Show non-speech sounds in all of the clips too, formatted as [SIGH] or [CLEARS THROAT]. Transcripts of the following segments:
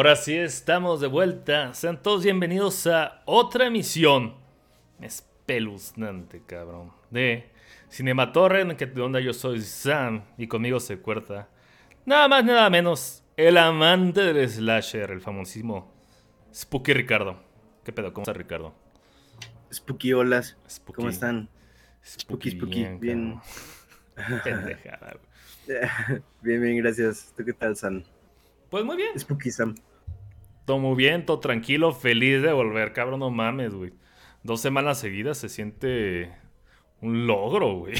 Ahora sí estamos de vuelta. Sean todos bienvenidos a otra emisión espeluznante, cabrón. De Cinematorre, en que donde yo soy Sam y conmigo se cuerta nada más nada menos el amante del slasher, el famosísimo Spooky Ricardo. ¿Qué pedo? ¿Cómo está Ricardo? Spooky olas. ¿Cómo están? Spooky, spooky. Bien. [LAUGHS] Pendejada, [LAUGHS] Bien, bien, gracias. ¿Tú qué tal, Sam? Pues muy bien. Spooky Sam. Todo muy bien, todo tranquilo, feliz de volver, cabrón, no mames, güey. Dos semanas seguidas se siente un logro, güey.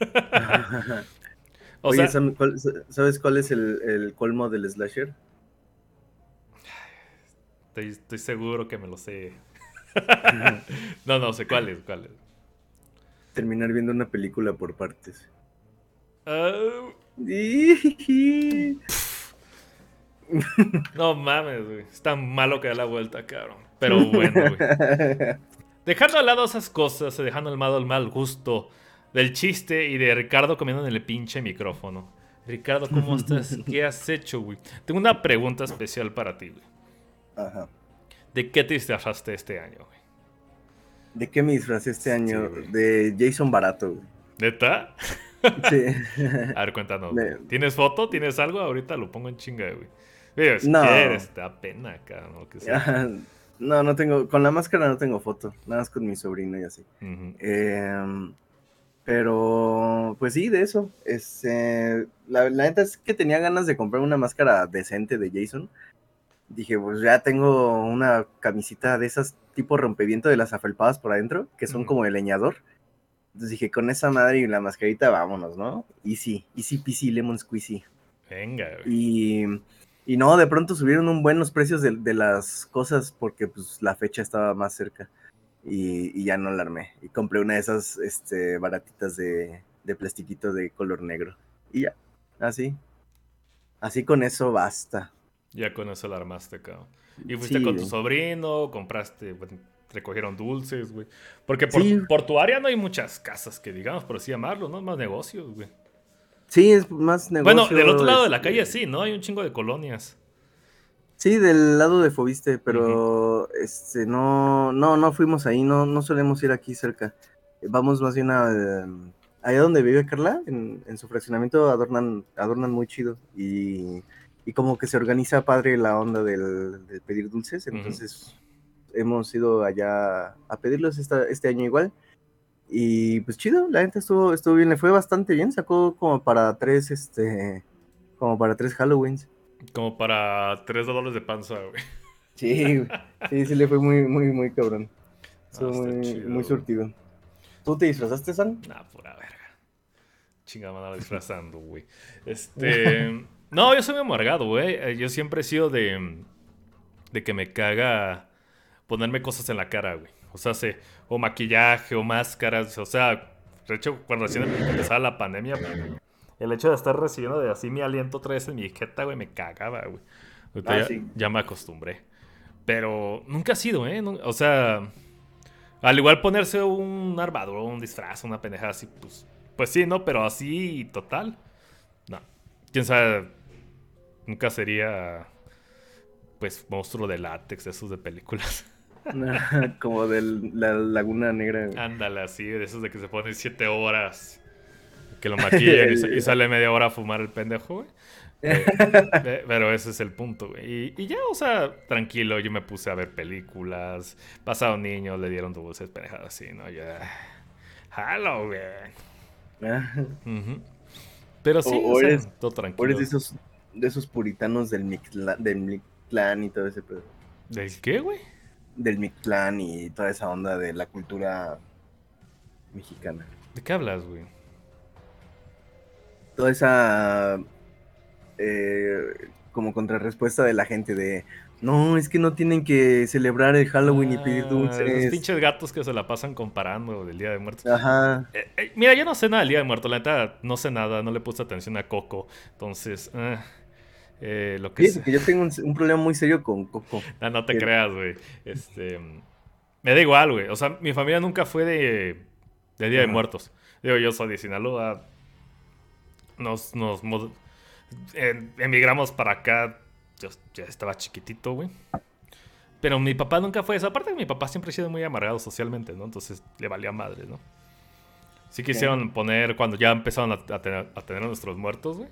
[LAUGHS] Oye, ¿sabes cuál es el, colmo del slasher? Estoy, seguro que me lo sé. [LAUGHS] [LAUGHS] no, no sé cuál es, cuál es. Terminar viendo una película por partes. Ah. No mames, güey. Es tan malo que da la vuelta, cabrón. Pero bueno, güey. [LAUGHS] Dejando al lado esas cosas, dejando al lado el mal gusto del chiste y de Ricardo comiendo en el pinche micrófono. Ricardo, ¿cómo estás? [LAUGHS] ¿Qué has hecho, güey? Tengo una pregunta especial para ti, güey. Ajá. ¿De qué te disfrazaste este año, güey? ¿De qué me disfrazé este año? de Jason Barato, güey. ¿Neta? Sí. [LAUGHS] A ver, cuéntanos. ¿Tienes foto? ¿Tienes algo? Ahorita lo pongo en chinga, güey. No. quieres, te da pena ¿no? Que No, no tengo, con la máscara no tengo foto, nada más con mi sobrino y así. eh, pero, pues sí, de eso. Este, la, neta es que tenía ganas de comprar una máscara decente de Jason. Dije, pues ya tengo una camisita de esas tipo rompeviento de las afelpadas por adentro, que son como de leñador. Entonces dije, con esa madre y la mascarita, vámonos, ¿no? Easy, easy peasy lemon squeezy. Venga, Y, y no, de pronto subieron un buen los precios de, de, las cosas porque pues la fecha estaba más cerca y, ya no la armé. Y compré una de esas este, baratitas de, de plastiquito de color negro. Y ya, así. Así con eso basta. Ya con eso la armaste, cabrón. Y fuiste con tu sobrino, compraste, recogieron dulces, güey. Porque por, por, tu área no hay muchas casas que digamos, por así llamarlo, ¿no? Más negocios, güey. Sí, es más negocio. Bueno, del otro lado de la calle sí, ¿no? Hay un chingo de colonias. Sí, del lado de Fobiste, pero este no, no, no fuimos ahí, no, no solemos ir aquí cerca. Vamos más bien a em, allá donde vive Carla, en, su fraccionamiento adornan, adornan muy chido y, como que se organiza padre la onda del, pedir dulces, entonces hemos ido allá a pedirlos este año igual. Y pues chido, la gente estuvo, estuvo bien, le fue bastante bien, sacó como para tres, este, como para tres Halloweens. Como para 3 dólares de panza, güey. Sí, sí, sí le fue muy, muy, muy cabrón. Estuvo ah, muy, muy surtido. ¿Tú te disfrazaste, San? Nah, pura verga. Chinga me disfrazando, güey. Este. [LAUGHS] no, yo soy muy amargado, güey. Eh, yo siempre he sido de. de que me caga ponerme cosas en la cara, güey. O sea, sé, o maquillaje, o máscaras. O sea, de hecho, cuando recién empezaba la pandemia, el hecho de estar recibiendo de así mi aliento otra vez en mi jeta, güey, me cagaba, güey. Ah, ya, me acostumbré. Pero nunca ha sido, ¿eh? O sea, al igual ponerse un armadura, un disfraz, una pendejada así, pues, pues sí, ¿no? Pero así, total. No. Quién sabe, nunca sería, pues, monstruo de látex, esos de películas. [LAUGHS] Como de la Laguna Negra. Ándale, así, de esos de que se ponen siete horas que lo maquillan y, sale media hora a fumar el pendejo, güey. [LAUGHS] Eh, pero ese es el punto, güey. Y, ya, o sea, tranquilo, yo me puse a ver películas. Pasaron niños, le dieron dulces, pendejadas así, ¿no? Ya. Halloween. Pero sí, o, eres, todo tranquilo. O eres de esos, de esos puritanos del Mictlán, del y todo ese pedo. ¿Del qué, güey? Del Mictlán y toda esa onda de la cultura mexicana. ¿De qué hablas, güey? toda esa eh, como contrarrespuesta de la gente de no, es que no tienen que celebrar el Halloween y pedir ah, dulces. Los pinches gatos que se la pasan comparando del Día de Muertos. Ajá. Eh, eh, mira, yo no sé nada del Día de Muertos, la neta no sé nada, no le puse atención a Coco. Entonces, lo que sí, que yo tengo un, problema muy serio con Coco. No, no te creas, güey. Este, me da igual, güey. O sea, mi familia nunca fue de, de Día de Muertos. Digo, yo soy de Sinaloa, nos, nos emigramos para acá yo ya estaba chiquitito, güey. Pero mi papá nunca fue eso. Aparte que mi papá siempre ha sido muy amargado socialmente, ¿no? Entonces le valía madre, ¿no? Sí quisieron poner, cuando ya empezaron a, tener, a tener nuestros muertos, güey.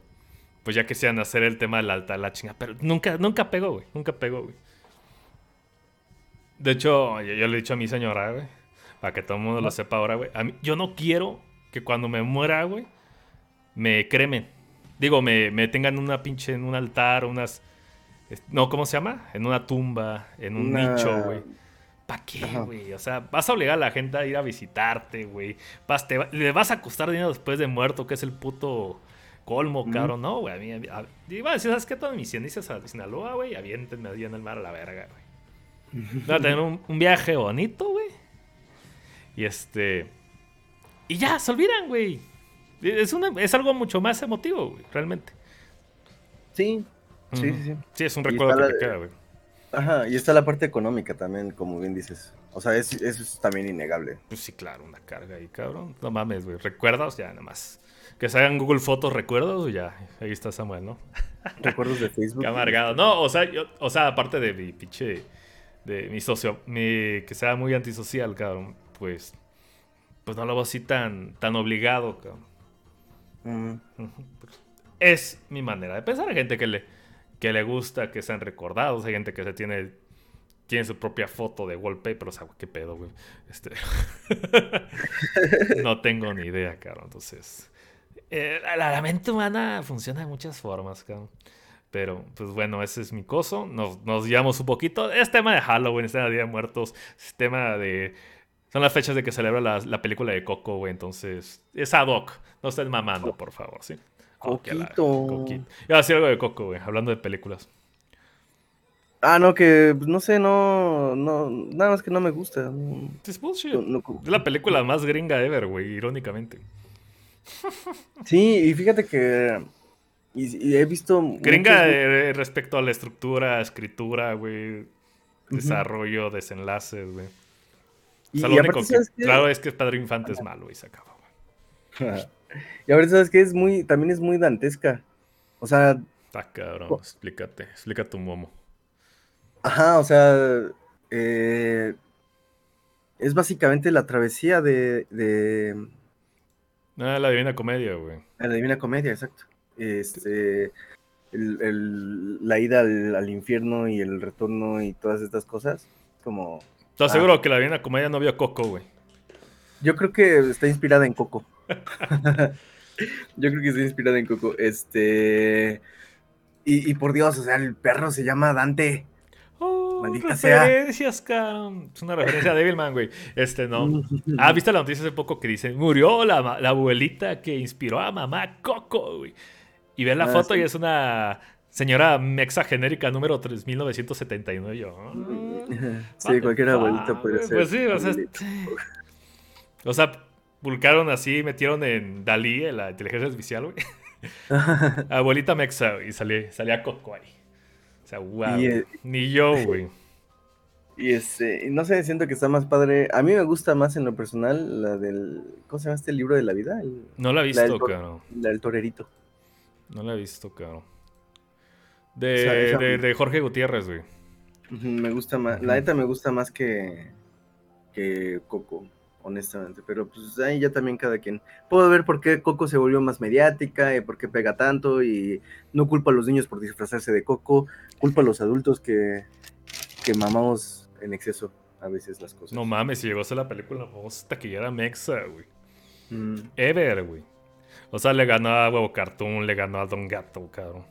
Pues ya quisieran hacer el tema del alta la chinga. Pero nunca, nunca pegó, güey. Nunca pegó, güey. De hecho, yo, le he dicho a mi señora, güey. Para que todo el mundo lo sepa ahora, güey. A mí, yo no quiero que cuando me muera, güey, me cremen. Digo, me, me tengan una pinche en un altar, unas no, ¿cómo se llama? En una tumba, en un nicho, güey. ¿Para qué, güey? O sea, vas a obligar a la gente a ir a visitarte, güey. le vas a costar dinero después de muerto, que es el puto colmo, cabrón. No, güey. A mí, a, iba a decir, ¿sabes qué? Todas mis cenizas a Sinaloa, güey. Aviéntenme ahí en el mar a la verga, güey. Voy a tener un, viaje bonito, güey. Y este. Y ya, se olvidan, güey. Es, es algo mucho más emotivo, güey, realmente. Sí, Sí, sí, sí. Sí, es un recuerdo que te queda, güey. Ajá, y está la parte económica también, como bien dices. O sea, es, eso es también innegable. Pues sí, claro, una carga ahí, cabrón. No mames, güey. ¿Recuerdos? Ya, nada más. Que se hagan Google Fotos, ¿recuerdos? Ya, ahí está Samuel, ¿no? [LAUGHS] Recuerdos de Facebook. Qué amargado. No, o sea, yo, o sea, aparte de mi pinche. De mi socio. Mi, que sea muy antisocial, cabrón. Pues. Pues no lo hago así tan, tan obligado, cabrón. [LAUGHS] Es mi manera de pensar. Hay gente que le que le gusta que sean recordados. Hay gente que se tiene tiene su propia foto de wallpaper, o sea, qué pedo, güey. Este... [LAUGHS] no tengo ni idea, cabrón. Entonces, eh, la, mente humana funciona de muchas formas, cabrón. Pero, pues bueno, ese es mi coso. Nos, nos guiamos un poquito. Es tema de Halloween, es tema de Día de Muertos, es tema de... Son las fechas de que celebra la, la película de Coco, güey. Entonces, es ad hoc. No estén mamando, por favor, ¿sí? Coquito. Coquito. Iba a decir algo de Coco, güey, hablando de películas. Ah, no, que pues, no sé, no, no, nada más que no me gusta. Es la película más gringa ever, güey, irónicamente. Sí, y fíjate que y, he visto... Gringa respecto a la estructura, escritura, güey, desarrollo, desenlaces, güey. O sea, lo único que, claro es que Padre Infante es malo y se acaba, güey. [LAUGHS] Y ahora sabes que es muy, también es muy dantesca. O sea. Ah, cabrón, explícate, explica tu momo. Ajá, o sea. Eh, es básicamente la travesía de. de... Ah, la Divina Comedia, güey. La Divina Comedia, exacto. Este. la ida al, infierno y el retorno y todas estas cosas. Como. ¿Estás seguro ah. que la Divina Comedia no vio Coco, güey? Yo creo que está inspirada en Coco. [LAUGHS] Yo creo que está inspirada en Coco. Este. Y, por Dios, o sea, el perro se llama Dante. Maldita referencias, sea. Es una referencia a Devilman, güey. Este, no. [LAUGHS] Ah, ¿viste la noticia hace poco que dice: Murió la, la abuelita que inspiró a mamá Coco, güey. Y ven la ah, foto y es una señora mexa genérica número 3979. Yo, ah, [LAUGHS] sí, cualquier abuelita puede ser. Pues sí, o sea. [LAUGHS] O sea, publicaron así, metieron en Dalí, en la inteligencia artificial, güey. Abuelita Mexa, y salía, salía Coco ahí. O sea, wow. Eh, Ni yo, güey. [LAUGHS] Y este, no sé, siento que está más padre. A mí me gusta más en lo personal la del. ¿Cómo se llama este libro de la vida? no la he visto, cabrón. La del torerito. No la he visto, cabrón. De, de, Jorge Gutiérrez, güey. Me gusta más. La neta me gusta más que. que Coco honestamente, pero pues ahí ya también cada quien. Puedo ver por qué Coco se volvió más mediática y por qué pega tanto y no culpo a los niños por disfrazarse de Coco, culpo a los adultos que, que mamamos en exceso a veces las cosas. No mames, si llegó a ser la película famosa taquillera mexa, güey. Mm. Ever, güey. O sea, le ganó a Huevo Cartoon, le ganó a Don Gato, cabrón.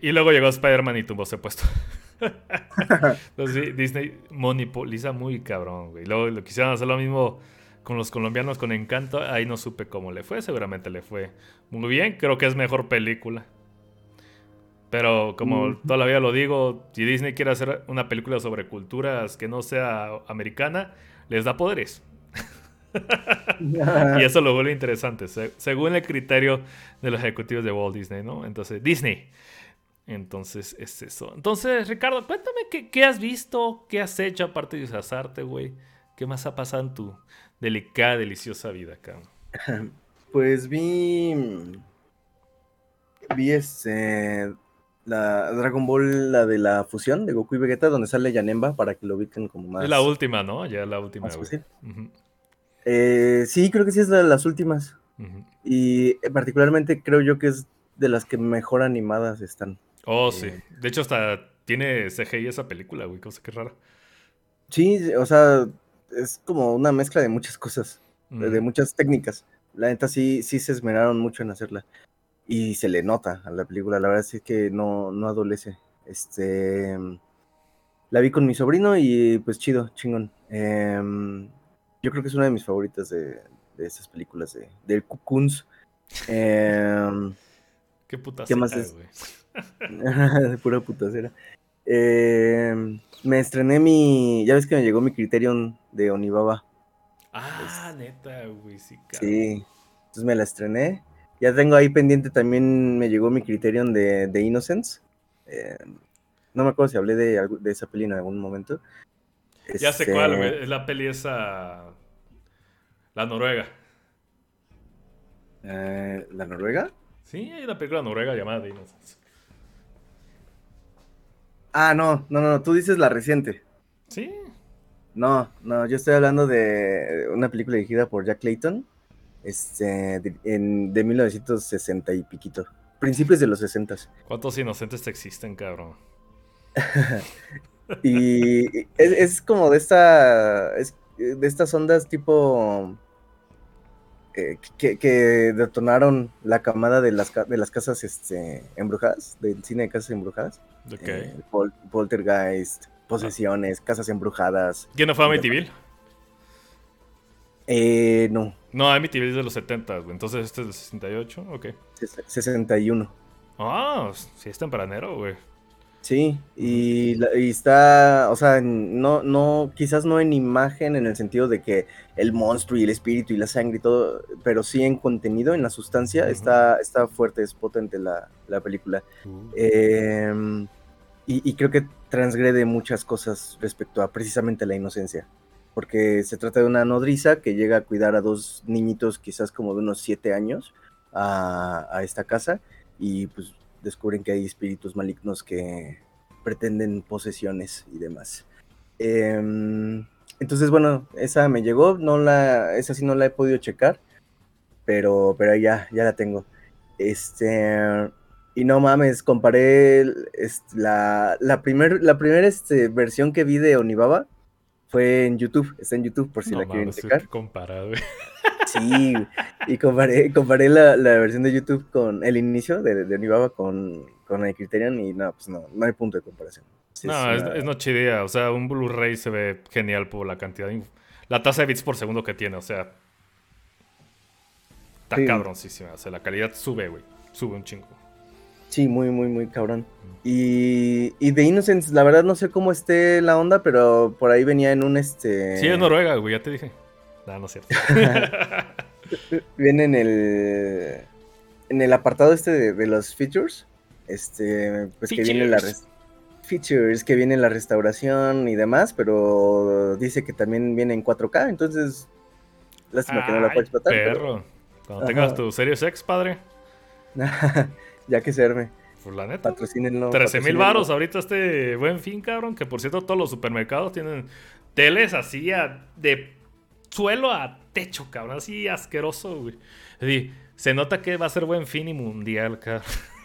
Y luego llegó Spider-Man y tumbó ese puesto. [LAUGHS] [LAUGHS] Entonces, Disney monopoliza muy cabrón, güey. Luego lo quisieron hacer lo mismo con los colombianos con Encanto. Ahí no supe cómo le fue. Seguramente le fue muy bien. Creo que es mejor película. Pero como todavía lo digo, si Disney quiere hacer una película sobre culturas que no sea americana, les da poderes. [LAUGHS] y eso lo vuelve interesante, según el criterio de los ejecutivos de Walt Disney, ¿no? Entonces, Disney, entonces es eso. Entonces, Ricardo, cuéntame qué, has visto, qué has hecho aparte de disfrazarte, güey. ¿Qué más ha pasado en tu delicada, deliciosa vida, acá? [CLEARS THROAT] Pues vi. Vi este. La Dragon Ball, la de la fusión de Goku y Vegeta, donde sale Yanemba para que lo ubiquen como más. Es la última, ¿no? Ya la última, güey. Eh, sí, creo que sí es de las últimas. Y eh, particularmente creo yo que es de las que mejor animadas están. Oh, sí. Eh. De hecho, hasta tiene CGI esa película, güey. Cosa que rara. Sí, o sea, es como una mezcla de muchas cosas, de, muchas técnicas. La neta sí, sí se esmeraron mucho en hacerla. Y se le nota a la película, la verdad es que no, no adolece. Este, la vi con mi sobrino y pues chido, chingón. Em, yo creo que es una de mis favoritas de, de esas películas de, del Cocoons. [LAUGHS] Em, Qué puta ¿Qué más cita, es? güey. De [LAUGHS] pura putacera. Em, me estrené mi, ya ves que me llegó mi Criterion de Onibaba. Ah, neta, güey. Sí, cabrón. Sí, entonces me la estrené. Ya tengo ahí pendiente también, me llegó mi Criterion de, de Innocence. Eh, no me acuerdo si hablé de, de esa peli en algún momento. Ya sé Este, cuál, güey. Es la peli esa. La Noruega. eh, ¿La Noruega? Sí, hay una película noruega llamada The Innocents. Ah, no, no, no, tú dices la reciente. Sí. No, no, yo estoy hablando de una película dirigida por Jack Clayton, este, de, en- de 1960 y piquito. Principios de los 60. ¿Cuántos inocentes te existen, cabrón? [LAUGHS] Y es, es como de esta. es de estas ondas tipo. eh, que, que detonaron la camada de las, de las casas este, embrujadas, del cine de casas embrujadas. Ok. Eh, pol- poltergeist, posesiones, casas embrujadas. ¿Quién no fue a Amityville? Eh, no, No, Amityville es de los 70, güey. Entonces este es del 68, ok. ses- 61. Ah, sí es tempranero, güey. Sí, y, y está, o sea, no, no, quizás no en imagen en el sentido de que el monstruo y el espíritu y la sangre y todo, pero sí en contenido, en la sustancia, está, está fuerte, es potente la, la película. Uh. Eh, y, y creo que transgrede muchas cosas respecto a precisamente la inocencia, porque se trata de una nodriza que llega a cuidar a dos niñitos quizás como de unos siete años a, a esta casa y pues descubren que hay espíritus malignos que pretenden posesiones y demás. Em, entonces, bueno, esa me llegó, no la, esa sí no la he podido checar, pero, pero ya, ya la tengo. Este, y no mames, comparé este, la, la primer, la primera este, versión que vi de Onibaba fue en YouTube, está en YouTube por si no la quieren mames, checar. qué comparado. [LAUGHS] Sí, y comparé, comparé la, la versión de YouTube con el inicio de, de Onibaba con, con el Criterion y no, pues no, no hay punto de comparación. Sí, No, es, una- es noche idea. O sea, un Blu-ray se ve genial por la cantidad de... La tasa de bits por segundo que tiene, o sea... Está Sí. cabroncísima. O sea, la calidad sube, güey. Sube un chingo. Sí, muy, muy, muy cabrón. Y, y de Innocence, la verdad no sé cómo esté la onda, pero por ahí venía en un este. Sí, es Noruega, güey, ya te dije. No, no es cierto. [LAUGHS] Viene en el. En el apartado este de, de los features. Este. Pues que viene la. Features. res- Features, que viene la restauración y demás, pero dice que también viene en 4K, entonces. Lástima que no la puedo explotar. pero- perro. Cuando tengas tu Series X, padre. [LAUGHS] ya que serme. Pues la neta. Patrocínenlo. 13 mil baros ahorita este buen fin, cabrón. Que por cierto, todos los supermercados tienen teles así a- de suelo a techo, cabrón. Así asqueroso, güey. Así, se nota que va a ser buen fin y mundial, cabrón.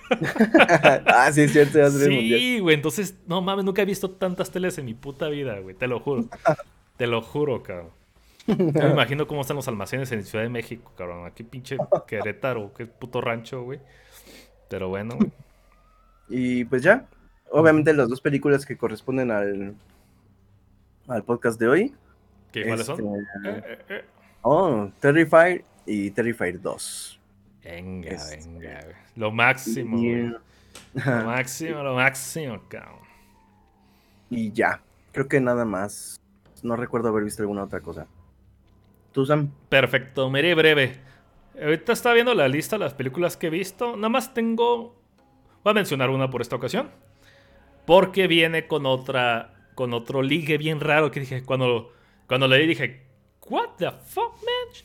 [LAUGHS] ah, sí, es cierto, va a ser el mundial. Sí, güey. Entonces, no mames, nunca he visto tantas teles en mi puta vida, güey. Te lo juro. [LAUGHS] Te lo juro, cabrón. No me imagino cómo están los almacenes en Ciudad de México, cabrón. Aquí pinche Querétaro, qué puto rancho, güey. Pero bueno, güey. Y pues ya, obviamente las dos películas que corresponden al, al podcast de hoy. ¿Qué, ¿Cuáles son? este, Eh, eh, eh. Oh, Terrifier y Terrifier 2. Venga, Este, venga. Lo máximo. Lo máximo, lo máximo, cabrón. y ya, creo que nada más. No recuerdo haber visto alguna otra cosa. ¿Tú, Sam? Perfecto, miré breve. Ahorita está viendo la lista de las películas que he visto. Nada más tengo. Voy a mencionar una por esta ocasión. Porque viene con otra. Con otro ligue bien raro que dije. Cuando, cuando leí dije. What the fuck, man?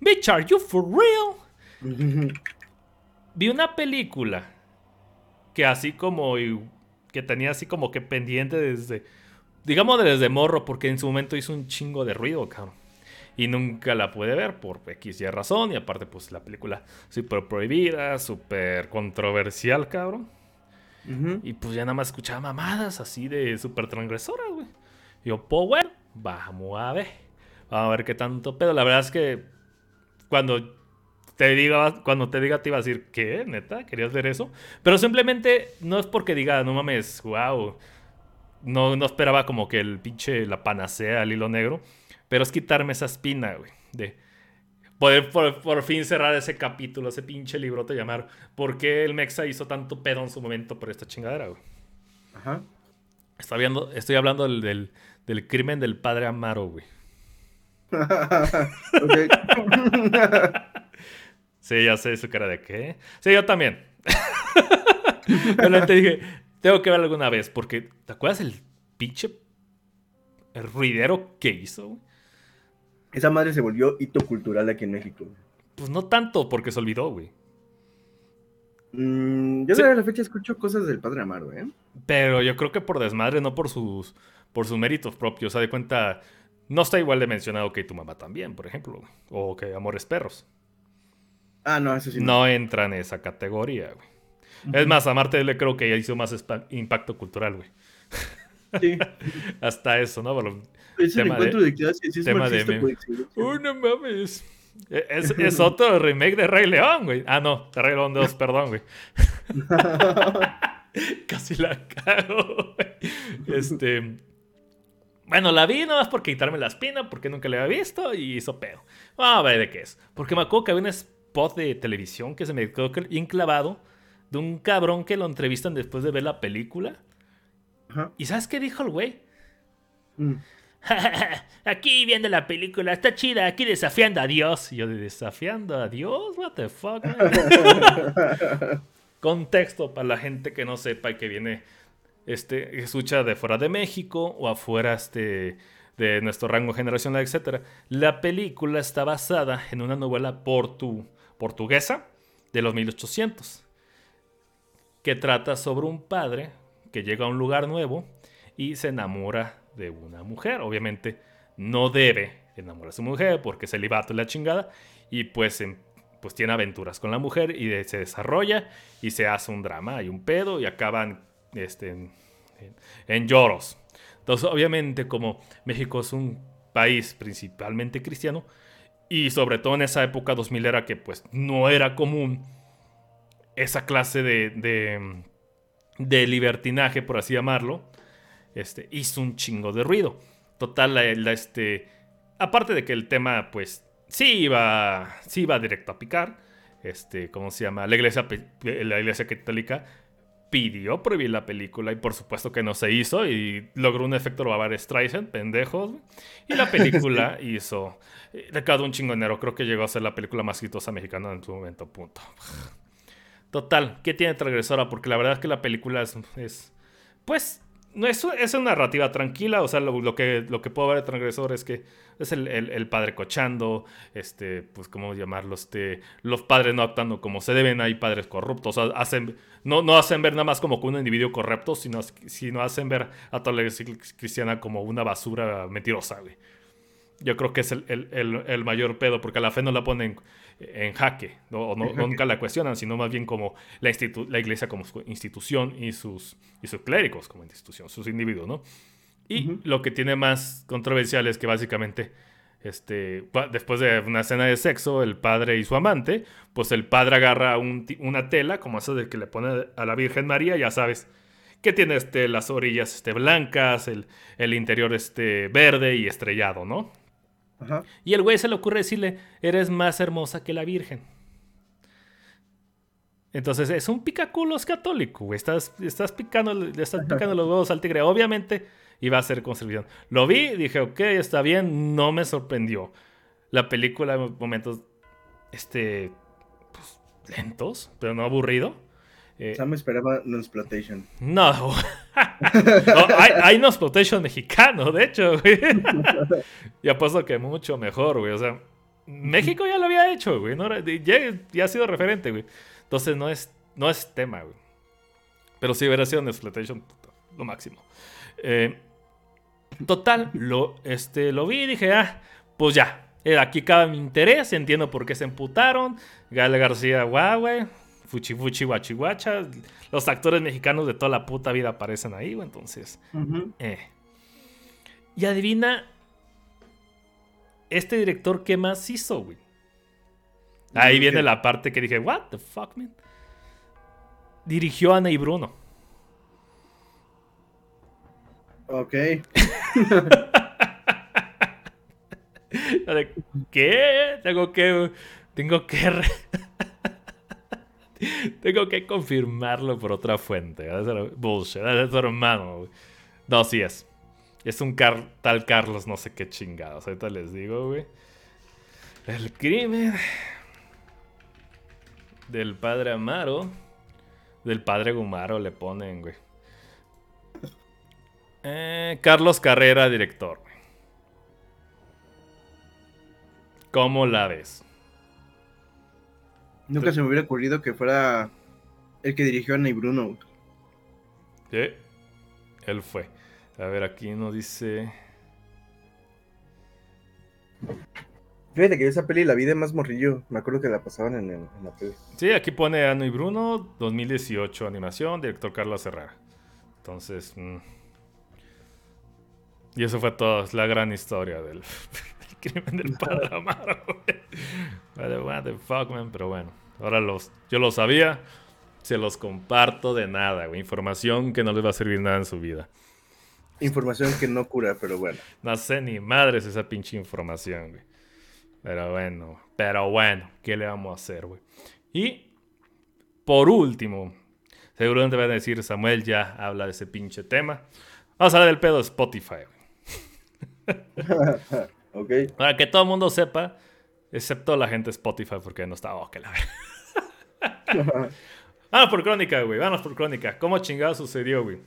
Bitch, are you for real? Vi una película que así como que tenía así como que pendiente desde, digamos desde morro, porque en su momento hizo un chingo de ruido, cabrón. Y nunca la pude ver por X y razón. Y aparte, pues la película súper prohibida, súper controversial, cabrón. Y pues ya nada más escuchaba mamadas así de súper transgresoras, güey. Yo, pues bueno, vamos a ver. Vamos a ver qué tanto pedo. La verdad es que cuando te diga, cuando te diga te iba a decir, ¿qué? ¿Neta? ¿Querías ver eso? Pero simplemente no es porque diga, no mames, wow. No, no esperaba como que el pinche la panacea, el hilo negro. Pero es quitarme esa espina, güey. De poder por, fin cerrar ese capítulo, ese pinche libro te llamar ¿Por qué el Mexa hizo tanto pedo en su momento por esta chingadera, güey? Ajá. Estoy hablando, estoy hablando del, del crimen del padre Amaro, güey. [LAUGHS] [LAUGHS] sí, ya sé su cara de qué. Sí, yo también. [LAUGHS] Pero te dije, tengo que ver alguna vez, porque ¿te acuerdas el pinche el ruidero que hizo? Esa madre se volvió hito cultural aquí en México. Pues no tanto, porque se olvidó, güey. Mm, yo desde la fecha escucho cosas del padre Amaro, ¿eh? Pero yo creo que por desmadre, no por sus, por sus méritos propios. O sea, de cuenta, no está igual de mencionado que tu mamá también, por ejemplo. O que Amores Perros. Ah, no, eso sí. No, entra en esa categoría, güey. Es más, a Marte le creo que ya hizo más impacto cultural, güey. Sí. [LAUGHS] Hasta eso, ¿no? es el encuentro de, de es tema de Uy, no mames. E, es, es, otro remake de Rey León, güey. Ah, no, de Rey León 2, perdón, güey. [LAUGHS] Casi la cago, güey. Este. Bueno, la vi no más por quitarme la espina, porque nunca la había visto y hizo pedo. Vamos a ver de qué es. Porque me acuerdo que había un spot de televisión que se me quedó bien clavado de un cabrón que lo entrevistan después de ver la película. ¿Y sabes qué dijo el güey? Mm. [LAUGHS] aquí viendo la película, está chida, aquí desafiando a Dios. Y yo de desafiando a Dios, what the fuck. [LAUGHS] Contexto para la gente que no sepa y que viene, este, escucha de fuera de México o afuera este, de nuestro rango generacional, etc. La película está basada en una novela portu, portuguesa de los 1800 que trata sobre un padre que llega a un lugar nuevo y se enamora de una mujer. Obviamente no debe enamorar a su mujer porque es celibato y la chingada. Y pues, em, pues tiene aventuras con la mujer y se desarrolla y se hace un drama y un pedo y acaban este, en, lloros. Entonces, obviamente, como México es un país principalmente cristiano y sobre todo en esa época 2000 era que pues no era común esa clase de, de, de libertinaje, por así llamarlo, este, hizo un chingo de ruido. Total, la, este, aparte de que el tema, pues, sí iba, sí iba directo a picar, este, ¿cómo se llama? La iglesia, la iglesia católica pidió prohibir la película y por supuesto que no se hizo y logró un efecto Barbara Streisand, pendejos. Y la [LAUGHS] película hizo, recaudó un chingo dinero, creo que llegó a ser la película más exitosa mexicana en su momento, punto. Total, ¿qué tiene transgresora? Porque la verdad es que la película es, es pues, no es, es una narrativa tranquila, o sea, lo, que, lo que puedo ver de transgresor es que es el, padre cochando, este, pues, ¿cómo llamarlo? Este, los padres no actuando como se deben, hay padres corruptos, hacen, no, no hacen ver nada más como un individuo corrupto, sino, sino hacen ver a toda la iglesia cristiana como una basura mentirosa, güey. Yo creo que es el, mayor pedo, porque a la fe no la ponen en jaque, ¿no? nunca la cuestionan, sino más bien como la, la iglesia como institución y sus, y sus clérigos como institución, sus individuos, ¿no? Y lo que tiene más controversial es que básicamente, este, después de una escena de sexo, el padre y su amante, pues el padre agarra una tela, como esa de que le pone a la Virgen María, ya sabes, que tiene este, las orillas este, blancas, el, el interior este, verde y estrellado, ¿no? Y el güey se le ocurre decirle, eres más hermosa que la Virgen. Entonces es un picaculos católico, güey. Estás, estás, picando, le estás picando los huevos al tigre. Obviamente iba a ser conservación. Lo vi, dije, ok, está bien, no me sorprendió. La película en momentos este, pues, lentos, pero no aburrido. Eh, me esperaba exploitation. [LAUGHS] No, hay, hay exploitation mexicano, de hecho, güey. y apuesto que mucho mejor, güey. O sea, México ya lo había hecho, güey. ya, ha sido referente, güey. Entonces no es, no es tema, güey. Pero si hubiera sido en Exploitation, lo máximo. Eh, total, lo, este, lo vi y dije, ah, pues ya. Eh, aquí cabe mi interés, entiendo por qué se emputaron. Gale García, guau, güey. Fuchi Fuchi Guachihuacha. Los actores mexicanos de toda la puta vida aparecen ahí, güey. Entonces, eh. Y adivina, este director, ¿qué más hizo, güey? Ahí viene la parte que dije, what the fuck, man. Dirigió a Ana y Bruno. Ok. [LAUGHS] ¿Qué? Tengo que. Tengo que. [LAUGHS] tengo que confirmarlo por otra fuente. Bullshit. Es su hermano. No, sí es. Es un tal Carlos, no sé qué chingados. Ahorita les digo, güey. El crimen del padre Amaro. Del padre Gumaro le ponen, güey. Eh, Carlos Carrera, director. ¿Cómo la ves? Nunca se me hubiera ocurrido que fuera el que dirigió a Ney Bruno. Sí, él fue. A ver, aquí nos dice. Fíjate que esa peli la vi de más morrillo. Me acuerdo que la pasaban en, la peli. Sí, aquí pone Ano y Bruno, 2018, animación, director Carlos Herrera. Entonces. Mm. Y eso fue todo. Es la gran historia del, [LAUGHS] crimen del padre Amaro. what the fuck, man. Pero bueno, ahora los, yo lo sabía. Se los comparto de nada, güey. Información que no les va a servir nada en su vida. Información que no cura, pero bueno. No sé ni madres esa pinche información, güey. Pero bueno, pero bueno, ¿qué le vamos a hacer, güey? Y por último, seguramente van a decir, Samuel ya habla de ese pinche tema. Vamos a hablar del pedo de Spotify. [LAUGHS] ok. Para que todo el mundo sepa, excepto la gente de Spotify, porque no está, oh, que la [LAUGHS] Vamos por crónica, güey. Vamos por crónica. ¿Cómo chingado sucedió, güey?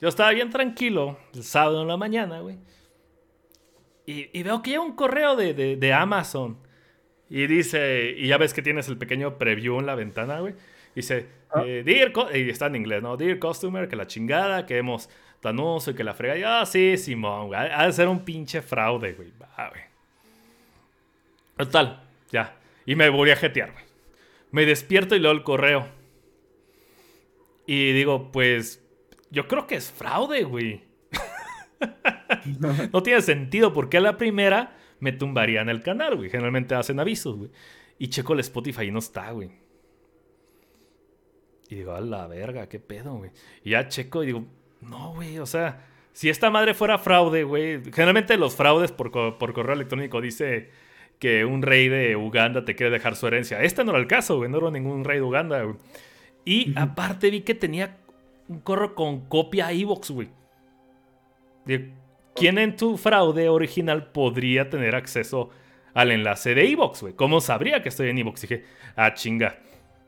Yo estaba bien tranquilo el sábado en la mañana, güey. Y, veo que llega un correo de, Amazon. Y dice, y ya ves que tienes el pequeño preview en la ventana, güey. Dice, ah. eh, dear, y está en inglés, ¿no? Dear customer, que la chingada, que hemos anuncio y que la frega. Y, ah, sí, Simón, güey. Ha de ser un pinche fraude, güey. Va, güey. Total, ya. Y me volví a jetear, güey. Me despierto y leo el correo. Y digo, pues yo creo que es fraude, güey. [LAUGHS] no tiene sentido porque a la primera me tumbarían el canal, güey. Generalmente hacen avisos, güey. Y checo el Spotify y no está, güey. Y digo, a la verga, qué pedo, güey. Y ya checo y digo, no, güey, o sea, si esta madre fuera fraude, güey. Generalmente los fraudes por, por correo electrónico dice que un rey de Uganda te quiere dejar su herencia. Este no era el caso, güey. No era ningún rey de Uganda, güey. Y aparte vi que tenía un corro con copia iVox, güey. ¿Quién en tu fraude original podría tener acceso al enlace de iVox, güey? ¿Cómo sabría que estoy en iVox? Dije, ah, chinga.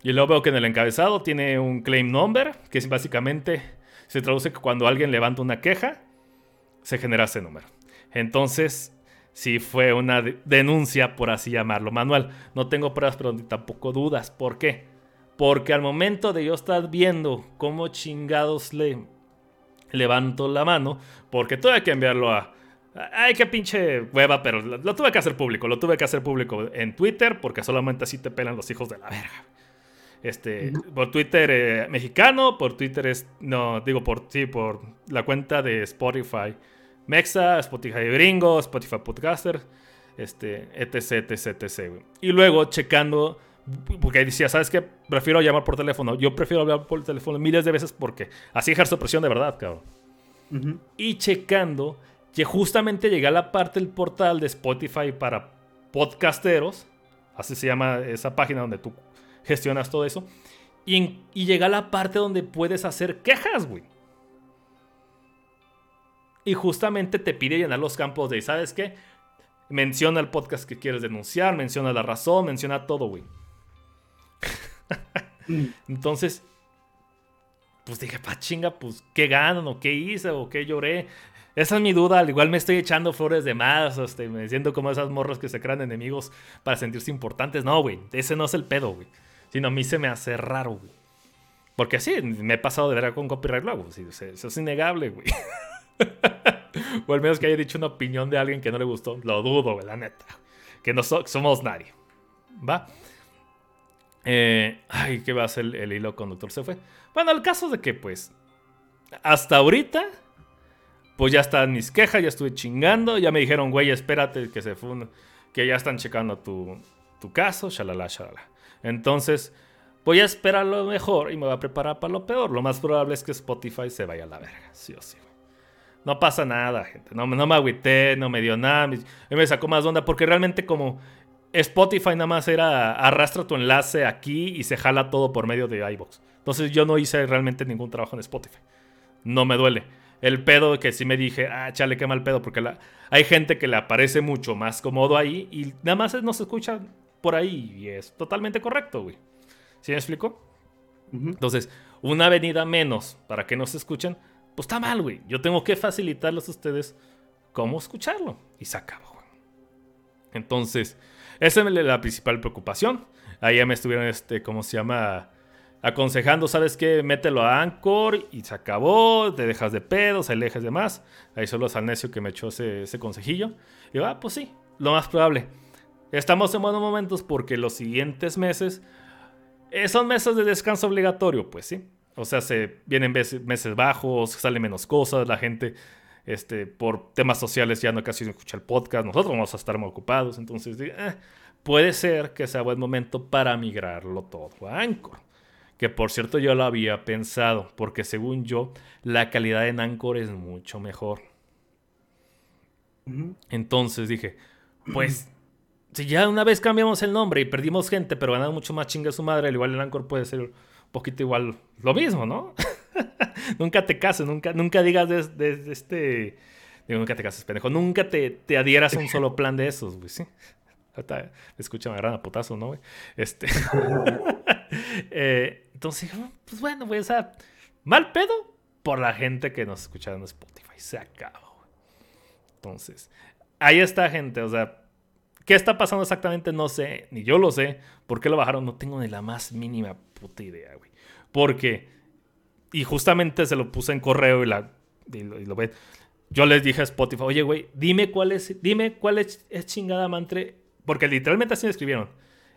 Y luego veo que en el encabezado tiene un claim number, que es básicamente, se traduce que cuando alguien levanta una queja, se genera ese número. Entonces, sí fue una denuncia, por así llamarlo. Manual, no tengo pruebas, pero tampoco dudas. ¿Por qué? Porque al momento de yo estar viendo cómo chingados le levanto la mano, porque tuve que enviarlo a... Ay, qué pinche hueva, pero lo, tuve que hacer público. Lo tuve que hacer público en Twitter, porque solamente así te pelan los hijos de la verga. Este, por Twitter eh, mexicano, por Twitter es, no, digo por, sí, por la cuenta de Spotify Mexa, Spotify gringo, Spotify podcaster, este, etc, etc, etc. Y luego checando porque decía, ¿sabes qué? Prefiero llamar por teléfono. Yo prefiero hablar por teléfono miles de veces porque así ejerzo presión de verdad, cabrón. Y checando, que justamente llegué a la parte del portal de Spotify para podcasteros. Así se llama esa página donde tú gestionas todo eso. Y, y llega a la parte donde puedes hacer quejas, güey. Y justamente te pide llenar los campos de, ¿sabes qué? Menciona el podcast que quieres denunciar, menciona la razón, menciona todo, güey. [LAUGHS] Entonces, pues dije, pa chinga, pues, ¿qué ganan? ¿O qué hice? ¿O qué lloré? Esa es mi duda. Al igual me estoy echando flores de más, este, me siento como esas morros que se crean enemigos para sentirse importantes. No, güey, ese no es el pedo, güey. Sino a mí se me hace raro, güey. Porque sí, me he pasado de ver con copyright luego. eso es innegable, güey. [LAUGHS] o al menos que haya dicho una opinión de alguien que no le gustó. Lo dudo, güey, la neta. Que no somos nadie. ¿Va? Eh, ay, ¿qué va a hacer el, hilo conductor? Se fue. Bueno, el caso de que, pues, hasta ahorita, pues ya están mis quejas, ya estuve chingando. Ya me dijeron, güey, espérate que se fue, que ya están checando tu, tu caso, shalala, shalala. Entonces, voy a esperar lo mejor y me voy a preparar para lo peor. Lo más probable es que Spotify se vaya a la verga, sí o sí. No pasa nada, gente. No, me agüité, no me dio nada. Me, me sacó más onda porque realmente como Spotify nada más era arrastra tu enlace aquí y se jala todo por medio de iBox. Entonces yo no hice realmente ningún trabajo en Spotify. No me duele. El pedo que sí me dije, ah, chale, qué mal pedo, porque la, hay gente que le aparece mucho más cómodo ahí y nada más no se escucha por ahí y es totalmente correcto, güey. ¿Sí me explico? Entonces, una avenida menos para que no se escuchen, pues está mal, güey. Yo tengo que facilitarles a ustedes cómo escucharlo. Y se acabó, güey. Entonces, esa es la principal preocupación. Ahí ya me estuvieron, este, ¿cómo se llama? Aconsejando, ¿sabes qué? Mételo a Anchor y se acabó. Te dejas de pedos, alejas de más. Ahí solo es al necio que me echó ese, ese consejillo. Y va, ah, pues sí, lo más probable. Estamos en buenos momentos porque los siguientes meses eh, son meses de descanso obligatorio, pues sí. O sea, se vienen meses bajos, sale menos cosas, la gente este, por temas sociales ya no casi escucha el podcast, nosotros vamos a estar muy ocupados, entonces eh, puede ser que sea buen momento para migrarlo todo a Anchor. Que por cierto yo lo había pensado, porque según yo la calidad en Anchor es mucho mejor. Entonces dije, pues si ya una vez cambiamos el nombre y perdimos gente, pero ganamos mucho más chinga su madre, al igual el Anchor puede ser poquito igual lo mismo, ¿no? [LAUGHS] nunca te cases, nunca, nunca digas de, este... Digo, nunca te cases, pendejo. Nunca te, te adhieras a un solo plan de esos, güey, ¿sí? Escucha, me agarran a putazo, ¿no, güey? Este... [LAUGHS] eh, entonces, pues bueno, güey, o sea, mal pedo por la gente que nos escucha en Spotify. Se acabó, güey. Entonces, ahí está, gente, o sea... ¿Qué está pasando exactamente? No sé, ni yo lo sé. ¿Por qué lo bajaron? No tengo ni la más mínima puta idea, güey. Porque, y justamente se lo puse en correo y, la, lo, ve. Yo les dije a Spotify, oye, güey, dime cuál es, dime cuál es, chingada mantre. Porque literalmente así me escribieron.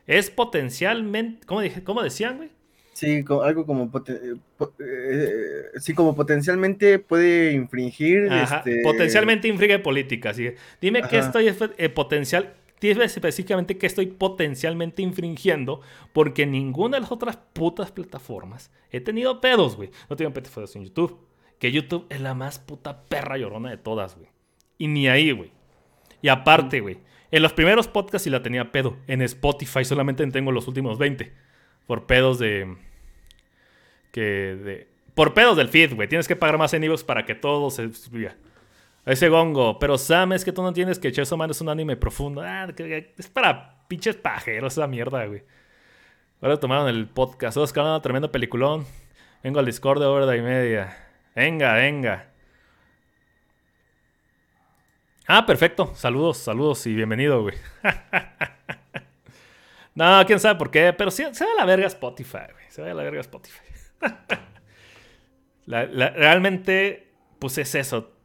Es potencialmente, ¿cómo, dije, cómo decían, güey? Sí, algo como, eh, eh, sí, como potencialmente puede infringir. Este potencialmente infringe política. Así. Dime que esto es eh, potencial Dime específicamente que estoy potencialmente infringiendo porque ninguna de las otras putas plataformas he tenido pedos, güey. No tengo pedos en YouTube. Que YouTube es la más puta perra llorona de todas, güey. Y ni ahí, güey. Y aparte, güey. En los primeros podcasts sí la tenía pedo. En Spotify solamente tengo los últimos 20. Por pedos de... Que de... Por pedos del feed, güey. Tienes que pagar más en para que todo se suba. Ese gongo. Pero Sam, es que tú no entiendes que Chainsaw Man es un anime profundo. Ah, es para pinches pajeros esa mierda, güey. Ahora tomaron el podcast. Todos un tremendo peliculón. Vengo al Discord de hora y media. Venga, venga. Ah, perfecto. Saludos, saludos y bienvenido, güey. [LAUGHS] no, quién sabe por qué. Pero sí, se va a la verga Spotify, güey. Se va a la verga Spotify. [LAUGHS] realmente, pues es eso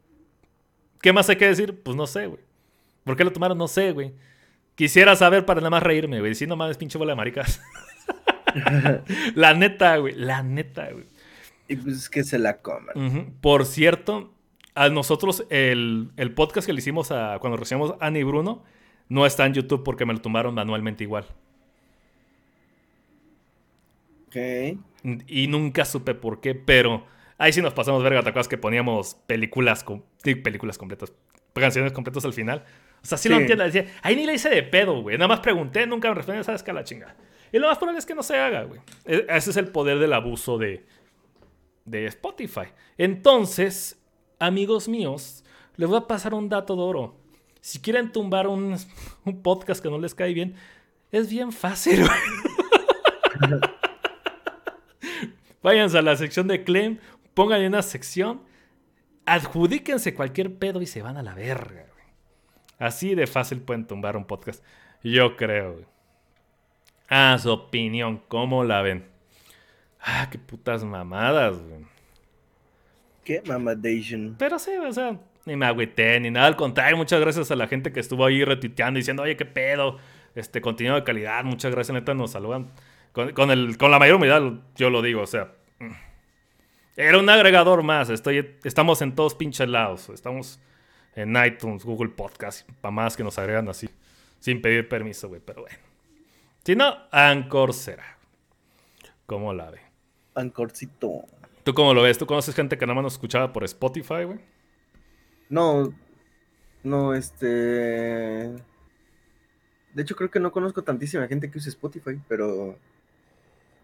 ¿Qué más hay que decir? Pues no sé, güey. ¿Por qué lo tomaron? No sé, güey. Quisiera saber para nada más reírme, güey. Si no mames, pinche bola de maricas. [LAUGHS] la neta, güey. La neta, güey. Y pues es que se la coman. Por cierto, a nosotros el, podcast que le hicimos a, cuando recibimos a Ani Bruno no está en YouTube porque me lo tomaron manualmente igual. Ok. Y nunca supe por qué, pero Ahí sí nos pasamos verga, ¿te acuerdas que poníamos películas, películas completas, canciones completas al final? O sea, sí, lo entiendo. Decía, ahí ni le hice de pedo, güey. Nada más pregunté, nunca me respondí, ¿sabes qué? la chinga. Y lo más probable es que no se haga, güey. E, ese es el poder del abuso de, de Spotify. Entonces, amigos míos, les voy a pasar un dato de oro. Si quieren tumbar un, un podcast que no les cae bien, es bien fácil, güey. [LAUGHS] Váyanse a la sección de claim, pongan en una sección, adjudíquense cualquier pedo y se van a la verga, güey. Así de fácil pueden tumbar un podcast. Yo creo, güey. Ah, su opinión, ¿cómo la ven? Ah, qué putas mamadas, güey. Qué mamadation. Pero sí, o sea, ni me agüité, ni nada. Al contrario, muchas gracias a la gente que estuvo ahí retuiteando diciendo, oye, qué pedo. Este contenido de calidad, muchas gracias, neta, nos saludan. Con, el, con la mayor humildad, yo lo digo, o sea. Era un agregador más. Estoy, estamos en todos pinches lados. Estamos en iTunes, Google Podcast, para más que nos agregan así, sin pedir permiso, güey. Pero bueno. Si no, Anchor será. ¿Cómo la ve? Anchorcito. ¿Tú cómo lo ves? ¿Tú conoces gente que nada más nos escuchaba por Spotify, güey? No, no, este... De hecho, creo que no conozco tantísima gente que use Spotify, pero...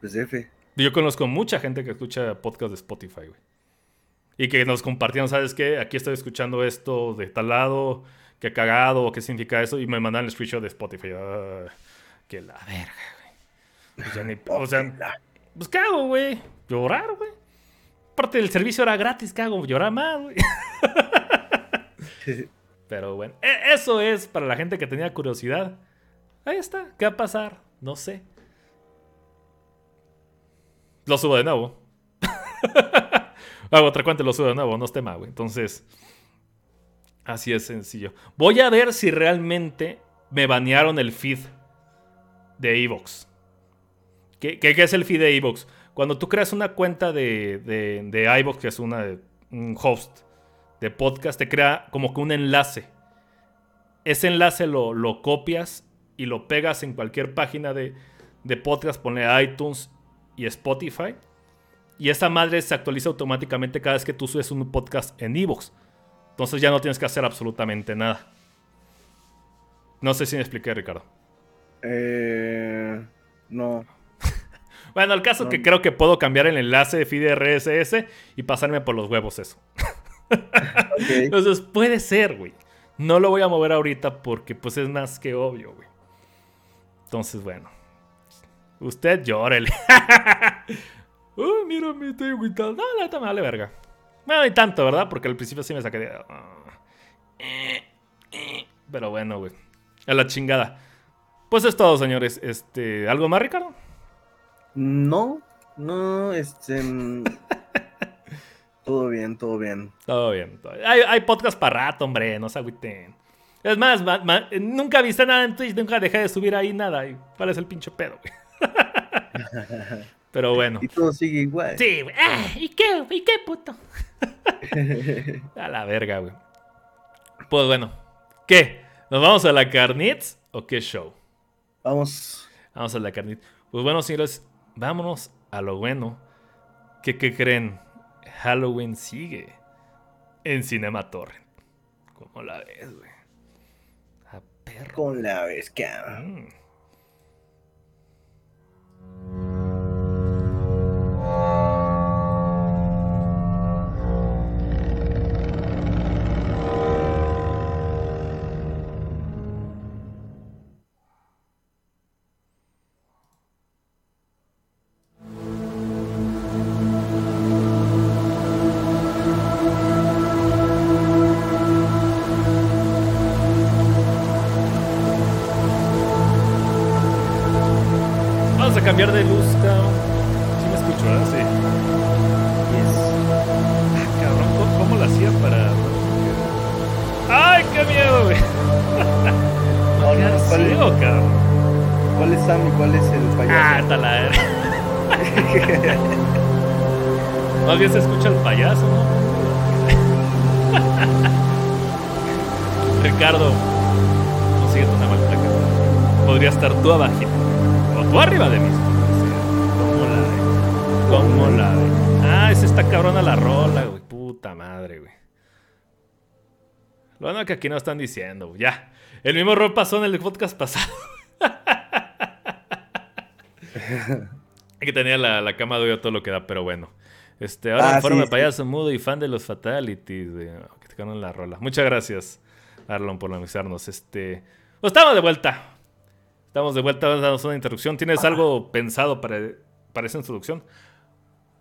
Pues F. Yo conozco mucha gente que escucha podcast de Spotify, güey. Y que nos compartieron, ¿sabes qué? Aquí estoy escuchando esto de tal lado, qué cagado, o qué significa eso, y me mandan el screenshot de Spotify. Ah, que la verga, güey. Pues o sea, [LAUGHS] pues ¿qué hago, güey? Llorar, güey. Aparte del servicio era gratis, ¿qué hago? Llorar más, güey. Pero bueno, e, eso es para la gente que tenía curiosidad. Ahí está, ¿qué va a pasar? No sé. Lo subo de nuevo. [LAUGHS] Hago otra cuenta y lo subo de nuevo, no es tema, güey. Entonces, así es sencillo. Voy a ver si realmente me banearon el feed de Evox. ¿Qué, ¿Qué, es el feed de Evox? Cuando tú creas una cuenta de, de, de que es una, un host de podcast, te crea como que un enlace. Ese enlace lo, lo copias y lo pegas en cualquier página de, de podcast, pone iTunes y Spotify. Y esa madre se actualiza automáticamente cada vez que tú subes un podcast en Evox. Entonces ya no tienes que hacer absolutamente nada. No sé si me expliqué, Ricardo. Eh, no. [LAUGHS] bueno, el caso que creo que puedo cambiar el enlace de feed RSS y pasarme por los huevos eso. [LAUGHS] Entonces puede ser, güey. No lo voy a mover ahorita porque pues es más que obvio, güey. Entonces, bueno. Usted llórele. Uy, [LAUGHS] mira, me estoy agüitando. No, la neta me vale verga. No hay tanto, ¿verdad? Porque al principio sí me saqué de. Pero bueno, güey. A la chingada. Pues es todo, señores. Este, ¿Algo más, Ricardo? No, no, este. Mm, [LAUGHS] todo bien, todo bien. Todo bien. Hay, hay podcast para rato, hombre. No se agüiten. Es más, nunca viste nada en Twitch, nunca dejé de subir ahí nada. ¿Cuál es el pinche pedo, güey? Pero [LAUGHS] bueno. Y todo sigue igual. Sí, güey. Ah, ¿Y qué? ¿Y qué, puto? [LAUGHS] a la verga, güey. Pues bueno. ¿Qué? ¿Nos vamos a la carnitz o qué show? Vamos. Vamos a la carnitz. Pues bueno, señores, vámonos a lo bueno. ¿Qué, qué creen? Halloween sigue en Cinema Torrent. ¿Cómo la ves, güey? A perro. Con la ves, cabrón. Mm. Cambiar de luz, cabrón. Sí me escucho, ¿verdad? Sí. Yes. Ah, cabrón, ¿cómo, lo hacía para...? ¡Ay, qué miedo, güey! No, no, ¿cuál, es, cabrón? ¿Cuál es Sam y cuál es el payaso? Ah, está la [LAUGHS] Más bien se escucha el payaso, ¿no? [LAUGHS] Ricardo, consiguiendo una malta, cabrón. Podría estar tú abajito arriba de mí. ¿Cómo la ve? ¿Cómo la ve? Ah, esa está cabrona la rola, güey. Puta madre, güey. Lo bueno que aquí no están diciendo, Ya. El mismo rol pasó en el podcast pasado. [LAUGHS] que tenía la, la cama de todo lo que da, pero bueno. Este, ahora ah, forma de payaso mudo y fan de los fatalities, güey. Que te la rola. Muchas gracias, Arlon, por anunciarnos. Este. Pues estamos de vuelta. Estamos de vuelta, damos una introducción. ¿Tienes algo pensado para, para esa introducción?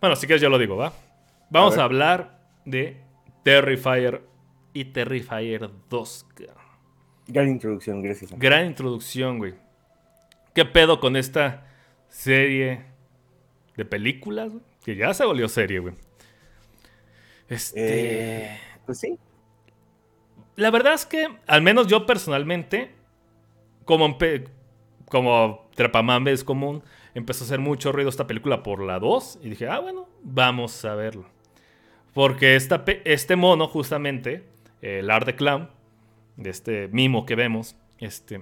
Bueno, si quieres yo lo digo, ¿va? Vamos a, hablar de Terrifier y Terrifier 2. Gran introducción, gracias. Gran introducción, güey. ¿Qué pedo con esta serie de películas, que ya se volvió serie, güey. Este. Eh, pues sí. La verdad es que, al menos yo personalmente, como, como Trapamambe es común, empezó a hacer mucho ruido esta película por la 2 y dije, ah, bueno, vamos a verlo. Porque esta, este mono, justamente, el Art de Clown, de este mimo que vemos, este,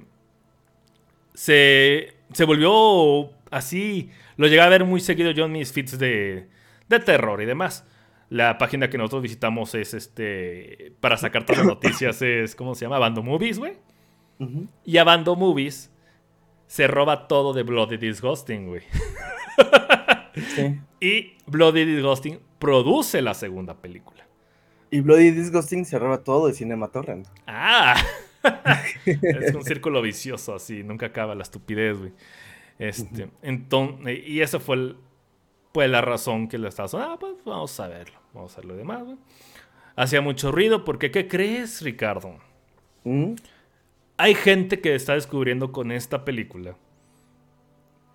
se, se volvió así. Lo llegué a ver muy seguido yo en mis feeds de, de terror y demás. La página que nosotros visitamos es este. Para sacar todas las noticias [COUGHS] es. ¿Cómo se llama? Bando Movies, güey. Y a Bando Movies se roba todo de Bloody Disgusting, güey. [LAUGHS] sí. Y Bloody Disgusting produce la segunda película. Y Bloody Disgusting se roba todo de Cinema Torrent. Ah. [LAUGHS] es un círculo vicioso así, nunca acaba la estupidez, güey. Este, entonces, y esa fue, pues, la razón que le estaba Ah, pues vamos a verlo, vamos a ver lo demás, güey. Hacía mucho ruido porque, ¿qué crees, Ricardo? ¿Mm? Hay gente que está descubriendo con esta película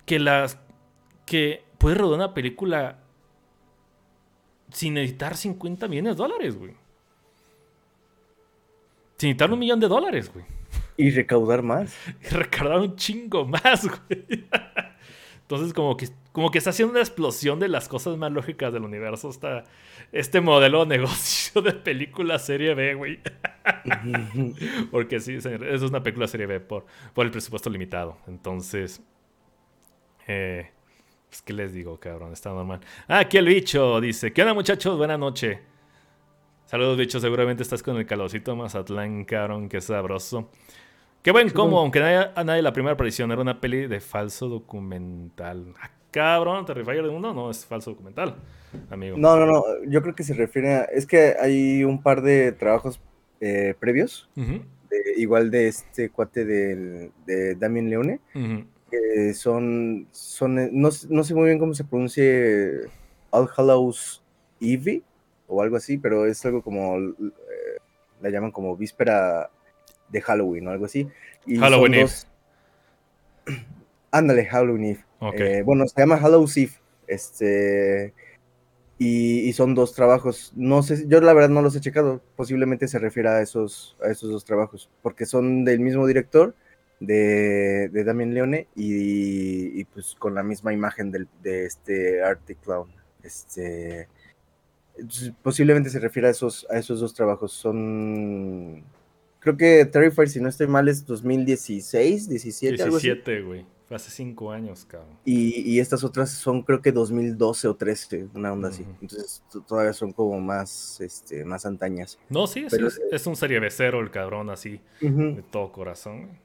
que las que puede rodar una película sin necesitar 50 millones de dólares, güey. Sin necesitar un millón de dólares, güey. Y recaudar más. Y [LAUGHS] recaudar un chingo más, güey. Entonces, como que, como que está haciendo una explosión de las cosas más lógicas del universo. Está este modelo de negocio de película serie B, güey. [LAUGHS] Porque sí, señor, eso es una película serie B por, por el presupuesto limitado. Entonces, eh, pues, ¿qué les digo, cabrón? Está normal. Ah, aquí el bicho dice: ¿Qué onda, muchachos? Buenas noches. Saludos, bicho. Seguramente estás con el calorcito Mazatlán, cabrón. Qué sabroso. Qué buen como, aunque nadie, a nadie la primera aparición era una peli de falso documental. Ah, cabrón, Terrifier de uno no es falso documental, amigo. No, no, no. Yo creo que se refiere a. Es que hay un par de trabajos eh, previos. igual de este cuate de, de Damien Leone. Que son. son no, no, sé muy bien cómo se pronuncie. All Hallows Eve o algo así, pero es algo como, eh, la llaman como víspera de Halloween o algo así. Y Halloween Eve. [CLEARS THROAT] Ándale, Halloween Eve. Eh, bueno, se llama Halloween Eve. Este. Y, son dos trabajos. No sé, yo la verdad no los he checado. Posiblemente se refiera a esos, a esos dos trabajos. Porque son del mismo director, de, de Damien Leone, y, pues con la misma imagen del, de este Arctic Clown. Este posiblemente se refiere a esos, a esos dos trabajos. Son. Creo que Terrifier, si no estoy mal, es 2016, 17. 17, güey. Fue hace cinco años, cabrón. Y, estas otras son, creo que 2012 o 13, una onda así. Entonces todavía son como más, este, más antañas. No, sí, es, un serie becero el cabrón, así, de todo corazón.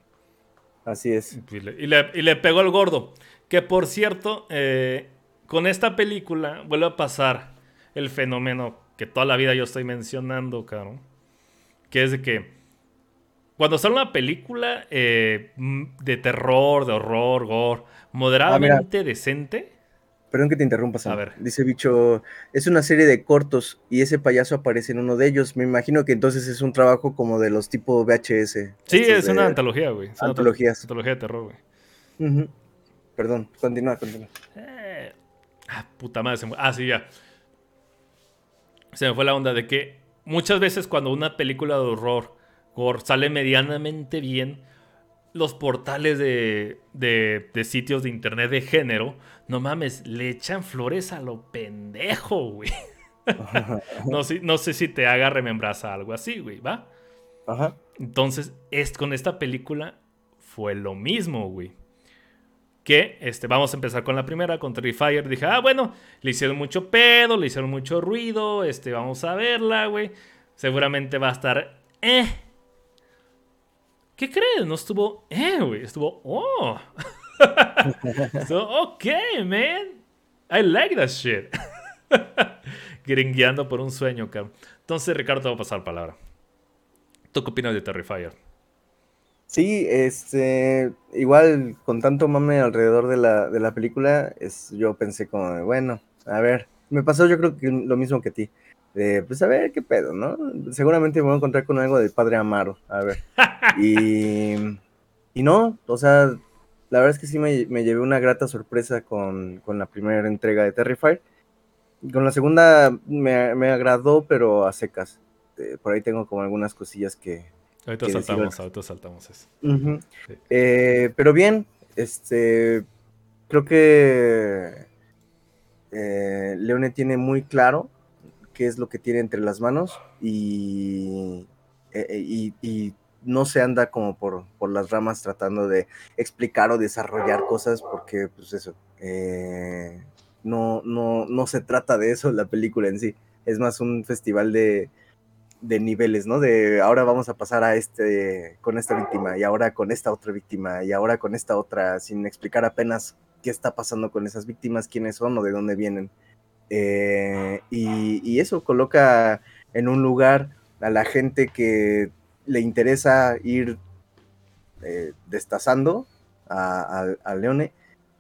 Así es. Y le, y le, pegó el gordo. Que por cierto, eh, con esta película vuelve a pasar el fenómeno que toda la vida yo estoy mencionando, cabrón. Que es de que cuando sale una película eh, de terror, de horror, gore, moderadamente ah, decente. Perdón que te interrumpa, A ver. Dice Bicho, es una serie de cortos y ese payaso aparece en uno de ellos. Me imagino que entonces es un trabajo como de los tipo VHS. Sí, es una antología, güey. Antologías. Antología de terror, güey. Perdón, continúa, continúa. Eh, ah, puta madre. Ah, sí, ya se me fue la onda de que muchas veces cuando una película de horror, sale medianamente bien, los portales de, de, sitios de internet de género, no mames, le echan flores a lo pendejo, güey. no, sé, no sé si te haga remembranza algo así, güey, ¿va? Ajá. Entonces, es, con esta película fue lo mismo, güey que este, vamos a empezar con la primera, con Terrifier. Dije, ah, bueno, le hicieron mucho pedo, le hicieron mucho ruido, este, vamos a verla, güey. Seguramente va a estar, eh. ¿Qué crees? No estuvo, eh, güey, estuvo, oh. [LAUGHS] so, ok, man. I like that shit. [LAUGHS] Gringueando por un sueño, cabrón. Entonces, Ricardo, te voy a pasar palabra. ¿Tú qué opinas de Terrifier? Sí, este, igual con tanto mame alrededor de la, de la película, es, yo pensé como, bueno, a ver, me pasó yo creo que lo mismo que a ti. De, pues a ver qué pedo, ¿no? Seguramente me voy a encontrar con algo de Padre Amaro, a ver. [LAUGHS] Y, y no, o sea, La verdad es que sí me, llevé una grata sorpresa con, la primera entrega de Terrifier. Con la segunda me, agradó, pero a secas. Eh, por ahí tengo como algunas cosillas que... Ahorita saltamos, ahorita saltamos eso. Eh, pero bien, este... Creo que eh, Leone tiene muy claro qué es lo que tiene entre las manos y, y no se anda como por, por, las ramas tratando de explicar o desarrollar cosas, porque pues eso, eh, no, no, no se trata de eso la película en sí, es más un festival de, de niveles, ¿no? De ahora vamos a pasar a este, con esta víctima, y ahora con esta otra víctima, y ahora con esta otra, sin explicar apenas qué está pasando con esas víctimas, quiénes son o de dónde vienen. Eh, y, eso coloca en un lugar a la gente que le interesa ir eh, destazando a, Leone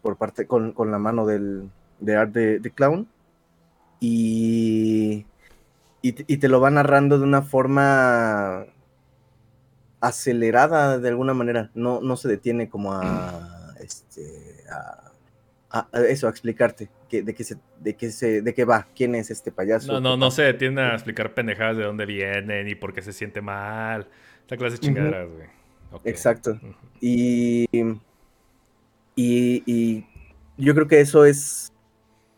por parte con, la mano del, de Art de, Clown. Y, y, te lo va narrando de una forma acelerada de alguna manera, no, no se detiene como a, este, a, eso, a explicarte de qué se, de qué se, de qué va, quién es este payaso. No, no, no se detiene a explicar pendejadas de dónde vienen y por qué se siente mal. La clase de chingaderas, güey. Exacto. y, y, yo creo que eso es.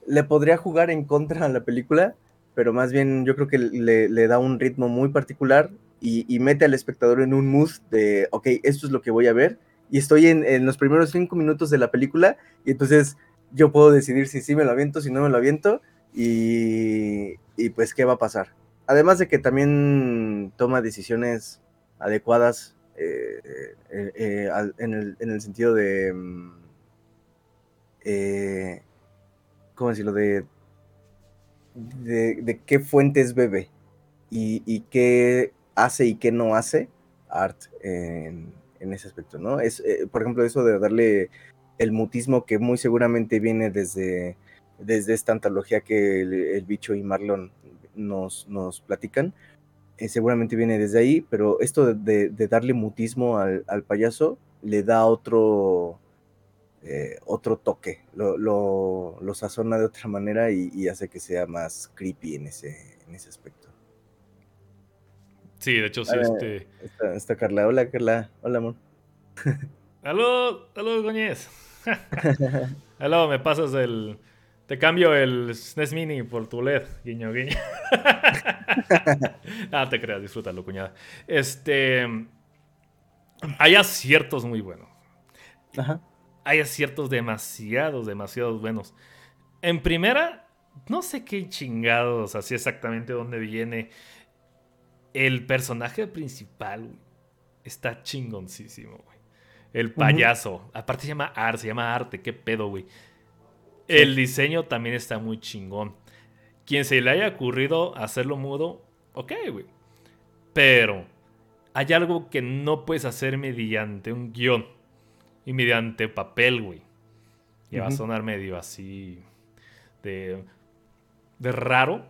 Le podría jugar en contra a la película, pero más bien yo creo que le, da un ritmo muy particular y, mete al espectador en un mood de, ok, esto es lo que voy a ver. Y estoy en, en los primeros cinco minutos de la película y entonces yo puedo decidir si sí me lo aviento, si no me lo aviento y, pues qué va a pasar. Además de que también toma decisiones adecuadas eh, eh, eh, en, el, sentido de, mm, ¿cómo decirlo? De, de, qué fuentes bebe y, qué hace y qué no hace Art en, en ese aspecto, ¿no? Es, por ejemplo, eso de darle el mutismo que muy seguramente viene desde, desde esta antología que el, bicho y Marlon nos, nos platican. Eh, seguramente viene desde ahí, pero esto de, darle mutismo al, payaso le da otro, eh, otro toque, lo, lo, sazona de otra manera y, hace que sea más creepy en ese, en ese aspecto. Sí, de hecho, sí. este... está, Carla. Hola, Carla. Hola, amor. Aló, aló, Goñez. [LAUGHS] Hello, me pasas el. Te cambio el SNES Mini por tu LED, guiño, guiño. [LAUGHS] ah, te creas, disfrútalo, cuñada. Este. Hay aciertos muy buenos. Ajá. Hay aciertos demasiados, demasiados buenos. En primera, no sé qué chingados, así exactamente dónde viene. El personaje principal está chingoncísimo. El payaso. Aparte se llama arte, se llama arte. ¿Qué pedo, güey? El diseño también está muy chingón. Quien se le haya ocurrido hacerlo mudo, ok, güey. Pero hay algo que no puedes hacer mediante un guion y mediante papel, güey. Y va a sonar medio así de, de raro.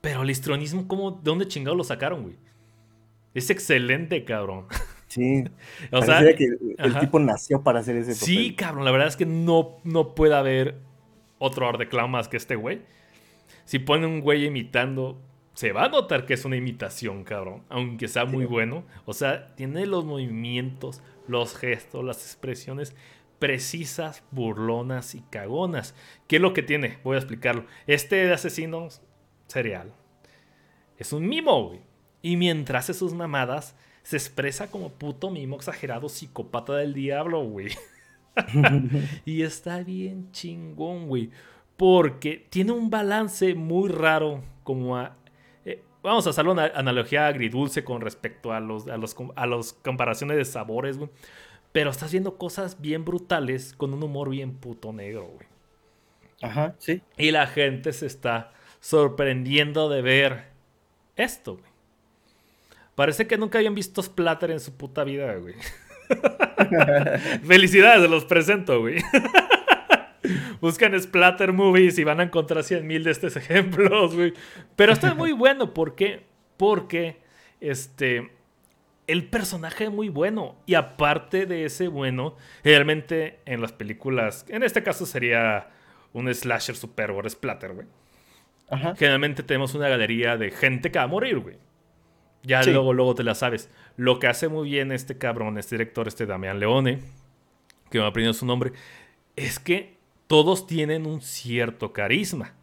Pero el histronismo, ¿cómo, ¿de dónde chingados lo sacaron, güey? Es excelente, cabrón. [LAUGHS] Sí. [LAUGHS] o sea, que el tipo nació para hacer ese papel. Sí, cabrón, la verdad es que no, no puede haber otro art de más que este güey. Si pone un güey imitando, se va a notar que es una imitación, cabrón, aunque sea muy bueno. O sea, tiene los movimientos, los gestos, las expresiones precisas, burlonas y cagonas. ¿Qué es lo que tiene? Voy a explicarlo. Este de asesino serial es un mimo, güey. Y mientras hace sus mamadas, se expresa como puto mimo exagerado psicópata del diablo, güey. [LAUGHS] y está bien chingón, güey. Porque tiene un balance muy raro, como a... Eh, vamos a hacer una analogía agridulce con respecto a los, a los, a los comparaciones de sabores, güey. Pero estás viendo cosas bien brutales con un humor bien puto negro, güey. Ajá, sí. Y la gente se está sorprendiendo de ver esto, güey. Parece que nunca habían visto Splatter en su puta vida, güey. [LAUGHS] Felicidades, los presento, güey. Buscan Splatter Movies y van a encontrar 100 mil de estos ejemplos, güey. Pero está muy bueno, ¿por qué? Porque, este, el personaje es muy bueno. Y aparte de ese bueno, realmente en las películas, en este caso sería un slasher super gore splatter, güey. Generalmente tenemos una galería de gente que va a morir, güey. Ya luego, luego te la sabes. Lo que hace muy bien este cabrón, este director, este Damián Leone, que me ha aprendido su nombre, es que todos tienen un cierto carisma.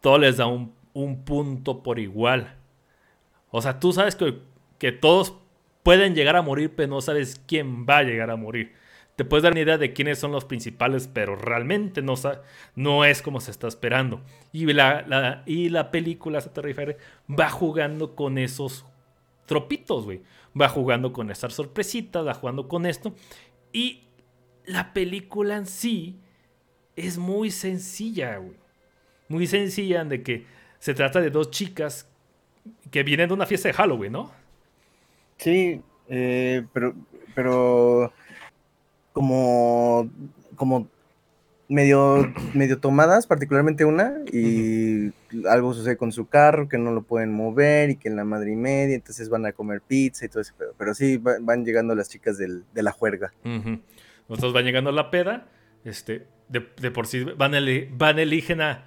Todo les da un, un punto por igual. O sea, tú sabes que que todos pueden llegar a morir, pero no sabes quién va a llegar a morir. Te puedes dar una idea de quiénes son los principales, pero realmente no, es como se está esperando. Y la, y la película, se refiere, va jugando con esos tropitos, güey. Va jugando con estas sorpresitas, va jugando con esto. Y la película en sí es muy sencilla, güey. Muy sencilla de que se trata de dos chicas que vienen de una fiesta de Halloween, ¿no? Sí, eh, pero como, como medio, medio tomadas, particularmente una, y algo sucede con su carro, que no lo pueden mover y que en la madre y media, entonces van a comer pizza y todo eso, pero, pero sí van llegando las chicas del, de la juerga. Nosotros van llegando a la peda, este, de, por sí van, van eligen a,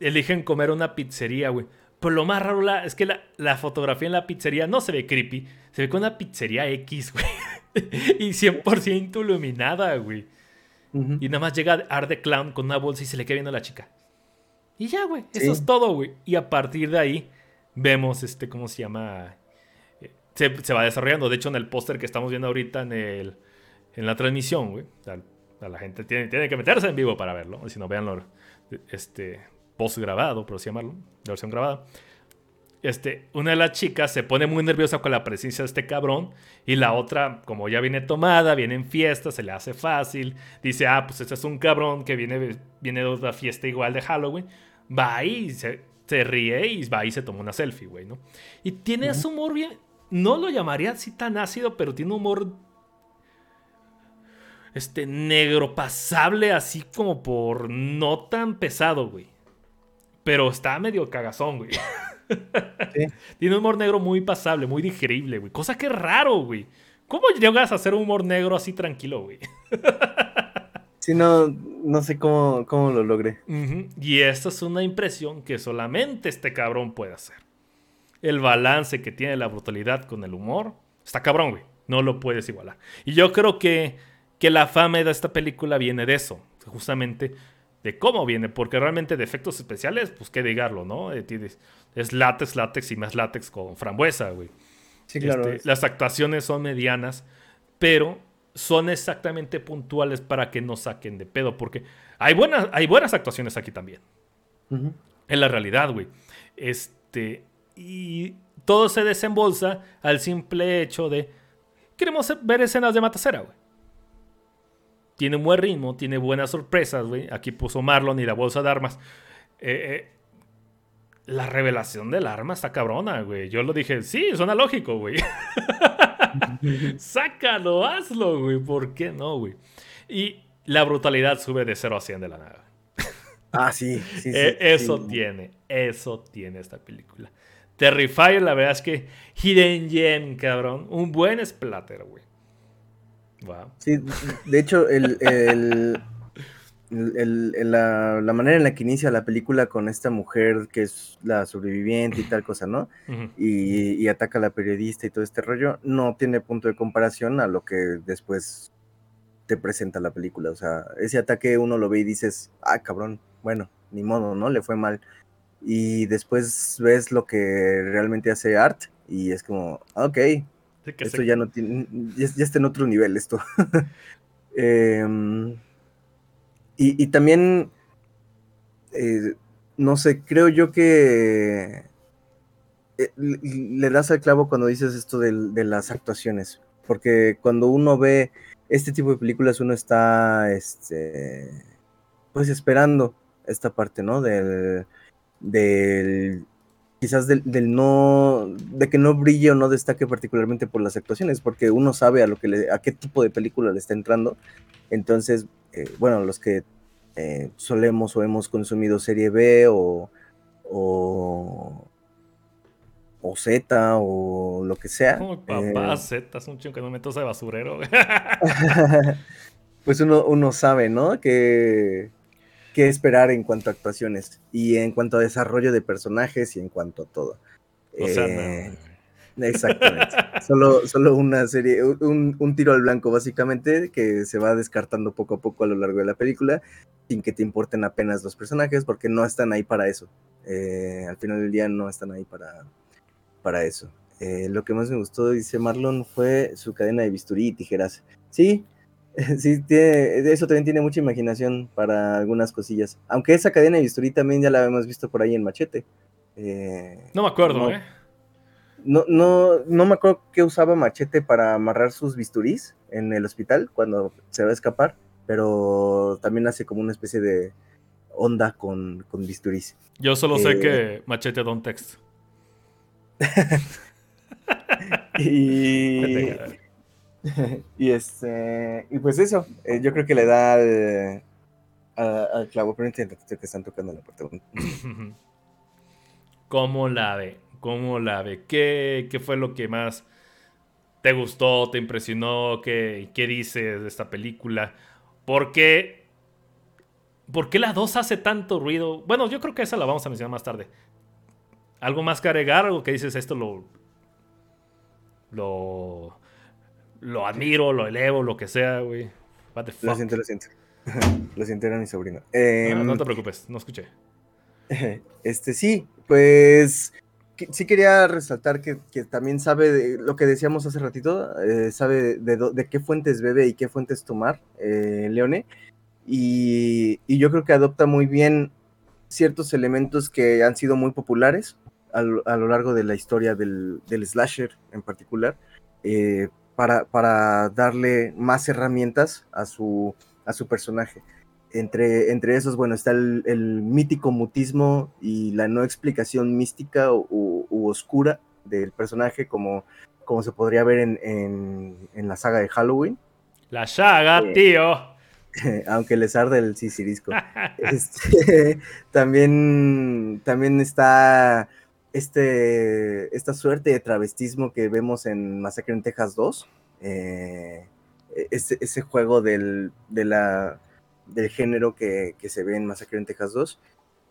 eligen comer una pizzería, güey. Pero lo más raro es que la, fotografía en la pizzería no se ve creepy. Se ve con una pizzería X, güey. [LAUGHS] y 100% iluminada, güey. Y nada más llega Art the Clown con una bolsa y se le queda viendo a la chica. Y ya, güey. Eso es todo, güey. Y a partir de ahí vemos, este, ¿cómo se llama? Eh, se, va desarrollando. De hecho, en el póster que estamos viendo ahorita en, el, en la transmisión, güey. la gente tiene, tiene, que meterse en vivo para verlo. Si no, veanlo este, post grabado, por así llamarlo, la versión grabada. Este, una de las chicas se pone muy nerviosa con la presencia de este cabrón y la otra, como ya viene tomada, viene en fiesta, se le hace fácil, dice, ah, pues este es un cabrón que viene, viene de otra fiesta igual de Halloween, va y se, ríe y va y se toma una selfie, güey, ¿no? Y tiene ese humor bien, no lo llamaría así tan ácido, pero tiene un humor este negro pasable, así como por no tan pesado, güey. Pero está medio cagazón, güey. [LAUGHS] Tiene un humor negro muy pasable, muy digerible, güey. Cosa que raro, güey. ¿Cómo llegas a hacer un humor negro así tranquilo, güey? [LAUGHS] sí, no, no sé cómo, cómo lo logré. Y esta es una impresión que solamente este cabrón puede hacer. El balance que tiene la brutalidad con el humor está cabrón, güey. No lo puedes igualar. Y yo creo que, que la fama de esta película viene de eso. Justamente de cómo viene, porque realmente de efectos especiales, pues qué digarlo, ¿no? Eh, es látex, látex y más látex con frambuesa, güey. Sí, claro. Este, las actuaciones son medianas, pero son exactamente puntuales para que no saquen de pedo, porque hay buenas, hay buenas actuaciones aquí también. En la realidad, güey. Este, y todo se desembolsa al simple hecho de queremos ver escenas de matacera, güey tiene un buen ritmo, tiene buenas sorpresas, güey. Aquí puso Marlon y la bolsa de armas. Eh, eh, la revelación del arma está cabrona, güey. Yo lo dije, sí, suena lógico, güey. [LAUGHS] Sácalo, hazlo, güey. ¿Por qué no, güey? Y la brutalidad sube de 0 a 100 de la nada. Ah, sí, sí, eh, eso tiene, eso tiene esta película. Terrifier, la verdad es que Hidden Gem, cabrón. Un buen splatter, güey. Sí, de hecho, el, la, manera en la que inicia la película con esta mujer que es la sobreviviente y tal cosa, ¿no? y, ataca a la periodista y todo este rollo, no tiene punto de comparación a lo que después te presenta la película. O sea, ese ataque uno lo ve y dices, ah, cabrón, bueno, ni modo, ¿no? Le fue mal. Y después ves lo que realmente hace Art y es como, ah, ok, esto ya no tiene, ya, está en otro nivel esto. [LAUGHS] Em, y, también, eh, no sé, creo yo que eh, le das al clavo cuando dices esto de, las actuaciones, porque cuando uno ve este tipo de películas uno está, este, pues esperando esta parte, ¿no? Del, del quizás del, no, de que no brille o no destaque particularmente por las actuaciones, porque uno sabe a lo que le, a qué tipo de película le está entrando. Entonces, eh, bueno, los que eh, solemos o hemos consumido serie B o, o, o Z o lo que sea. papá, eh, Z es un chingo que no meto de basurero. [LAUGHS] pues uno, uno sabe, ¿no? Que, qué esperar en cuanto a actuaciones y en cuanto a desarrollo de personajes y en cuanto a todo. O sea, eh, Exactamente. [LAUGHS] solo, solo una serie, un, un, tiro al blanco, básicamente, que se va descartando poco a poco a lo largo de la película, sin que te importen apenas los personajes, porque no están ahí para eso. Eh, al final del día no están ahí para, para eso. Eh, lo que más me gustó, dice Marlon, fue su cadena de bisturí y tijeras. Sí, [LAUGHS] sí, tiene, eso también tiene mucha imaginación para algunas cosillas. Aunque esa cadena de bisturí también ya la hemos visto por ahí en Machete. Eh, no me acuerdo, ¿eh? No, no, no me acuerdo que usaba Machete para amarrar sus bisturís en el hospital cuando se va a escapar, pero también hace como una especie de onda con, con bisturís. Yo solo sé eh, que Machete don't text. [LAUGHS] y... [LAUGHS] [LAUGHS] y este y pues eso, eh, yo creo que le da al, clavo, pero entiendo que están tocando la puerta. [LAUGHS] ¿Cómo la ve? ¿Cómo la ve? ¿Qué, ¿Qué, fue lo que más te gustó, te impresionó? ¿Qué, qué dices de esta película? ¿Por qué, ¿Por qué la 2 hace tanto ruido? Bueno, yo creo que esa la vamos a mencionar más tarde. ¿Algo más que agregar? ¿Algo que dices esto lo... Lo... Lo admiro, lo elevo, lo que sea, güey. Lo siento, lo siento. [LAUGHS] lo siento, era mi sobrino. no, no em, te preocupes, no escuché. [LAUGHS] Este sí, pues sí quería resaltar que, también sabe de lo que decíamos hace ratito, eh, sabe de, qué fuentes bebe y qué fuentes tomar, eh, Leone, y, yo creo que adopta muy bien ciertos elementos que han sido muy populares a, lo largo de la historia del, slasher en particular, eh, para, para, darle más herramientas a su, a su personaje. Entre, entre esos, bueno, está el, mítico mutismo y la no explicación mística u, oscura del personaje, como, como se podría ver en, la saga de Halloween. La saga, eh, tío. [LAUGHS] Aunque les arde el sisirisco. [LAUGHS] este, [LAUGHS] también, también está este, esta suerte de travestismo que vemos en Masacre en Texas 2. Eh, e-, ese, juego del, de la del género que, se ve en Masacre en Texas 2.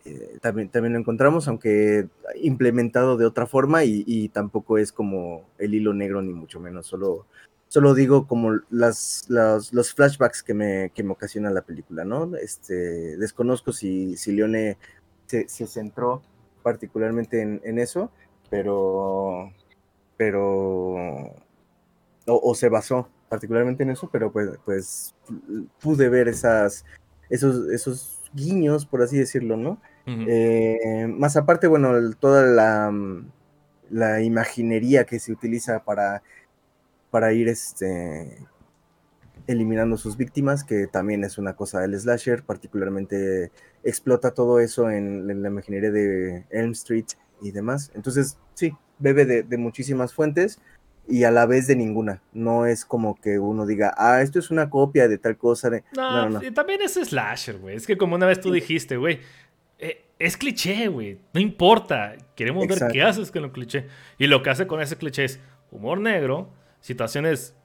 Eh, también, también lo encontramos, aunque implementado de otra forma y, tampoco es como el hilo negro ni mucho menos, solo, solo digo como las, los flashbacks que me, que me ocasiona la película, ¿no? Este, desconozco si, si Leone se, centró particularmente en, eso, pero, pero, o se basó particularmente en eso, pero pues, pues pude ver esas, esos, esos guiños, por así decirlo, ¿no? Eh, más aparte, bueno, toda la, la, imaginería que se utiliza para, para ir este, eliminando sus víctimas, que también es una cosa del slasher, particularmente explota todo eso en, la imaginería de Elm Street y demás. Entonces, sí, bebe de muchísimas fuentes y a la vez de ninguna. No es como que uno diga, ah, esto es una copia de tal cosa. No, no, también es slasher, güey. Es que como una vez tú dijiste, güey, eh, es cliché, güey. No importa. Queremos ver qué haces con el cliché. Y lo que hace con ese cliché es humor negro, situaciones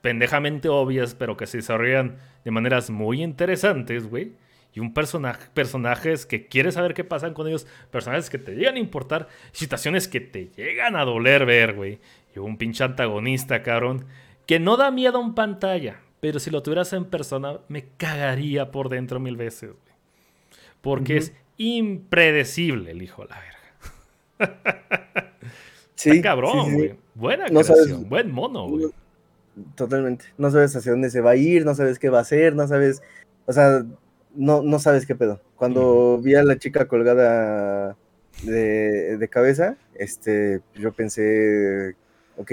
pendejamente obvias, pero que se desarrollan de maneras muy interesantes, güey. Y un personaje, personajes que quieres saber qué pasan con ellos, personajes que te llegan a importar, situaciones que te llegan a doler ver, güey un pinche antagonista, cabrón, que no da miedo en pantalla, pero si lo tuvieras en persona, me cagaría por dentro mil veces, güey. Porque es impredecible el hijo de la verga. [LAUGHS] sí, cabrón, güey. Buena creación, buen mono, güey. Totalmente. No sabes hacia dónde se va a ir, no sabes qué va a hacer, no sabes. O sea, no, no sabes qué pedo. Cuando vi a la chica colgada de, de, cabeza, este, yo pensé ok,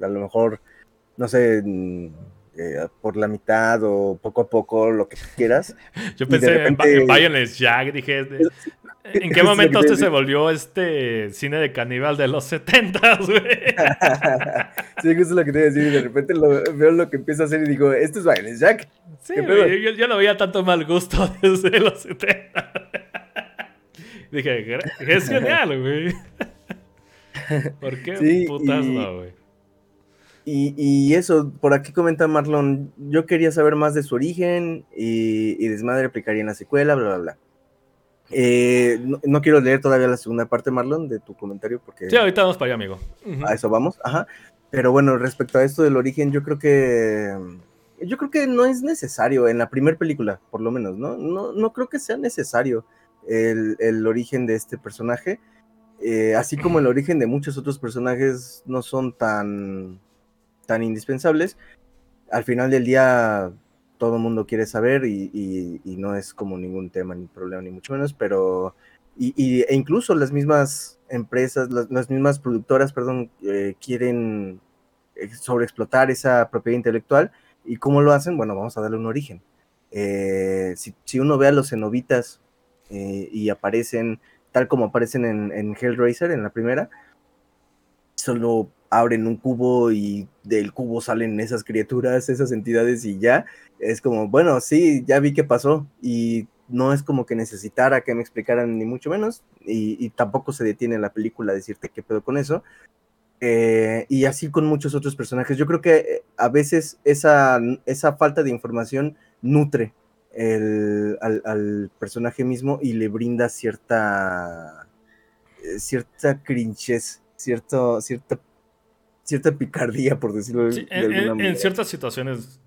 a lo mejor, no sé, mm, eh, por la mitad o poco a poco, lo que quieras. [LAUGHS] Yo pensé repente... en, Jack, dije, ¿en [LAUGHS] qué momento usted se volvió este cine de caníbal de los [LAUGHS] 70, güey? [LAUGHS] sí, eso es lo que te iba a decir, y de repente veo lo que empieza a hacer y digo, ¿esto es Violence Jack? Sí, yo, yo, no veía tanto mal gusto desde los 70. dije, es genial, güey. ¿Por qué putas no, güey? Y, eso, por aquí comenta Marlon, yo quería saber más de su origen y, y Desmadre aplicaría en la secuela, bla, bla, bla. Eh, no, quiero leer todavía la segunda parte, Marlon, de tu comentario, porque... Sí, ahorita vamos para allá, amigo. A eso vamos, ajá. Pero bueno, respecto a esto del origen, yo creo que... Yo creo que no es necesario, en la primera película, por lo menos, ¿no? No, no creo que sea necesario el, el origen de este personaje. Eh, así como el origen de muchos otros personajes no son tan tan indispensables, al final del día todo el mundo quiere saber y, no es como ningún tema ni problema ni mucho menos, pero y, e incluso las mismas empresas, las, mismas productoras, perdón, eh, quieren eh, sobreexplotar esa propiedad intelectual y cómo lo hacen, bueno, vamos a darle un origen. Eh, si, uno ve a los cenobitas y aparecen tal como aparecen en, en Hellraiser, en la primera, solo abren un cubo y del cubo salen esas criaturas, esas entidades y ya, es como, bueno, sí, ya vi qué pasó y no es como que necesitara que me explicaran ni mucho menos y, tampoco se detiene la película a decirte qué pedo con eso. Eh, y así con muchos otros personajes. Yo creo que eh, a veces esa, esa falta de información nutre al, personaje mismo y le brinda cierta, eh, cierta crinchez, cierto, cierta cierta picardía, por decirlo de, alguna manera. En ciertas situaciones,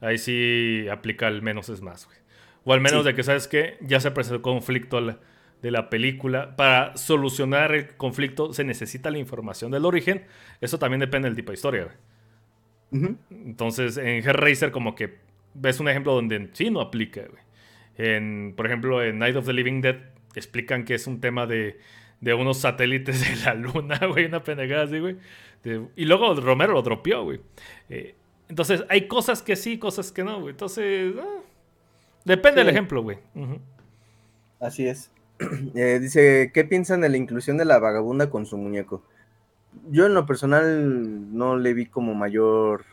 ahí sí aplica el menos es más, güey. O al menos de que, ¿sabes que Ya se presentó conflicto de la película. Para solucionar el conflicto se necesita la información del origen. Eso también depende del tipo de historia, güey. Entonces, en Hellraiser como que ves un ejemplo donde sí no aplica, güey. En, por ejemplo, en Night of the Living Dead explican que es un tema de, de unos satélites [LAUGHS] de la luna, güey, una pendejada así, güey. Este, y luego Romero lo dropeó, güey. Eh, entonces, hay cosas que sí, cosas que no, güey. Entonces, ah, depende del ejemplo, güey. Así es. [CLEARS THROAT] Eh, dice, ¿qué piensan de la inclusión de la vagabunda con su muñeco? Yo en lo personal no le vi como mayor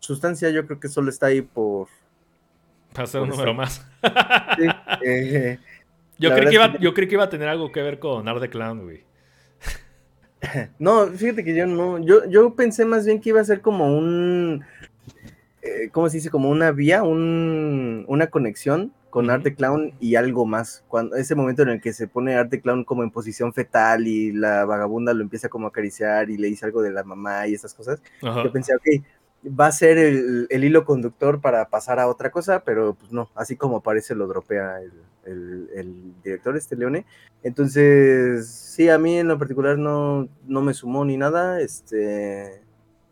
sustancia, yo creo que solo está ahí por... Para hacer un número más. Eh, [LAUGHS] yo, creí que iba, yo creí que iba a tener algo que ver con Art the Clown, güey. [LAUGHS] No, fíjate que yo no, yo, yo pensé más bien que iba a ser como un, eh, ¿cómo se dice? Como una vía, un, una conexión con Arte Clown y algo más. Cuando ese momento en el que se pone Arte Clown como en posición fetal y la vagabunda lo empieza como a acariciar y le dice algo de la mamá y esas cosas, yo pensé, ok, va a ser el, hilo conductor para pasar a otra cosa, pero pues no, así como parece lo dropea el, director, este Leone. Entonces, sí, a mí en lo particular no, no me sumó ni nada, este,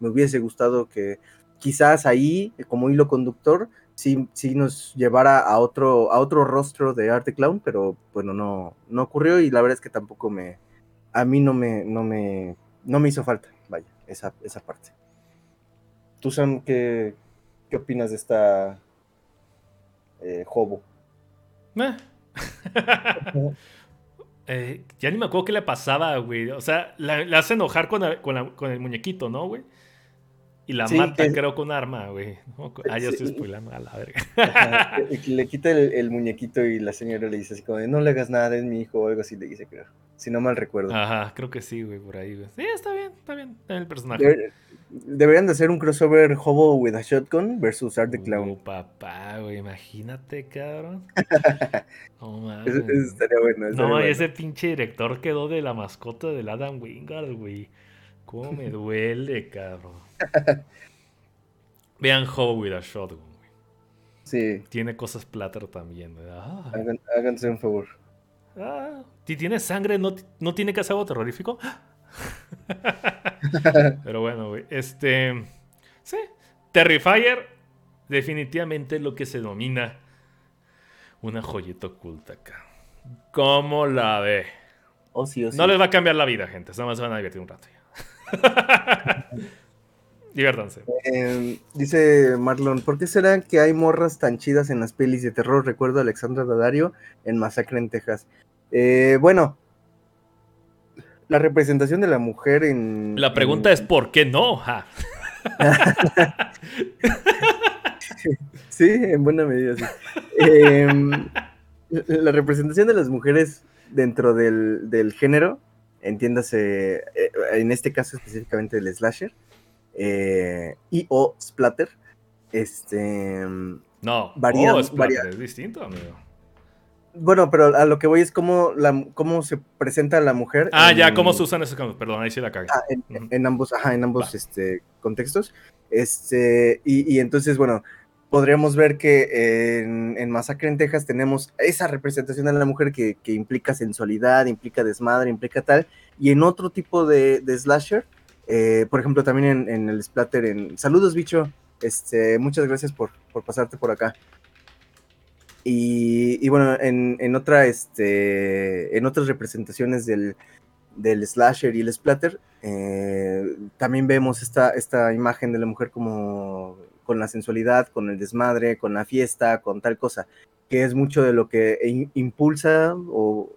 me hubiese gustado que quizás ahí, como hilo conductor, sí, sí nos llevara a otro, a otro rostro de Arte Clown, pero bueno, no, no ocurrió y la verdad es que tampoco me, a mí no me, no me, no me hizo falta, vaya, esa, esa parte. ¿Tú, Sam, qué, qué opinas de esta eh, Hobo? [LAUGHS] Eh, ya ni me acuerdo qué le pasaba, güey. O sea, la, hace enojar con, con, el muñequito, ¿no, güey? Y la mata, creo, con arma, güey. Ah, ya estoy spoilando a la verga. [LAUGHS] le, quita el, muñequito y la señora le dice así como, no le hagas nada, es mi hijo o algo así, le dice, creo. Si no mal recuerdo. Ajá, creo que sí, güey, por ahí, güey. Sí, está bien, está bien, el personaje deberían de hacer un crossover Hobo with a Shotgun versus Art the Clown. Oh, papá, güey, imagínate, cabrón. [LAUGHS] no mames. Eso, estaría bueno. no, ese pinche director quedó de la mascota del Adam Wingard, güey. Cómo me [LAUGHS] duele, cabrón. Vean Hobo with a Shotgun, güey. Sí. Tiene cosas platter también, ¿verdad? háganse un favor. Ah, si tiene sangre, ¿no, ¿no tiene que hacer algo terrorífico? [LAUGHS] Pero bueno, güey. Este. Sí. Terrifier, definitivamente lo que se denomina una joyeta oculta acá. ¿Cómo la ve? Oh, no les va a cambiar la vida, gente. Nada más se van a divertir un rato ya. [LAUGHS] Diviértanse. Em, dice Marlon, ¿por qué será que hay morras tan chidas en las pelis de terror? Recuerdo a Alexandra Daddario en Masacre en Texas. Eh, bueno, la representación de la mujer en... La pregunta es ¿por qué no? [LAUGHS] sí, en buena medida, sí. Em, la representación de las mujeres dentro del, género entiéndase, eh, en este caso específicamente del slasher, eh, y o splatter, este... No, varía, oh, splatter varía- es distinto, amigo. Bueno, pero a lo que voy es cómo, la, cómo se presenta la mujer. Ah, en- ya, ¿cómo se usan esos? Perdón, ahí sí la cagué. Ah, en, ambos, ajá, en ambos Va. este, contextos. Este, y, y entonces, bueno, podríamos ver que en, en Masacre en Texas tenemos esa representación de la mujer que, que implica sensualidad, implica desmadre, implica tal. Y en otro tipo de, de slasher, eh, por ejemplo, también en, en el splatter, en Saludos, bicho. Este, muchas gracias por, por pasarte por acá. Y, bueno, en, en otra, este, en otras representaciones del, slasher y el splatter, eh, también vemos esta, esta imagen de la mujer como con la sensualidad, con el desmadre, con la fiesta, con tal cosa, que es mucho de lo que impulsa o,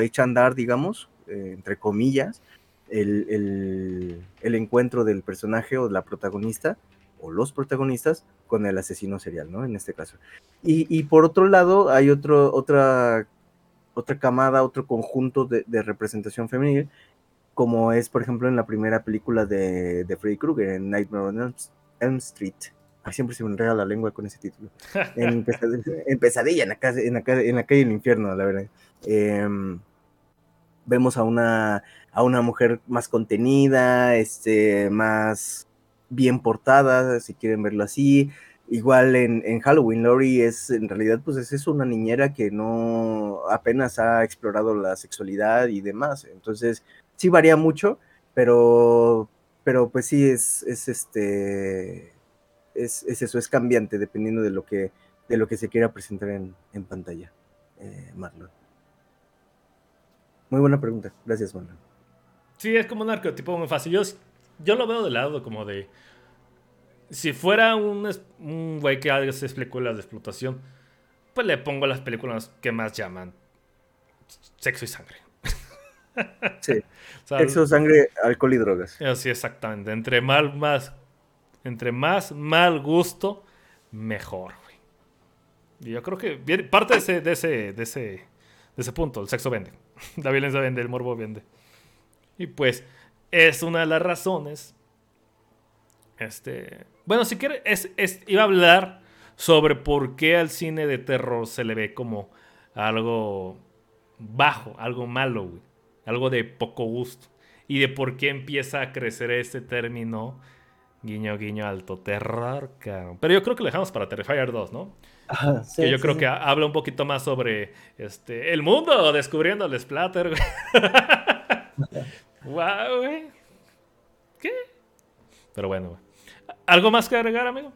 echa a andar, digamos, eh, entre comillas, el- el encuentro del personaje o de la protagonista o los protagonistas con el asesino serial, ¿no? En este caso. Y, y por otro lado, hay otro, otra, otra camada, otro conjunto de, de representación femenil, como es, por ejemplo, en la primera película de, de Freddy Krueger, en Nightmare on Elm, Street. Ay, siempre se me enreda la lengua con ese título. [LAUGHS] En Pesadilla, en, Pesadilla, en, la, calle, en, la, calle- en la calle del infierno, la verdad. Em, vemos a una, a una mujer más contenida, este, más bien portada, si quieren verlo así. Igual en, en Halloween, Lori es, en realidad, pues es eso, una niñera que no apenas ha explorado la sexualidad y demás. Entonces, sí varía mucho, pero, pero pues sí es, es este, es, es eso, es cambiante dependiendo de lo que, de lo que se quiera presentar en, en pantalla, eh, Marlon. Muy buena pregunta, gracias, Marlon. Sí, es como un arquetipo muy fácil. Yo, yo lo veo de lado como de... Si fuera un, güey que hace películas de explotación, pues le pongo las películas que más llaman sexo y sangre. Sí, [LAUGHS] O sea, sexo, sangre, alcohol y drogas. Sí, exactamente. Entre mal, más, entre más mal gusto, mejor, güey. Y yo creo que viene- parte de ese, de ese, de ese, de ese punto, el sexo vende. [LAUGHS] La violencia vende, el morbo vende. Y pues, es una de las razones. Este. Bueno, si quiere, es, es- iba a hablar sobre por qué al cine de terror se le ve como algo bajo, algo malo, güey. Algo de poco gusto. Y de por qué empieza a crecer este término guiño, guiño, alto terror, cabrón. Pero yo creo que lo dejamos para Terrifier 2, ¿no? Ajá, sí, que yo sí, creo sí. que ha- habla un poquito más sobre este, el mundo descubriendo el splatter, güey. [LAUGHS] Guau, güey. ¿Qué? Pero bueno, güey. ¿Algo más que agregar, amigo?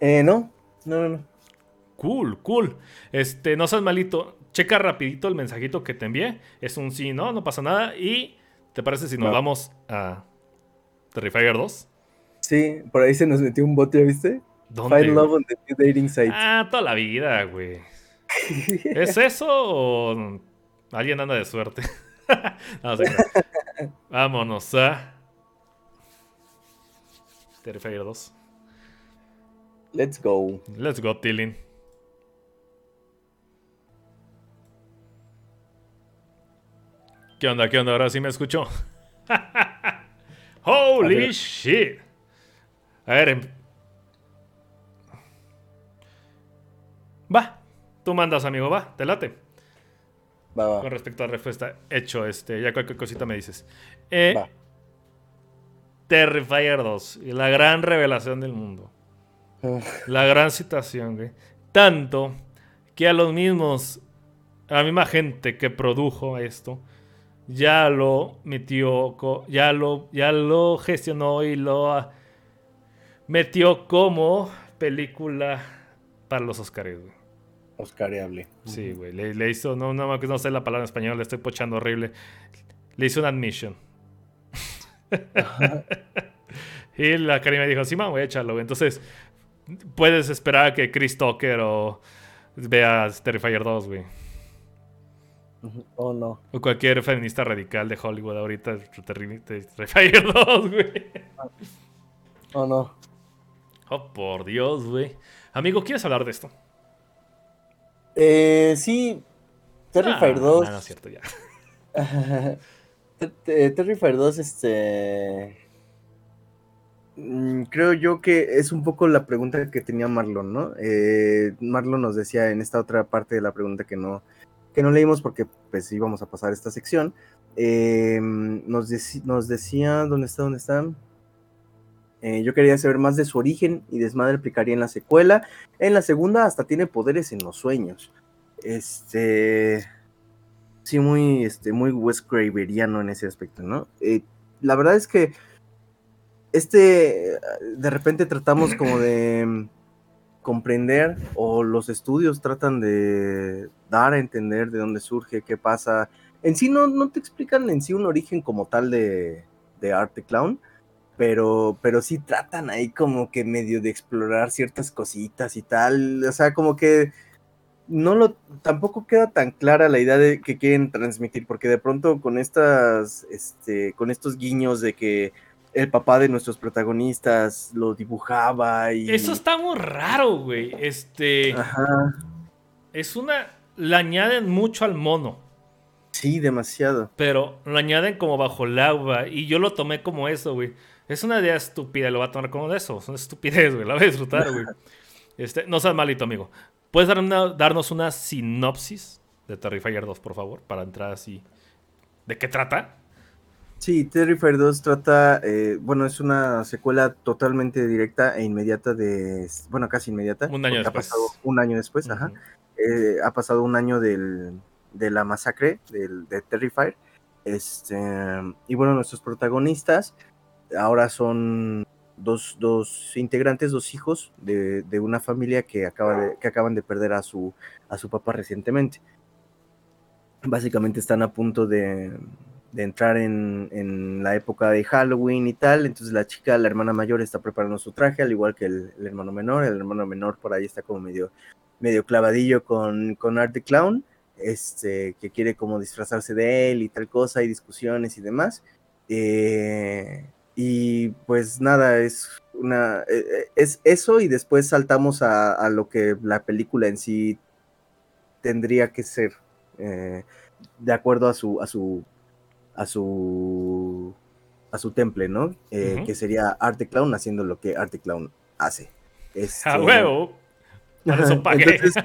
Eh, no, no, no, no. Cool, cool. Este, no seas malito. Checa rapidito el mensajito que te envié. Es un sí, no, no pasa nada. Y ¿te parece si nos Va. vamos a Terrifier 2? Sí, por ahí se nos metió un bot, ¿ya viste? ¿Dónde? Find love on the new dating site. Ah, toda la vida, güey. ¿Es eso o alguien anda de suerte? [LAUGHS] no. Vámonos a Terrifier 2. Let's go. Let's go, Tilling. ¿Qué onda? ¿Qué onda? Ahora sí me escuchó. [LAUGHS] Holy shit. A ver. em- Va. Tú mandas, amigo. Va. Te late. Va, va. Con respecto a la respuesta. Hecho, este. Ya cualquier cosita me dices. Eh, va. Terrifier 2. y La gran revelación del mundo. La gran situación, güey. Tanto que a los mismos, a la misma gente que produjo esto, ya lo metió, ya lo, ya lo gestionó y lo ah, metió como película para los Oscars, güey. Oscareable. Sí, güey. Le, le hizo, no, no, no sé la palabra en español, le estoy pochando horrible. Le hizo una admission. [LAUGHS] y la Karima dijo, sí, man, voy a echarlo. Entonces, puedes esperar a que Chris Tucker o veas Terrifier 2, güey. Oh, no. O cualquier feminista radical de Hollywood ahorita, Terri- Terrifier 2, güey. Oh, no. Oh, por Dios, güey. Amigo, ¿quieres hablar de esto? Eh, sí. Terrifier Ah, 2. No, no es cierto, ya. [LAUGHS] Terrifier 2, este. Mm, creo yo que es un poco la pregunta que tenía Marlon, ¿no? Eh, Marlon nos decía en esta otra parte de la pregunta que no, que no leímos porque pues íbamos a pasar esta sección. Eh, nos, nos decía, ¿dónde está? ¿Dónde está? Eh, yo quería saber más de su origen y desmadre aplicaría en la secuela. En la segunda hasta tiene poderes en los sueños. Este. Sí, muy, este, muy Wes Craveriano en ese aspecto, ¿no? Eh, la verdad es que. Este. De repente tratamos como de comprender, o los estudios tratan de dar a entender de dónde surge, qué pasa. En sí no, no te explican en sí un origen como tal de, de Arte Clown pero, pero sí tratan ahí como que medio de explorar ciertas cositas y tal, o sea, como que no lo, tampoco queda tan clara la idea de que quieren transmitir, porque de pronto con estas, este, con estos guiños de que el papá de nuestros protagonistas lo dibujaba y... Eso está muy raro, güey, este... Ajá. Es una... Le añaden mucho al mono. Sí, demasiado. Pero lo añaden como bajo el agua y yo lo tomé como eso, güey. Es una idea estúpida, lo va a tomar como de eso. Es una estupidez, güey. La voy a disfrutar, güey. [LAUGHS] Este, no seas malito, amigo. ¿Puedes darnos una sinopsis de Terrifier 2, por favor? Para entrar así. ¿De qué trata? Sí, Terrifier 2 trata, eh, bueno, es una secuela totalmente directa e inmediata de, bueno, casi inmediata. Un año después. Ha pasado un año después, ajá. Eh, ha pasado un año del, de la masacre del, de Terrifier. Este, y bueno, nuestros protagonistas ahora son dos, dos integrantes, dos hijos de, de, una familia que, acaba que acaban de perder a su, a su papá recientemente. Básicamente están a punto de, de entrar en, en, la época de Halloween y tal, entonces la chica, la hermana mayor, está preparando su traje, al igual que el, el hermano menor, el hermano menor por ahí está como medio, medio clavadillo con, con Art the Clown, este, que quiere como disfrazarse de él y tal cosa, y discusiones y demás. Eh, y pues nada, es una e, e, es eso y después saltamos a, lo que la película en sí tendría que ser eh, de acuerdo a su a su a su a su temple, ¿no? Eh, que sería Arte Clown haciendo lo que Arte Clown hace. Este, [LAUGHS] a huevo. Entonces, [LAUGHS]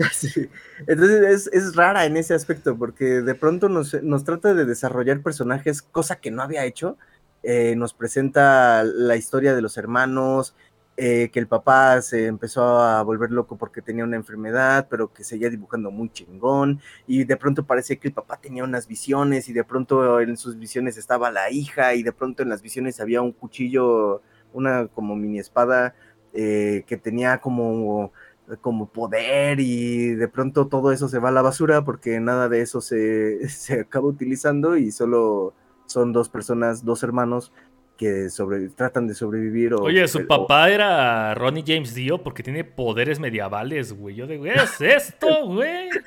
[LAUGHS] Entonces es, es, rara en ese aspecto porque de pronto nos, nos trata de desarrollar personajes, cosa que no había hecho, eh, nos presenta la historia de los hermanos, eh, que el papá se empezó a volver loco porque tenía una enfermedad, pero que seguía dibujando muy chingón, y de pronto parecía que el papá tenía unas visiones, y de pronto en sus visiones estaba la hija, y de pronto en las visiones había un cuchillo, una como mini espada, eh, que tenía como como poder y de pronto todo eso se va a la basura porque nada de eso se, [LAUGHS] se acaba utilizando y solo son dos personas, dos hermanos que sobre, tratan de sobrevivir. Oye, su papá era Ronnie James Dio porque tiene poderes medievales, güey. Yo digo, ¿qué es esto, güey? [LAUGHS]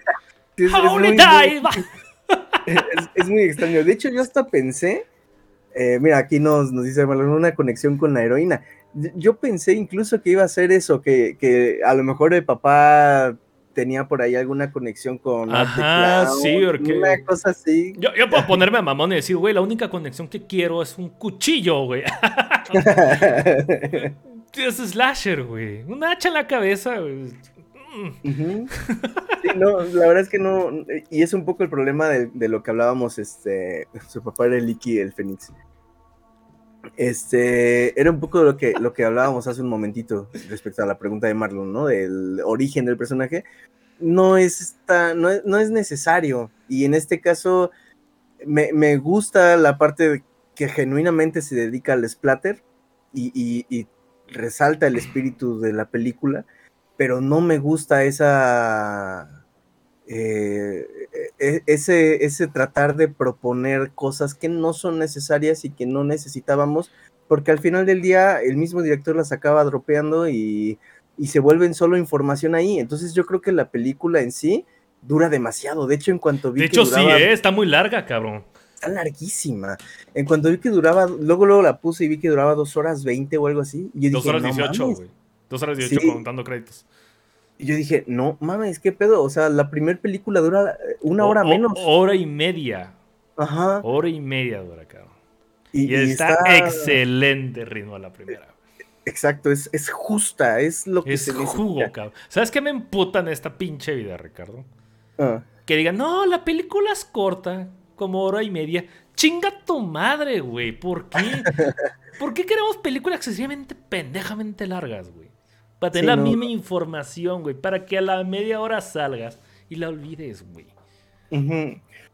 [LAUGHS] es, es, muy, extraño. De hecho, yo hasta pensé, eh, mira, aquí nos, nos dice una conexión con la heroína. Yo pensé incluso que iba a ser eso, que, que a lo mejor el papá tenía por ahí alguna conexión con Ajá, sí, porque... Una cosa así. Yo, yo puedo ponerme a mamón y decir, güey, la única conexión que quiero es un cuchillo, güey. [LAUGHS] es slasher, güey. Un hacha en la cabeza, güey. Sí, no, la verdad es que no. Y es un poco el problema de, de lo que hablábamos, este. Su papá era el Iki, el Fénix. Este, era un poco lo que, lo que hablábamos hace un momentito respecto a la pregunta de Marlon, ¿no? Del origen del personaje. No es, no, es, necesario. Y en este caso, me, gusta la parte que genuinamente se dedica al splatter y, resalta el espíritu de la película, pero no me gusta esa eh, e, ese, ese tratar de proponer cosas que no son necesarias y que no necesitábamos, porque al final del día el mismo director las acaba dropeando y, y se vuelven solo información ahí. Entonces yo creo que la película en sí dura demasiado. De hecho, en cuanto vi de hecho, sí, ¿eh? está muy larga, cabrón. Está larguísima. En cuanto vi que duraba, luego luego la puse y vi que duraba dos horas veinte o algo así. Y dos horas dieciocho, güey. Dos horas dieciocho contando créditos. Y yo dije, no mames, ¿qué pedo? O sea, la primera película dura eh, una hora menos. Hora y media. Ajá. Hora y media dura, cabrón. Y, está, excelente ritmo a la primera. Exacto, es, es justa, es lo que es se jugo, cabrón. ¿Sabes qué me emputan esta pinche vida, Ricardo? Ah. Que digan, no, la película es corta, como hora y media. Chinga tu madre, güey. ¿Por qué? [LAUGHS] ¿Por qué queremos películas excesivamente pendejamente largas, güey? Para tener la misma información, güey. Para que a la media hora salgas y la olvides, güey.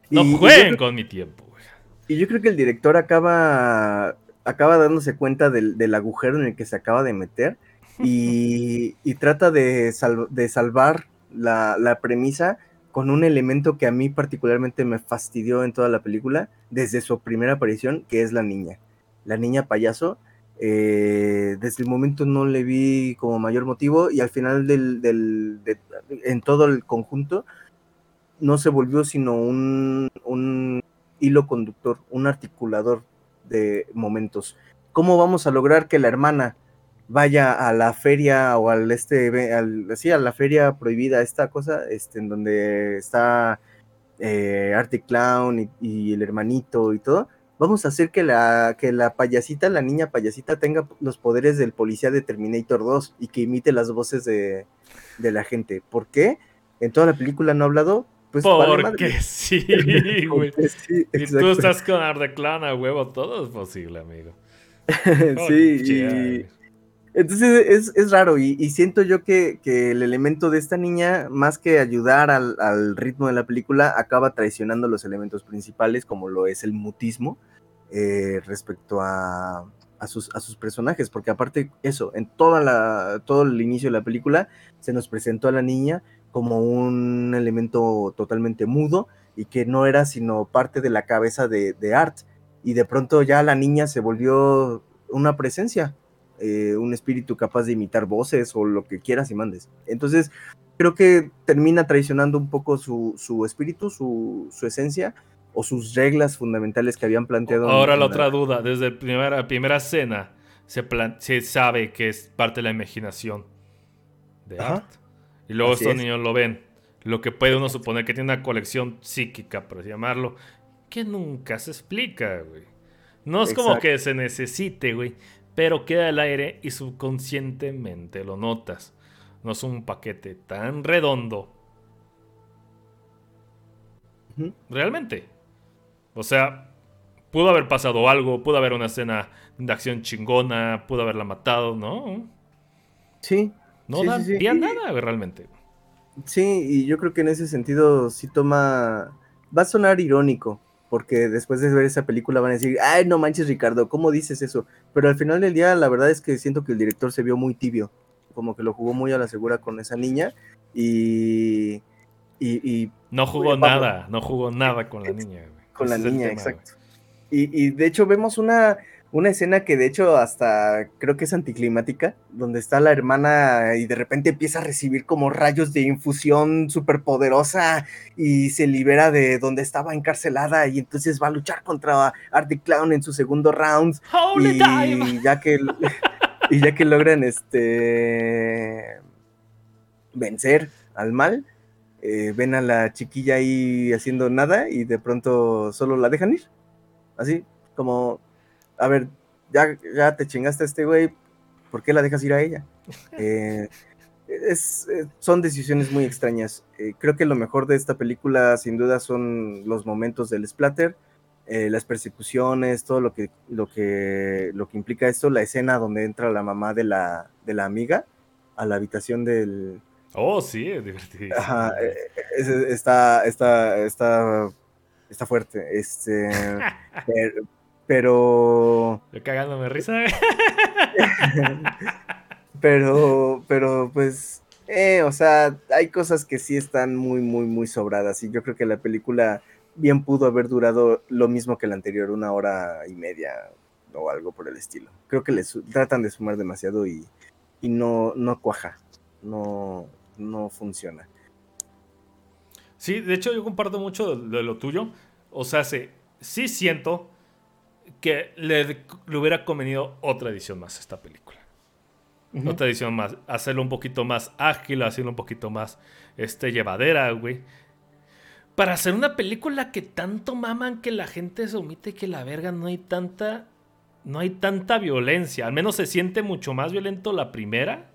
No jueguen con mi tiempo, güey. Y yo creo que el director acaba, acaba dándose cuenta del, agujero en el que se acaba de meter y, [LAUGHS] trata de, de salvar la, la premisa con un elemento que a mí particularmente me fastidió en toda la película, desde su primera aparición, que es la niña. La niña payaso, eh, desde el momento no le vi como mayor motivo y al final del, del en todo el conjunto no se volvió sino un, un hilo conductor, un articulador de momentos. ¿Cómo vamos a lograr que la hermana vaya a la feria o al este, al, sí, a la feria prohibida, esta cosa, este, en donde está eh, Clown y, el hermanito y todo, vamos a hacer que la, que la payasita, la niña payasita, tenga los poderes del policía de Terminator 2 y que imite las voces de, de la gente. ¿Por qué? En toda la película no ha hablado. Pues [LAUGHS] [LAUGHS] Porque sí, güey. y tú estás con Clown a huevo, todo es posible, amigo. [LAUGHS] sí, y, entonces es, raro y, siento yo que, el elemento de esta niña, más que ayudar al, ritmo de la película, acaba traicionando los elementos principales, como lo es el mutismo, eh, respecto a, sus, a sus personajes, porque aparte eso, en toda la, todo el inicio de la película se nos presentó a la niña como un elemento totalmente mudo y que no era sino parte de la cabeza de, de Art, y de pronto ya la niña se volvió una presencia, eh, un espíritu capaz de imitar voces o lo que quieras y mandes. Entonces, creo que termina traicionando un poco su, espíritu, su, esencia o sus reglas fundamentales que habían planteado. Ahora la otra duda, desde la primera, primera escena se, se sabe que es parte de la imaginación de Art. Y luego estos niños lo ven. Lo que puede uno suponer que tiene una colección psíquica, por así llamarlo, que nunca se explica, güey. No es como que se necesite, güey pero queda el aire y subconscientemente lo notas. No es un paquete tan redondo. Realmente. O sea, pudo haber pasado algo, pudo haber una escena de acción chingona, pudo haberla matado, ¿no? Sí. No da nada, realmente. Sí, y yo creo que en ese sentido sí toma. Va a sonar irónico, porque después de ver esa película van a decir, ay, no manches Ricardo, ¿cómo dices eso? Pero al final del día la verdad es que siento que el director se vio muy tibio, como que lo jugó muy a la segura con esa niña y... y, no jugó nada, no jugó nada con la niña. Con la niña, exacto. Y, y de hecho vemos una una escena que de hecho hasta creo que es anticlimática, donde está la hermana y de repente empieza a recibir como rayos de infusión súper poderosa y se libera de donde estaba encarcelada y entonces va a luchar contra Arctic Clown en su segundo round. y ya que [LAUGHS] y ya que logran este vencer al mal, eh, ven a la chiquilla ahí haciendo nada y de pronto solo la dejan ir. Así, como a ver, ya, ya te chingaste a este güey, ¿por qué la dejas ir a ella? [LAUGHS] Eh, es, eh, son decisiones muy extrañas. Eh, creo que lo mejor de esta película, sin duda, son los momentos del splatter, las persecuciones, todo lo que, lo, que, lo que implica esto, la escena donde entra la mamá de la, de la amiga a la habitación del... Oh, sí, es divertido. Ajá, está, está, está, está fuerte. Este, [LAUGHS] pero. Yo cagándome risa. [LAUGHS] pero, pero, pues. Eh, o sea, hay cosas que sí están muy, muy, muy sobradas. Y yo creo que la película bien pudo haber durado lo mismo que la anterior, una hora y media o algo por el estilo. Creo que les tratan de sumar demasiado y, y no, no cuaja. No, no funciona. Sí, de hecho yo comparto mucho de, lo tuyo. O sea, sí, sí siento que le, hubiera convenido otra edición más a esta película. Otra edición más. Hacerlo un poquito más ágil, hacerlo un poquito más este, llevadera, güey. para hacer una película que tanto maman que la gente se omite que la verga no hay tanta no hay tanta violencia, al menos se siente mucho más violento la primera.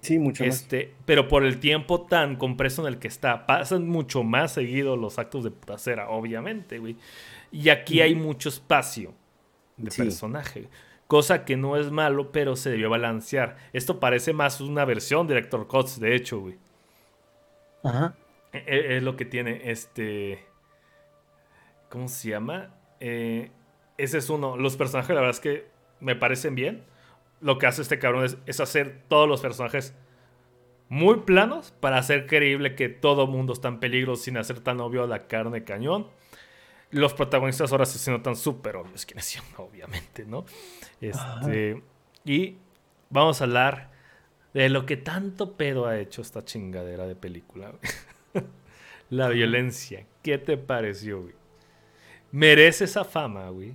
Sí, mucho este, Pero por el tiempo tan compreso en el que está, pasan mucho más seguido los actos de putacera, obviamente, güey. Y aquí hay mucho espacio de personaje. Cosa que no es malo, pero se debió balancear. Esto parece más una versión de Director Cuts, de hecho, güey. Ajá. E, e, es, lo que tiene este. ¿Cómo se llama? Eh, ese es uno. Los personajes, la verdad es que me parecen bien. Lo que hace este cabrón es, hacer todos los personajes muy planos para hacer creíble que todo mundo está en peligro sin hacer tan obvio la carne cañón. Los protagonistas ahora se notan súper obvios quiénes son, [LAUGHS] obviamente, ¿no? Este, y vamos a hablar de lo que tanto pedo ha hecho esta chingadera de película. [LAUGHS] la violencia. ¿Qué te pareció, güey? ¿Merece esa fama, güey?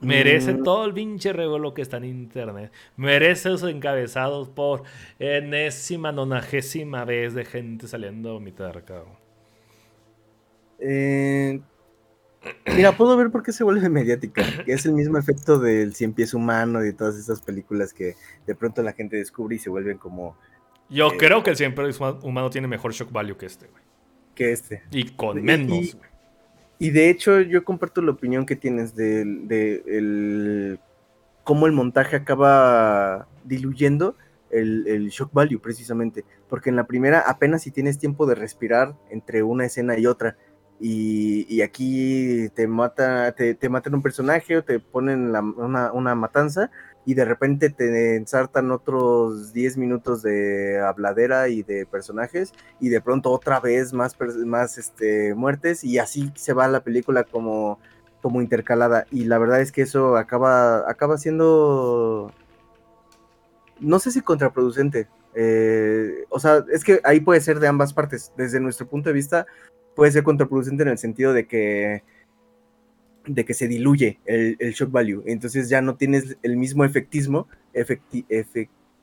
Merece mm. todo el pinche revuelo que está en internet. Merece esos encabezados por enésima, nonagésima vez de gente saliendo a vomitar, cabrón. Eh, mira, puedo ver por qué se vuelve [LAUGHS] mediática. Que es el mismo efecto del cien pies humano y todas esas películas que de pronto la gente descubre y se vuelven como. Yo eh, creo que el cien pies humano tiene mejor shock value que este, güey. Que este. Y con menos, güey. Y de hecho, yo comparto la opinión que tienes de, el, cómo el montaje acaba diluyendo el, shock value, precisamente. Porque en la primera apenas si tienes tiempo de respirar entre una escena y otra. Y, aquí te mata, te, matan un personaje o te ponen una, una matanza y de repente te ensartan otros 10 minutos de habladera y de personajes y de pronto otra vez más, más este, muertes y así se va la película como, como intercalada. Y la verdad es que eso acaba, acaba siendo, no sé si contraproducente, eh, o sea, es que ahí puede ser de ambas partes, desde nuestro punto de vista puede ser contraproducente en el sentido de que de que se diluye el, shock value. Entonces ya no tienes el mismo efectismo,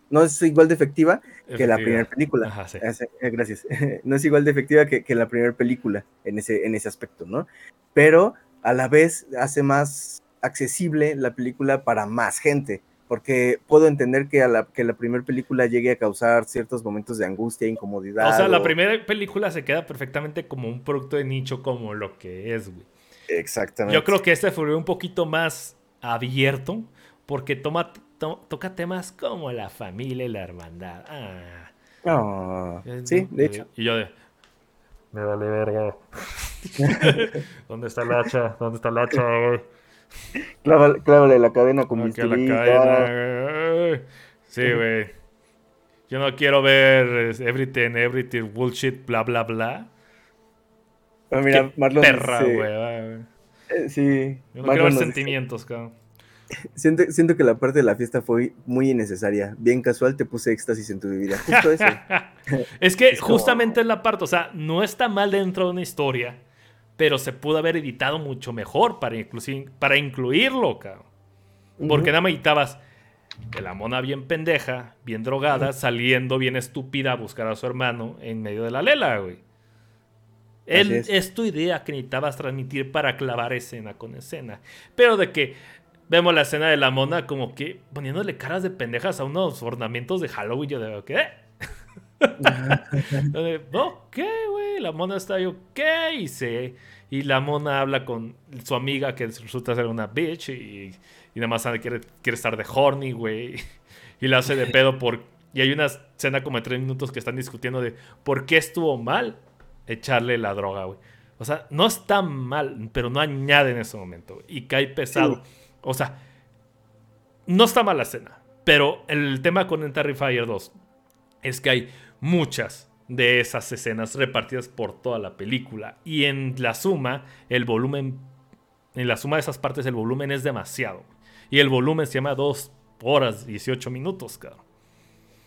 no es igual de efectiva, que la primera película. Eh, gracias. [LAUGHS] no es igual de efectiva que, la primera película en ese, en ese aspecto, ¿no? Pero a la vez hace más accesible la película para más gente. Porque puedo entender que, a la, que la primera película llegue a causar ciertos momentos de angustia, incomodidad. O sea, la primera película se queda perfectamente como un producto de nicho, como lo que es, güey. Exactamente. Yo creo que este fue un poquito más abierto porque toma, toca temas como la familia y la hermandad. Ah. sí, de hecho. Y yo de... Me vale verga. [LAUGHS] [LAUGHS] ¿Dónde está el hacha? ¿Dónde está el hacha, güey? Clávale, la cadena con la cadena, Sí, güey. Yo no quiero ver everything, everything, bullshit, bla, bla, bla. Pero mira, Marlon. Perra, güey. Eh, sí. Yo no quiero sentimientos, cabrón. Siento, siento, que la parte de la fiesta fue muy innecesaria. Bien casual, te puse éxtasis en tu vida. Justo eso. [LAUGHS] es que justamente es la parte, o sea, no está mal dentro de una historia, pero se pudo haber editado mucho mejor para, para incluirlo, cabrón. Porque nada más editabas de la mona bien pendeja, bien drogada, saliendo bien estúpida a buscar a su hermano en medio de la lela, güey es. tu idea que necesitabas transmitir para clavar escena con escena. Pero de que vemos la escena de la mona como que poniéndole caras de pendejas a unos ornamentos de Halloween. Yo de, ¿qué? [LAUGHS] ¿qué, güey? La mona está yo, ¿qué? Y, se, y la mona habla con su amiga que resulta ser una bitch y, y nada más quiere, quiere estar de horny, güey. [LAUGHS] Y la hace de pedo por... Y hay una escena como de tres minutos que están discutiendo de por qué estuvo mal echarle la droga, güey. O sea, no está mal, pero no añade en ese momento. Y cae pesado. O sea, no está mal la escena. Pero el tema con Fire 2 es que hay muchas de esas escenas repartidas por toda la película. Y en la suma, el volumen. En la suma de esas partes, el volumen es demasiado. Y el volumen se llama 2 horas 18 minutos, cabrón.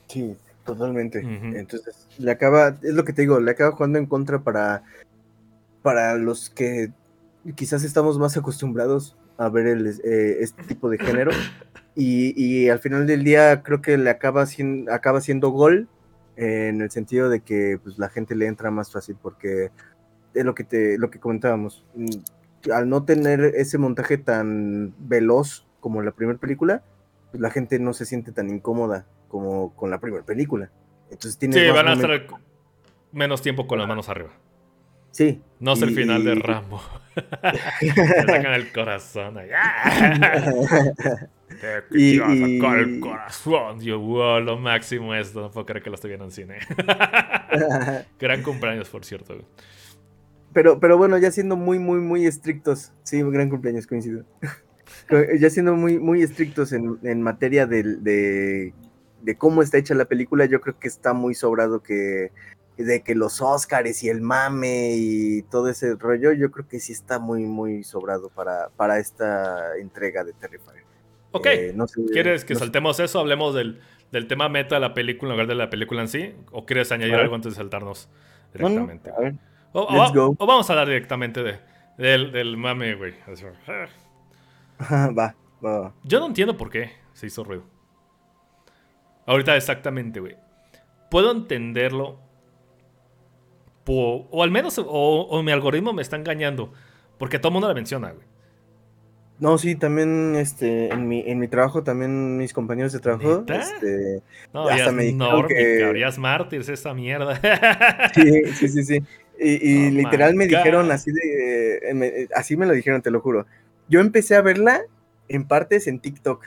Sí. Totalmente. Entonces, le acaba, es lo que te digo, le acaba jugando en contra para, para los que quizás estamos más acostumbrados a ver el, eh, este tipo de género. [LAUGHS] Y, al final del día creo que le acaba siendo, acaba siendo gol en el sentido de que pues, la gente le entra más fácil porque es lo que te, lo que comentábamos. Mm, al no tener ese montaje tan veloz como la primera película, pues la gente no se siente tan incómoda como con la primera película. Entonces tiene sí, van a estar menos tiempo con las manos arriba. Sí. No es el final de Rambo. [LAUGHS] Sacan el corazón. [LAUGHS] [LAUGHS] Te [LAUGHS] y, a sacar el corazón. Yo, wow, lo máximo esto. No puedo creer que lo estoy viendo en cine. [LAUGHS] [LAUGHS] gran cumpleaños, por cierto. Pero, pero bueno, ya siendo muy, muy, muy estrictos. Sí, gran cumpleaños, coincido. ya siendo muy, muy estrictos en, en materia de, de, de, cómo está hecha la película, yo creo que está muy sobrado que de que los Oscars y el mame y todo ese rollo, yo creo que sí está muy, muy sobrado para, para esta entrega de Terrifier. Ok, eh, ¿quieres que saltemos eso? Hablemos del, del, tema meta de la película en lugar de la película en sí. ¿O quieres añadir algo antes de saltarnos directamente? a ver. O, vamos a hablar directamente de, del, del mame, güey. [LAUGHS] va, va. Yo no entiendo por qué se hizo ruido. Ahorita exactamente, güey. Puedo entenderlo o al menos, o, mi algoritmo me está engañando. Porque todo el mundo la menciona, güey. No, sí, también este, en, mi, en mi trabajo, también mis compañeros de trabajo. Este, no, hasta me dijeron que... mártires esa mierda. [LAUGHS] sí, sí, sí, sí. Y, literal me dijeron así de. así me lo dijeron, te lo juro. Yo empecé a verla en partes en TikTok.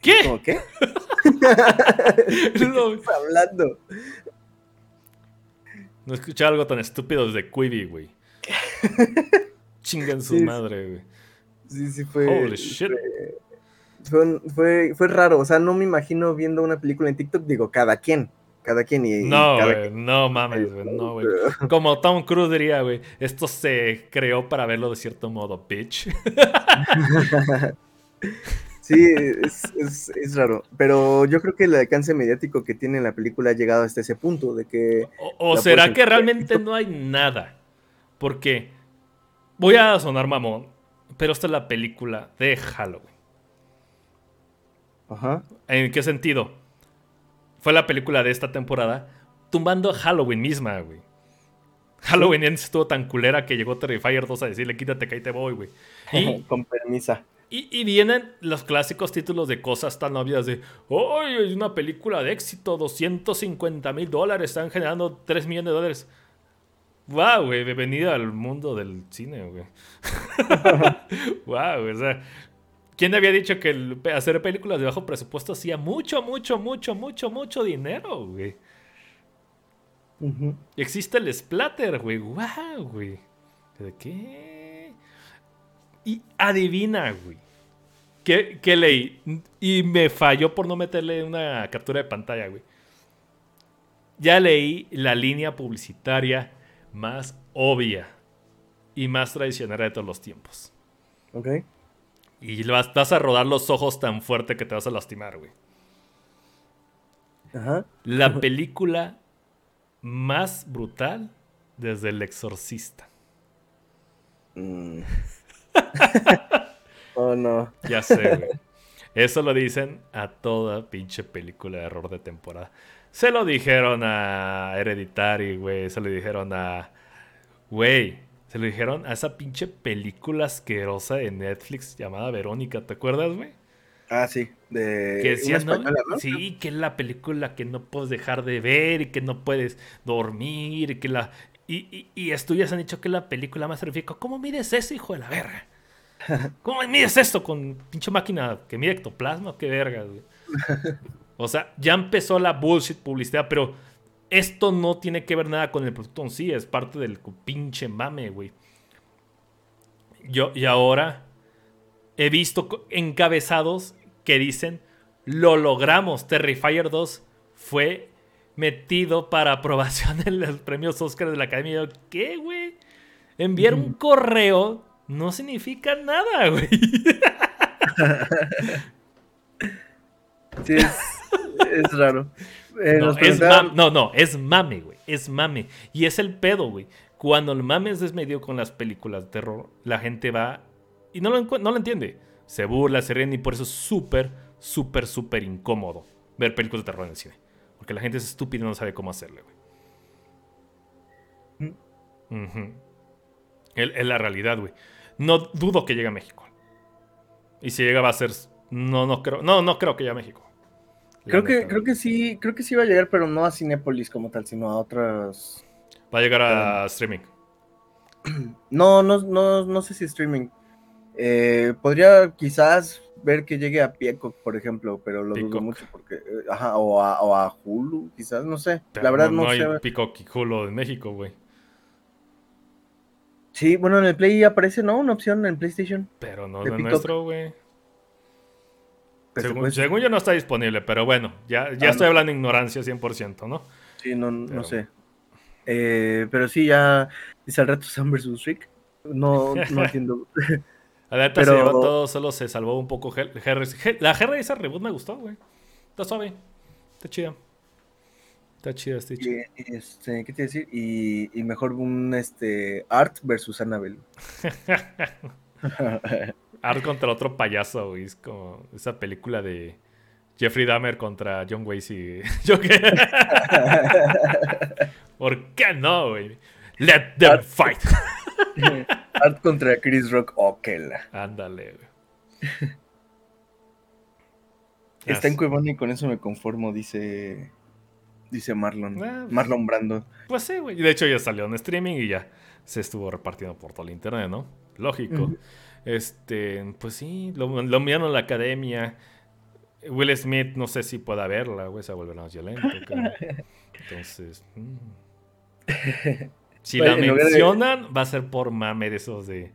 ¿Qué? ¿Cómo qué? [LAUGHS] [LAUGHS] ¿Qué estás hablando? No escuché algo tan estúpido desde Quibi, güey. Chingan su madre, güey. Sí, sí, fue. Holy shit. Fue, fue, raro. O sea, no me imagino viendo una película en TikTok. Digo, cada quien. Cada quien y. No, güey. No mames, güey. No, güey. Como Tom Cruise diría, güey. Esto se creó para verlo de cierto modo, bitch. [LAUGHS] Sí, es, es, raro. Pero yo creo que el alcance mediático que tiene la película ha llegado hasta ese punto de que. O, será que realmente no hay nada. Porque voy a sonar mamón, pero esta es la película de Halloween. Ajá. ¿En qué sentido? Fue la película de esta temporada tumbando a Halloween misma, güey. Halloween estuvo tan culera que llegó Terrifier 2 a decirle quítate que ahí te voy, güey. [LAUGHS] Y, Con permisa. Y, vienen los clásicos títulos de cosas tan obvias de, ¡ay, es una película de éxito! 250 mil dólares, están generando 3 millones de dólares. ¡Wow, güey! Bienvenida al mundo del cine, güey. [LAUGHS] ¡Wow! O sea, ¿quién había dicho que hacer películas de bajo presupuesto hacía mucho, mucho, mucho, mucho, mucho dinero, güey? Existe el splatter, güey. ¡Wow, güey! ¿De qué? Y adivina, güey. ¿Qué, leí? Y me falló por no meterle una captura de pantalla, güey. Ya leí la línea publicitaria más obvia y más tradicional de todos los tiempos. Ok. Y vas, vas a rodar los ojos tan fuerte que te vas a lastimar, güey. Ajá. La [LAUGHS] película más brutal desde El Exorcista. Mm. [LAUGHS] Oh, no. Ya sé, güey. Eso lo dicen a toda pinche película de error de temporada. Se lo dijeron a Hereditary, güey. Se lo dijeron a. Güey. Se lo dijeron a esa pinche película asquerosa de Netflix llamada Verónica. ¿Te acuerdas, güey? Ah, sí. De que decía, ¿no? Sí, que es la película que no puedes dejar de ver y que no puedes dormir y que la. Y, y, estudios han dicho que es la película más terrorífica. ¿Cómo mides eso, hijo de la verga? [LAUGHS] ¿Cómo mides esto con pinche máquina que mide ectoplasma? ¿Qué verga, [LAUGHS] O sea, ya empezó la bullshit publicidad, pero esto no tiene que ver nada con el producto en sí, es parte del pinche mame, güey. Yo, y ahora he visto encabezados que dicen, lo logramos, Terrifier 2 fue metido para aprobación en los premios Oscar de la Academia. ¿Qué, güey? Enviar un correo no significa nada, güey. [LAUGHS] Sí, es, raro. Eh, no, no, es mame, güey. Es mame. Y es el pedo, güey. Cuando el mame es desmedido con las películas de terror, la gente va y no lo, no lo entiende. Se burla, se ríen y por eso es súper, súper, súper incómodo ver películas de terror en el cine. Porque la gente es estúpida y no sabe cómo hacerle, güey. Es la realidad, güey. No dudo que llegue a México. Y si llega va a ser. No, no creo. No, no creo que llegue a México. Creo que, creo que sí, creo que sí va a llegar, pero no a Cinepolis como tal, sino a otras. Va a llegar a streaming. [CLEARS THROAT] No, no, no, no sé si streaming. Eh, podría quizás ver que llegue a Peacock, por ejemplo, pero lo dudo mucho porque, eh, ajá, o a, Hulu, quizás, no sé. la verdad no, no hay Peacock y Hulu en México, güey. Sí, bueno, en el Play aparece, ¿no? Una opción en PlayStation. Pero no es nuestro, güey. Según, yo no está disponible, pero bueno, ya, ya ah, estoy hablando de ignorancia 100%, ¿no? Sí, no, no sé. Eh, pero sí, ya dice al rato Sam vs. Rick. No, no [LAUGHS] entiendo. La neta se llevó todo, solo se salvó un poco Harry. La Harry esa reboot me gustó, güey. Está suave. Está chida. Está chida, está chida. Este, ¿Qué te a decir? Y, y, mejor un este Art versus Annabelle. [LAUGHS] Art contra otro payaso, güey. Es como esa película de Jeffrey Dahmer contra John Wasey. [LAUGHS] [LAUGHS] ¿Por qué no, güey? Let them fight. [LAUGHS] Art contra Chris Rock Okela. Ándale, güey. Está en Cuevana y con eso me conformo, dice. Dice Marlon. Ah, pues Marlon Brando. Pues sí, güey. De hecho, ya salió en streaming y ya se estuvo repartiendo por todo el internet, ¿no? Lógico. Este, pues sí, lo, lo enviaron a la academia. Will Smith, no sé si pueda verla, güey, se vuelve más violento. [LAUGHS] Entonces. Mm. Si la mencionan, va a ser por mame de esos de,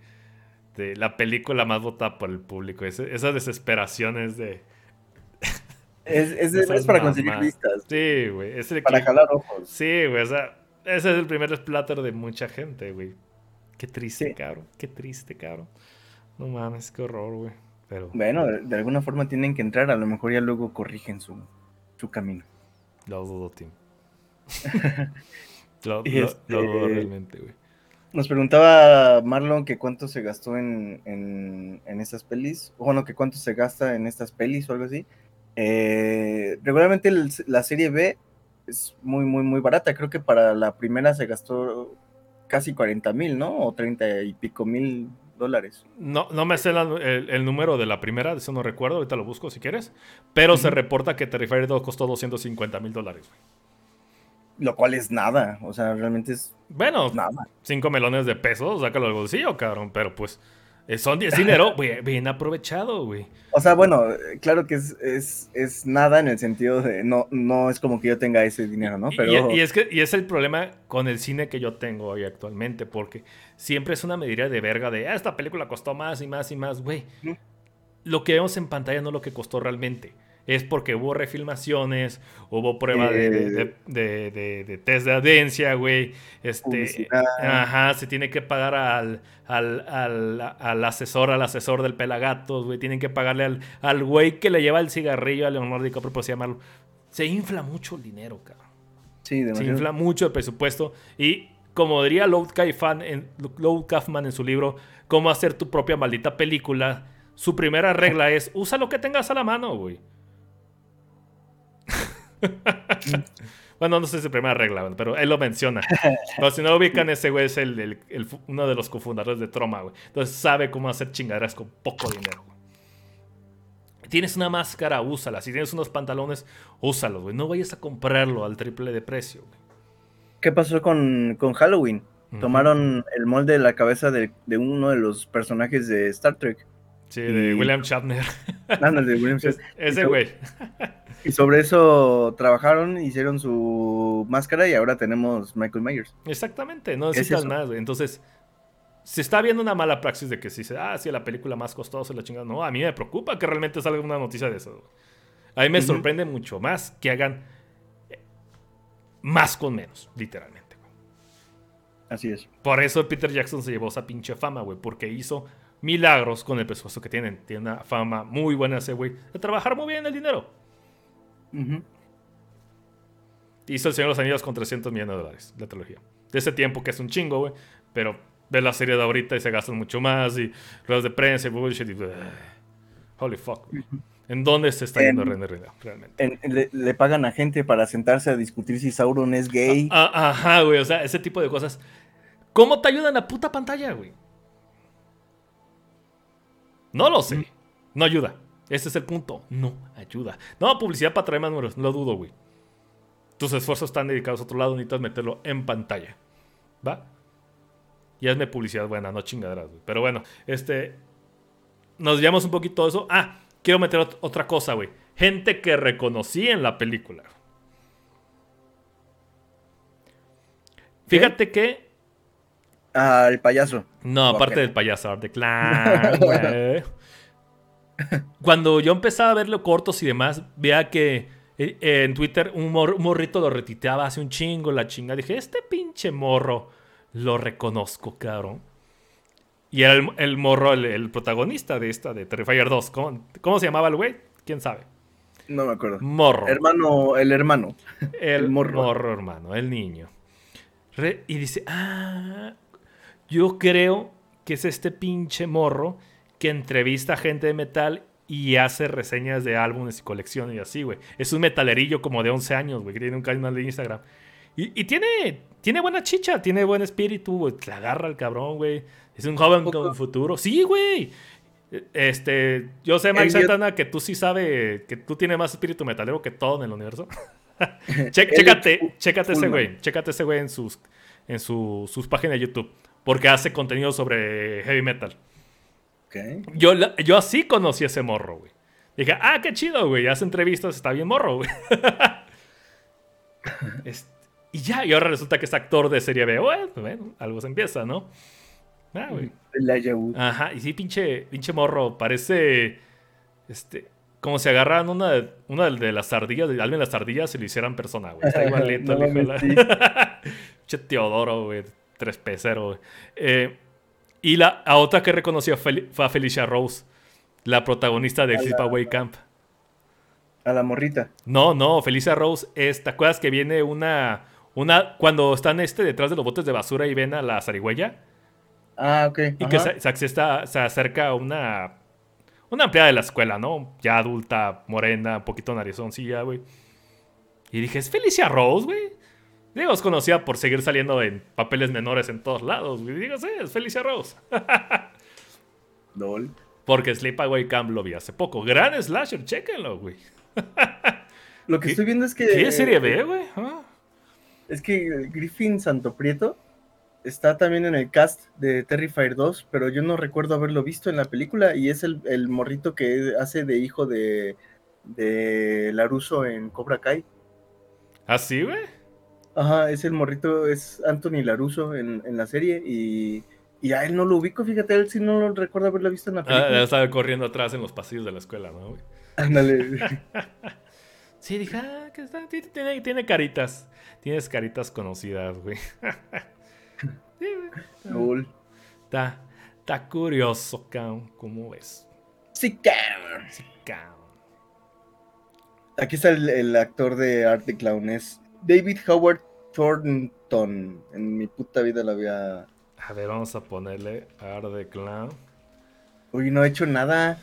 de la película más votada por el público. esas desesperaciones de. Es, es, para conseguir vistas. Sí, güey. Para jalar ojos. Sí, güey. O sea, ese es el primer splatter de mucha gente, güey. Qué triste, cabrón. Qué triste, cabrón. No mames, qué horror, güey. Pero... Bueno, de, alguna forma tienen que entrar. A lo mejor ya luego corrigen su, su camino. Lo dudo, Tim. [LAUGHS] Lo, este, realmente, güey. Nos preguntaba Marlon que cuánto se gastó en, en, estas pelis. O bueno, que cuánto se gasta en estas pelis o algo así. Eh, regularmente la serie B es muy, muy, muy barata. Creo que para la primera se gastó casi 40 mil, ¿no? O 30 y pico mil dólares. No, no me sé el, número de la primera, eso no recuerdo, ahorita lo busco si quieres. Pero se reporta que Terrifier 2 costó 250 mil dólares, lo cual es nada, o sea, realmente es bueno, nada. Cinco melones de pesos, sácalo del bolsillo, cabrón, pero pues eh, son dinero bien aprovechado, güey. [LAUGHS] O sea, bueno, claro que es, es, es, nada en el sentido de no, no es como que yo tenga ese dinero, ¿no? Pero... Y, es que, y es el problema con el cine que yo tengo hoy actualmente, porque siempre es una medida de verga de, ah, esta película costó más y más y más, güey. Lo que vemos en pantalla no es lo que costó realmente es porque hubo refilmaciones, hubo prueba de, de, test de audiencia, güey. Este, ajá, se tiene que pagar al, al, asesor, al asesor del pelagatos, güey. Tienen que pagarle al, al güey que le lleva el cigarrillo a Leonardo DiCaprio, por así llamarlo. Se infla mucho el dinero, cabrón. Sí, Se infla mucho el presupuesto. Y como diría Lord Kaufman en, Kaufman en su libro, Cómo hacer tu propia maldita película, su primera regla es usa lo que tengas a la mano, güey. [LAUGHS] bueno, no sé si es primera regla, pero él lo menciona. Pero si no lo ubican, ese güey es el, uno de los cofundadores de Troma, güey. Entonces sabe cómo hacer chingaderas con poco dinero, Tienes una máscara, úsala. Si tienes unos pantalones, úsalos, güey. No vayas a comprarlo al triple de precio, güey. ¿Qué pasó con, Halloween? Tomaron el molde de la cabeza de, uno de los personajes de Star Trek. Sí, de William Shatner. [LAUGHS] De William Shatner. Ese güey. [LAUGHS] Y sobre eso trabajaron, hicieron su máscara y ahora tenemos Michael Myers. Exactamente, no necesitas nada. Entonces, se está viendo una mala praxis de que si se, ah, sí, la película más costosa, la chingada. No, a mí me preocupa que realmente salga una noticia de eso. A mí me sorprende mucho más que hagan más con menos, literalmente. Así es. Por eso Peter Jackson se llevó esa pinche fama, güey, porque hizo milagros con el presupuesto que tienen. Tiene una fama muy buena ese güey de trabajar muy bien el dinero. Hizo El Señor de los Anillos con 300 millones de dólares, la trilogía. De ese tiempo que es un chingo, güey. Pero ve la serie de ahorita y se gastan mucho más. Y ruedas de prensa y bullshit. Y, holy fuck, ¿En dónde se está yendo René realmente? le, pagan a gente para sentarse a discutir si Sauron es gay. Ah, ah, ajá, güey. O sea, ese tipo de cosas. ¿Cómo te ayuda en la puta pantalla, güey? No lo sé. No ayuda. Ese es el punto. No ayuda. No, publicidad para traer más números. No lo dudo, güey. Tus esfuerzos están dedicados a otro lado. Necesitas meterlo en pantalla. ¿Va? Y hazme publicidad buena, no chingaderas, güey. Pero bueno, este. Nos llamamos un poquito de eso. Ah, quiero meter otra cosa, güey. Gente que reconocí en la película. Fíjate que. Ah, el payaso. No, aparte del payaso, de clan, [LAUGHS] güey. Cuando yo empezaba a verlo cortos y demás, veía que eh, en Twitter un, morrito lo retiteaba hace un chingo, la chinga. Dije, este pinche morro lo reconozco, cabrón. Y era el, morro, el, protagonista de esta, de Terrifier 2. ¿Cómo, se llamaba el güey? ¿Quién sabe? No me acuerdo. Morro. Hermano, el hermano. El, [LAUGHS] morro. morro. hermano, el niño. y dice, ah, yo creo que es este pinche morro que entrevista a gente de metal y hace reseñas de álbumes y colecciones y así, güey. Es un metalerillo como de 11 años, güey, que tiene un canal de Instagram. Y, tiene, tiene buena chicha, tiene buen espíritu, güey. La agarra el cabrón, güey. Es un joven con futuro. Sí, güey. Este, yo sé, Mike Santana, que tú sí sabes que tú tienes más espíritu metalero que todo en el universo. [LAUGHS] chécate, chécate ese güey. Chécate ese güey en sus, en sus páginas de YouTube. Porque hace contenido sobre heavy metal. Yo, yo así conocí a ese morro, güey. Dije, ah, qué chido, güey. Hace entrevistas, está bien morro, güey. [LAUGHS] y ya, y ahora resulta que es actor de serie B. Bueno, algo se empieza, ¿no? Ah, güey. Ajá, y sí, pinche, pinche morro. Parece. Este. Como si agarraran una, de, una de las ardillas, de alguien de las ardillas y lo hicieran persona, güey. Está [LAUGHS] igualito, no, [LAUGHS] Pinche Teodoro, güey. Tres peceros, güey. Eh, y la otra que reconoció fue a Felicia Rose, la protagonista de Sleepaway Camp. A la morrita. No, no, Felicia Rose es, ¿te acuerdas que viene una, una, cuando están este detrás de los botes de basura y ven a la zarigüeya? Ah, ok. Y que se, se, acerca a una, una empleada de la escuela, ¿no? Ya adulta, morena, un poquito narizoncilla, güey. Y dije, ¿es Felicia Rose, güey? Digo, es conocida por seguir saliendo en papeles menores en todos lados. Y digo, sí, es Felicia Rose. [LAUGHS] Lol. Porque Sleepaway Camp lo vi hace poco. Gran slasher, chéquenlo, güey. Lo que estoy viendo es que. ¿Qué es serie B, güey? Ah. Es que Griffin Santo Prieto está también en el cast de Terrifier 2, pero yo no recuerdo haberlo visto en la película y es el, el morrito que hace de hijo de, de Laruso en Cobra Kai. ¿Ah, sí, güey? Ajá, es el morrito, es Anthony Laruso en, la serie y, y, a él no lo ubico, fíjate, él sí no lo recuerdo haberlo visto en la película. Ah, estaba corriendo atrás en los pasillos de la escuela, ¿no? Ándale. [LAUGHS] sí, dije, ah, que está, tiene, tiene caritas, tienes caritas conocidas, güey. [LAUGHS] sí, güey. Está, está curioso, cabrón, ¿cómo ves? Sí, cabrón. Sí, cabrón. Aquí está el, el actor de Art the Clown, es David Howard Thornton. En mi puta vida la había. A ver, vamos a ponerle Art the Clown. Uy, no he hecho nada.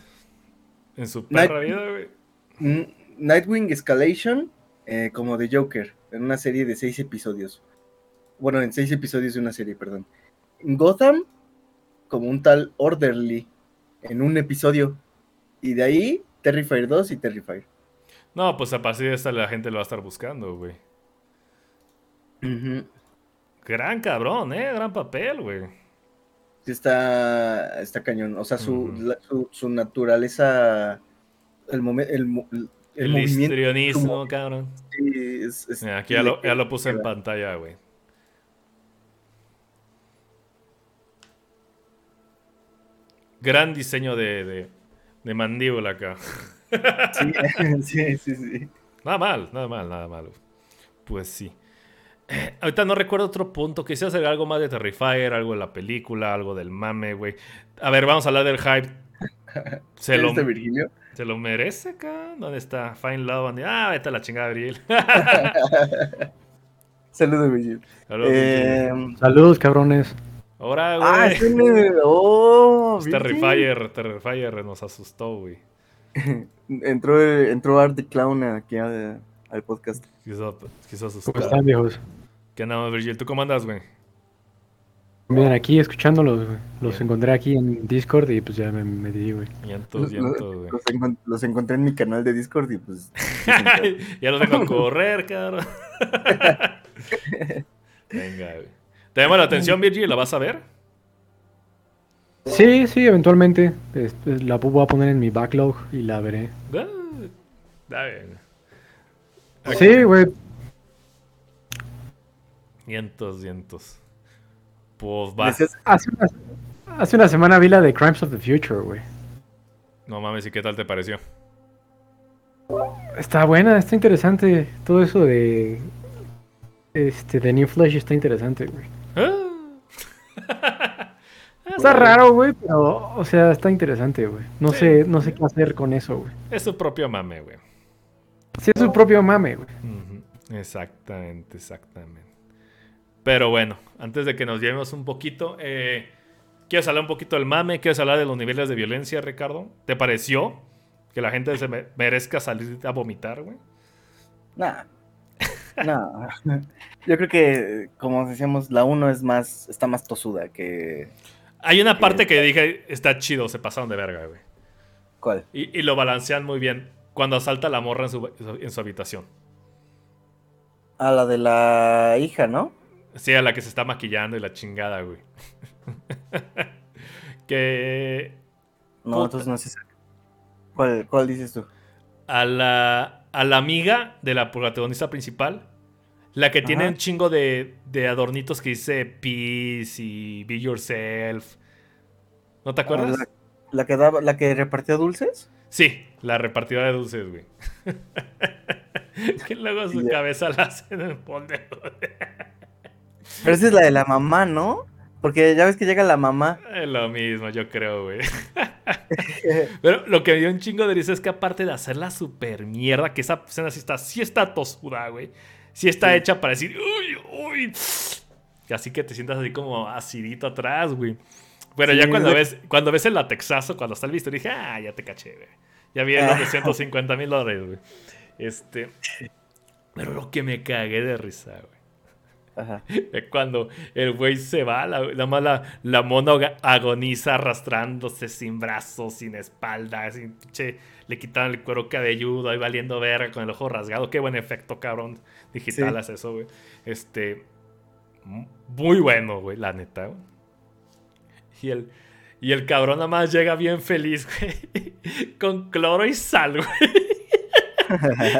En su perra vida, güey. Nightwing Escalation, eh, como de Joker, en una serie de seis episodios. Bueno, en seis episodios de una serie, perdón. Gotham, como un tal Orderly, en un episodio. Y de ahí, Terrifier 2 y Terrifier. No, pues a partir de esta la gente lo va a estar buscando, güey. Gran cabrón, ¿eh? Gran papel, güey. Sí, está, está cañón. O sea, su, su, naturaleza. El, el, el, el histrionismo, cabrón. Sí, es, aquí ya lo, ya lo puse en pantalla, güey. Gran diseño de, de, de mandíbula acá. Sí, [LAUGHS] sí, sí, sí. Nada mal, nada mal, nada mal. Pues sí. [CLEARS THROAT] ahorita no recuerdo otro punto. Quisiera hacer algo más de Terrifier, algo de la película, algo del mame, güey. A ver, vamos a hablar del hype. [LAUGHS] Se lo, Virgilio? Se lo merece acá. ¿Dónde está? Fine Love. Ah, vete a la chingada, Virgil. [LAUGHS] [LAUGHS] Saludos, Virgil. Saludos, eh, Saludos, cabrones. Ahora, ah, güey. Ah, oh, Terrifier, Terrifier nos asustó, güey. entró, entró Art the Clown aquí al podcast. Quiso, quiso ¿Cómo están, viejos? ¿Qué andamos, Virgil? ¿Tú cómo andas, güey? Bien, aquí escuchándolos, Los encontré aquí en Discord y pues ya me, me di, güey. Los, los, encontré en mi canal de Discord y pues. [LAUGHS] ya los vengo a correr, cabrón. [LAUGHS] Venga, güey. ¿Te llama la atención, Virgil? ¿La vas a ver? Sí, sí, eventualmente. Este, la voy a poner en mi backlog y la veré. Ah, bien. Sí, güey. Cientos, cientos. Pues va. Hace una, semana vi la de Crimes of the Future, güey. No mames, ¿y qué tal te pareció? Está buena, está interesante. Todo eso de. Este, de New Flesh está interesante, güey. Ah. [LAUGHS] está raro, güey, pero, o sea, está interesante, güey. No sé, no sé qué hacer con eso, güey. Es su propio mame, güey. Sí, es su propio mame, güey. Exactamente, exactamente. Pero bueno, antes de que nos llevemos un poquito, eh, ¿quieres hablar un poquito del mame? ¿Quieres hablar de los niveles de violencia, Ricardo? ¿Te pareció que la gente se merezca salir a vomitar, güey? Nah. No. Yo creo que, como decíamos, la 1 es más, está más tosuda que... Hay una parte que dije, está chido, se pasaron de verga, güey. ¿Cuál? Y, lo balancean muy bien cuando asalta la morra en su, en su habitación. A la de la hija, ¿no? Sí, a la que se está maquillando y la chingada, güey. [LAUGHS] que. No, entonces no sé. ¿Cuál, ¿Cuál dices tú? A la, a la amiga de la protagonista principal. La que tiene un chingo de, de, adornitos que dice Peace y Be Yourself. ¿No te acuerdas? ¿La, que, daba, la que repartía dulces? Sí, la repartidora de dulces, güey. [LAUGHS] que luego su cabeza la hace en el polde. Pero esa es la de la mamá, ¿no? Porque ya ves que llega la mamá. Es lo mismo, yo creo, güey. [LAUGHS] Pero lo que me dio un chingo de risa es que aparte de hacerla super mierda, que esa escena sí está, sí está tosuda, güey. Sí está hecha para decir, uy, uy. Así que te sientas así como acidito atrás, güey. Pero ya cuando ves, cuando ves el latexazo, cuando está el visto, dije, ah, ya te caché, güey. Ya vi los de 150 mil dólares, güey. Este. Pero lo que me cagué de risa, güey [LAUGHS] Es cuando el güey se va, la, la, la, mona agoniza arrastrándose sin brazos, sin espalda, sin, le quitaron el cuero cabelludo, ahí valiendo verga con el ojo rasgado. Qué buen efecto, cabrón, digital es eso, güey. Este, muy bueno, güey, la neta. Y el, y el cabrón nada más llega bien feliz, güey, [LAUGHS] con cloro y sal, güey.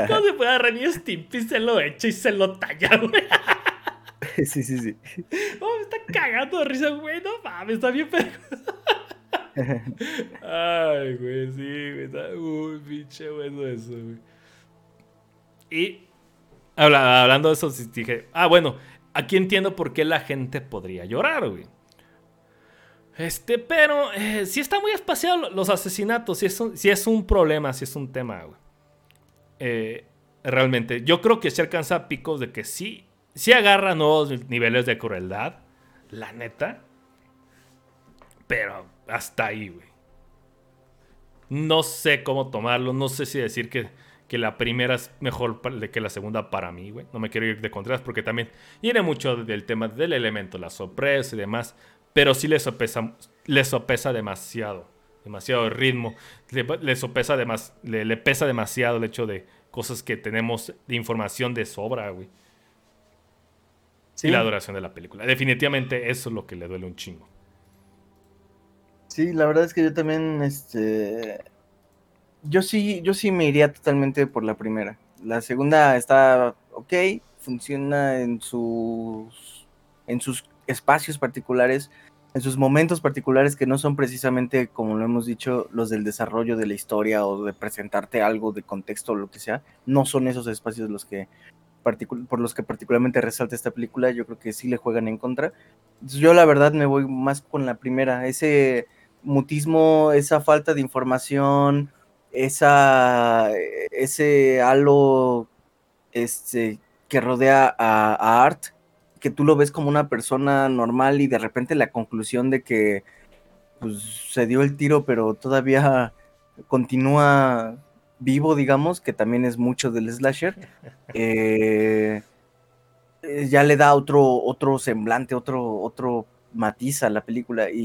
No se puede agarrar ni Stimpy se lo echa y se lo talla, güey. Sí, sí, sí. Oh, me está cagando de risa, güey. No mames, está bien pero. [LAUGHS] Ay, güey, sí, güey. Está muy pinche bueno eso, güey. Y hablando de eso, dije, ah, bueno, aquí entiendo por qué la gente podría llorar, güey. Este, pero eh, si está muy espaciado los asesinatos, si es, un, es un problema, si es un tema, güey. Eh, realmente, yo creo que se alcanza picos de que sí si agarra nuevos niveles de crueldad, la neta. Pero hasta ahí, güey. No sé cómo tomarlo, no sé si decir que, que la primera es mejor que la segunda para mí, güey. No me quiero ir de contras porque también viene mucho del tema del elemento, la sorpresa y demás. Pero sí le sopesa, le sopesa demasiado, demasiado el ritmo. Le, sopesa le, le pesa demasiado el hecho de cosas que tenemos de información de sobra, güey. Y la duración de la película. Definitivamente eso es lo que le duele un chingo. Sí, la verdad es que yo también, este, yo sí, yo sí me iría totalmente por la primera. La segunda está ok, funciona en sus, en sus espacios particulares, en sus momentos particulares que no son precisamente, como lo hemos dicho, los del desarrollo de la historia o de presentarte algo de contexto o lo que sea. No son esos espacios los que por los que particularmente resalta esta película, yo creo que sí le juegan en contra. yo la verdad me voy más con la primera, ese mutismo, esa falta de información, esa, ese halo este, que rodea a, Art, que tú lo ves como una persona normal y de repente la conclusión de que pues, se dio el tiro, pero todavía continúa vivo, digamos, que también es mucho del slasher, [LAUGHS] eh, eh, ya le da otro, otro semblante, otro, otro matiza la película y,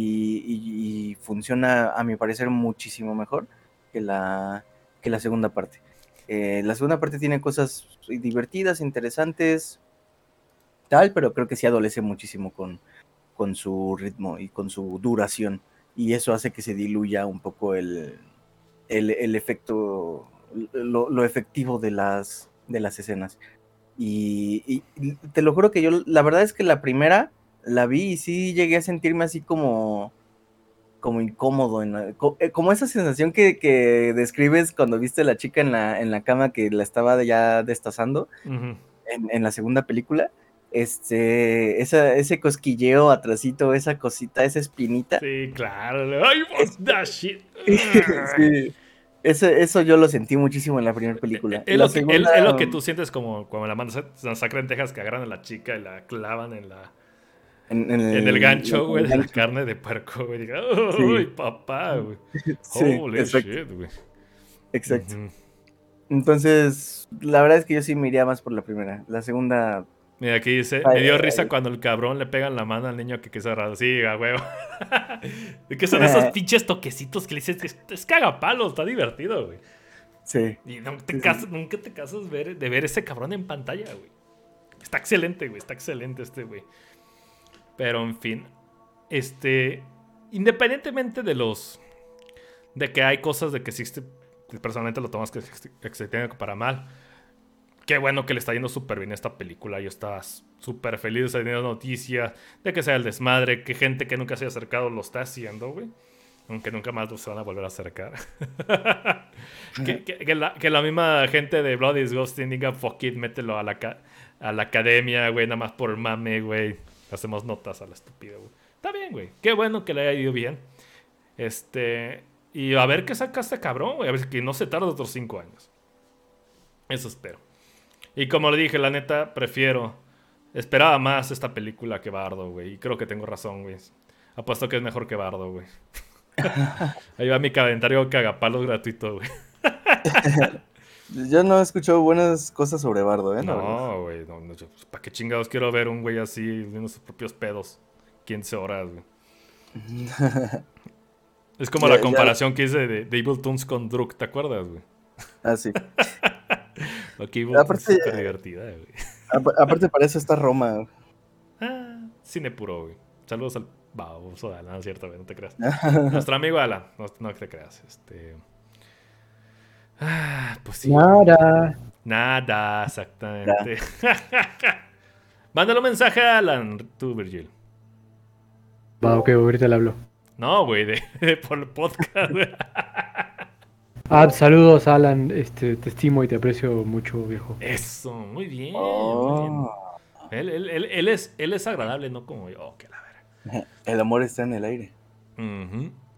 y- y funciona, a mi parecer, muchísimo mejor que la, que la segunda parte. Eh, la segunda parte tiene cosas divertidas, interesantes, tal, pero creo que sí adolece muchísimo con, con su ritmo y con su duración. Y eso hace que se diluya un poco el, el, el efecto, lo, lo efectivo de las, de las escenas. Y, te lo juro que yo, la verdad es que la primera la vi y sí llegué a sentirme así como, como incómodo, en la- co- eh, como esa sensación que, que describes cuando viste a la chica en la, en la cama que la estaba ya destazando en la segunda película. Este, esa, ese cosquilleo atrasito, esa cosita, esa espinita. Sí, claro. ¡Ay, that shit! [LAUGHS] Sí. Eso, eso yo lo sentí muchísimo en la primera película. Es lo, segunda- lo que tú sientes como cuando la a sacran Texas que agarran a la chica y la clavan en la en, en en el gancho, en güey, de la carne de puerco, güey. Sí. ¡Uy, papá, güey! [LAUGHS] Sí, Holy exacto, shit, güey. exacto. Entonces, la verdad es que yo sí me iría más por la primera. La segunda, Mira, aquí dice, Ay, me dio ay, risa ay. cuando el cabrón le pegan la mano al niño que quiso raro. Sí, a huevo. [LAUGHS] ¿De qué son esos pinches toquecitos que le dices? Es, es cagapalo, está divertido, güey. sí. Y no te Sí, sí. casas- nunca te casas ver, de ver ese cabrón en pantalla, güey. Está excelente, güey. Está excelente este, güey. Pero, en fin. Este. Independientemente de los. De que hay cosas de que existe. Personalmente lo tomas que, se- que se tiene para mal. Qué bueno que le está yendo súper bien esta película. Yo estaba súper feliz teniendo noticias de que sea el desmadre. Que gente que nunca se haya acercado lo está haciendo, güey. Aunque nunca más se van a volver a acercar. [LAUGHS] que, la, que la misma gente de Bloody Disgusting diga fuck it, mételo a la, a la academia, güey, nada más por mame, güey. Hacemos notas a la estúpida, güey. Está bien, güey. Qué bueno que le haya ido bien. Este. Y a ver qué saca este cabrón, güey. A ver que no se tarda otros cinco años. Eso espero. Y como le dije, la neta, prefiero. Esperaba más esta película que Bardo, güey. Y creo que tengo razón, güey. Apuesto que es mejor que Bardo, güey. [LAUGHS] Ahí va mi calendario cagapalos gratuito, güey. Yo no he escuchado buenas cosas sobre Bardo, ¿eh? No, güey. No, no, ¿Para qué chingados quiero ver un güey así viendo sus propios pedos? 15 horas, güey. [LAUGHS] Es como Ya- la ya- comparación que hice de, de Evil Toons con Druk, ¿te acuerdas, güey? Ah, sí. [LAUGHS] Aquí Aparte- es súper divertida, güey. Apa- Aparte para eso está Roma. Ah, cine puro, güey. Saludos al baboso de Alan, cierto, güey, no te creas. [LAUGHS] Nuestro amigo Alan, no, no te creas. Este. Ah, pues sí. Nada. Nada, exactamente. [LAUGHS] Mándale un mensaje a Alan, tú, Virgil. Va, ok, ahorita le hablo. No, güey, de, de por el podcast, güey. [LAUGHS] Ah, saludos, Alan. Este, te estimo y te aprecio mucho, viejo. Eso, muy bien. muy bien. Oh, Él, él- él- él es, él es agradable, no como yo. Oh, que la verga. [LAUGHS] el amor está en el aire.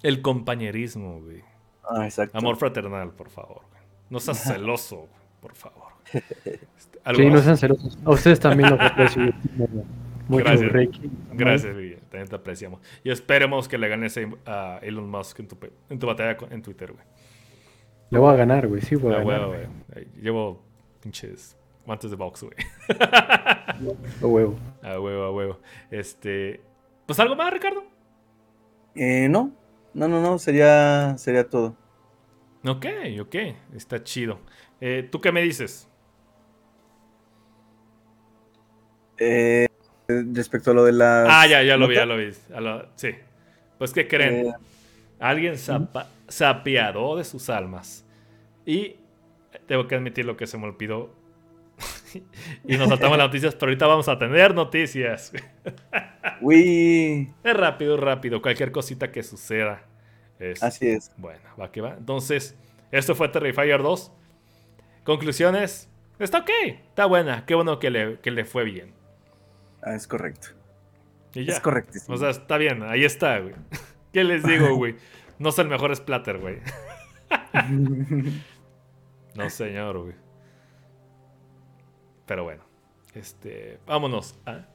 El compañerismo, güey. Ah, exacto. Amor fraternal, por favor. güey. No seas [LAUGHS] celoso, güey, por favor. Este, ¿algo Sí, no sean celosos. A ustedes también los aprecio. [LAUGHS] Mucho Gracias. Reiki. Gracias. También te apreciamos. Y esperemos que le ganes a Elon Musk en tu, en tu batalla en Twitter, güey. Le voy a ganar, güey. Sí, voy a Ah, ganar. huevo, güey. Ay, Llevo pinches guantes de box, güey. A huevo. [LAUGHS] A huevo, a huevo. Este. Pues algo más, Ricardo. Eh, no, no, no, no, sería, sería todo. Ok, ok. Está chido. Eh, ¿Tú qué me dices? Eh, respecto a lo de la... Ah, ya, ya lo vi, ya lo vi. A lo- sí. Pues, ¿qué creen? Eh, Alguien se apiadó de sus almas. Y tengo que admitir lo que se me olvidó. [LAUGHS] y nos saltamos las noticias, pero ahorita vamos a tener noticias. [LAUGHS] Uy, Es rápido, rápido. Cualquier cosita que suceda. Es, así es. Bueno, va que va. Entonces, esto fue Terrifier 2. Conclusiones. Está ok. Está buena. Qué bueno que le, que le fue bien. Ah, es correcto. Y ya. Es correctísimo. O sea, está bien. Ahí está, güey. [LAUGHS] ¿Qué les digo, güey? No es el mejor splatter, güey. [LAUGHS] No, señor, güey. Pero bueno. Este. Vámonos a.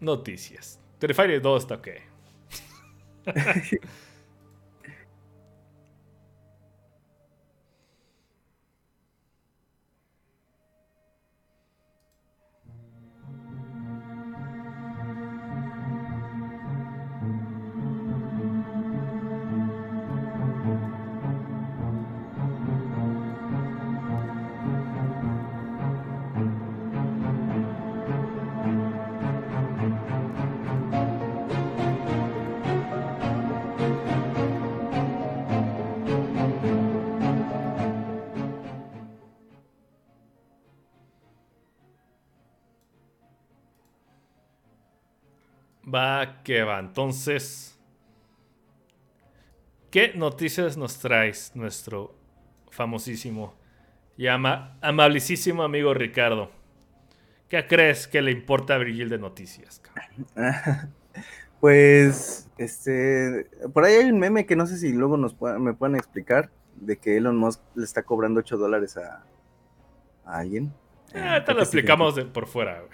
Noticias. Terrifier 2 está ok. [LAUGHS] Va que va. Entonces, ¿qué noticias nos traes nuestro famosísimo y ama amabilísimo amigo Ricardo? ¿Qué crees que le importa a Virgil de noticias? [LAUGHS] Pues, este, por ahí hay un meme que no sé si luego nos me puedan explicar de que Elon Musk le está cobrando 8 dólares a, alguien. Eh, te lo explicamos por fuera.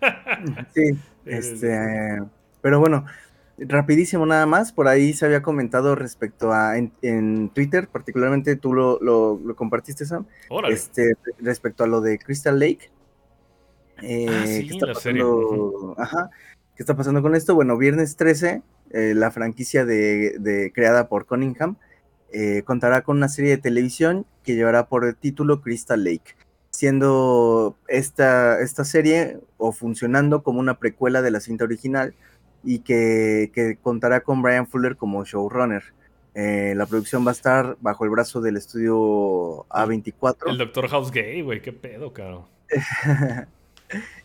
[LAUGHS] [LAUGHS] sí, este, pero bueno, rapidísimo nada más, por ahí se había comentado respecto a, en, Twitter, particularmente tú lo, lo, compartiste, Sam, este, respecto a lo de Crystal Lake. Eh, ah, sí, ¿qué está pasando? Ajá, ¿Qué está pasando con esto? Bueno, viernes 13, eh, la franquicia de, creada por Cunningham eh, contará con una serie de televisión que llevará por el título Crystal Lake, siendo esta, esta serie o funcionando como una precuela de la cinta original y que, contará con Brian Fuller como showrunner. Eh, la producción va a estar bajo el brazo del estudio A24. El Doctor House Gay, güey, qué pedo, caro. [LAUGHS]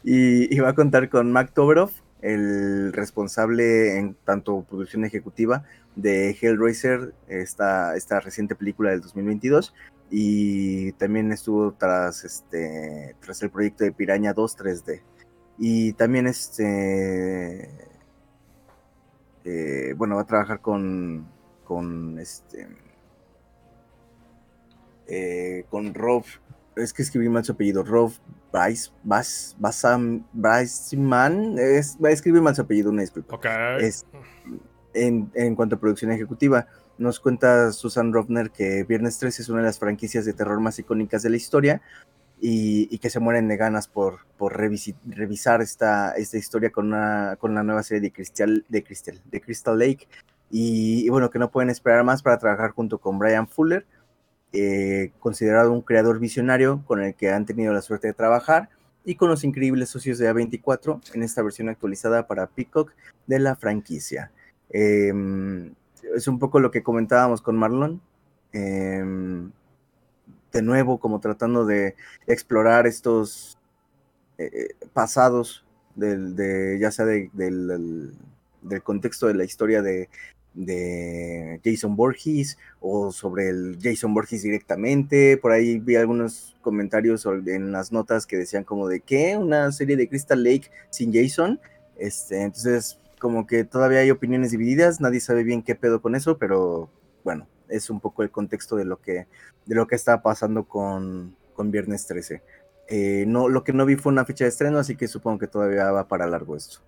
y, y, va a contar con Mac Toberoff el responsable en tanto producción ejecutiva de Hellraiser, esta, esta reciente película del 2022, y también estuvo tras, este, tras el proyecto de Piraña 2 3D. Y también este, eh, bueno, va a trabajar con, con este, eh, con Rob, es que escribí mal su apellido, Rob Bryce, Bas, Basam, Man, es, va a escribir mal su apellido, una disculpa. Es, en, en, cuanto a producción ejecutiva, nos cuenta Susan Rovner que Viernes 13 es una de las franquicias de terror más icónicas de la historia y, y que se mueren de ganas por, por revisar esta, esta historia con, una, con la nueva serie de Crystal, de Crystal, de Crystal Lake. Y, y bueno, que no pueden esperar más para trabajar junto con Brian Fuller eh, considerado un creador visionario con el que han tenido la suerte de trabajar y con los increíbles socios de A24 en esta versión actualizada para Peacock de la franquicia. Em, es un poco lo que comentábamos con Marlon. Em, de nuevo, como tratando de explorar estos eh, pasados del, ya sea del, contexto de la historia de, de Jason Borges o sobre el Jason Borges directamente. Por ahí vi algunos comentarios en las notas que decían como de que una serie de Crystal Lake sin Jason. Este, entonces, como que todavía hay opiniones divididas, nadie sabe bien qué pedo con eso, pero bueno, es un poco el contexto de lo que, de lo que está pasando con, con Viernes 13. Eh, no, lo que no vi fue una fecha de estreno, así que supongo que todavía va para largo esto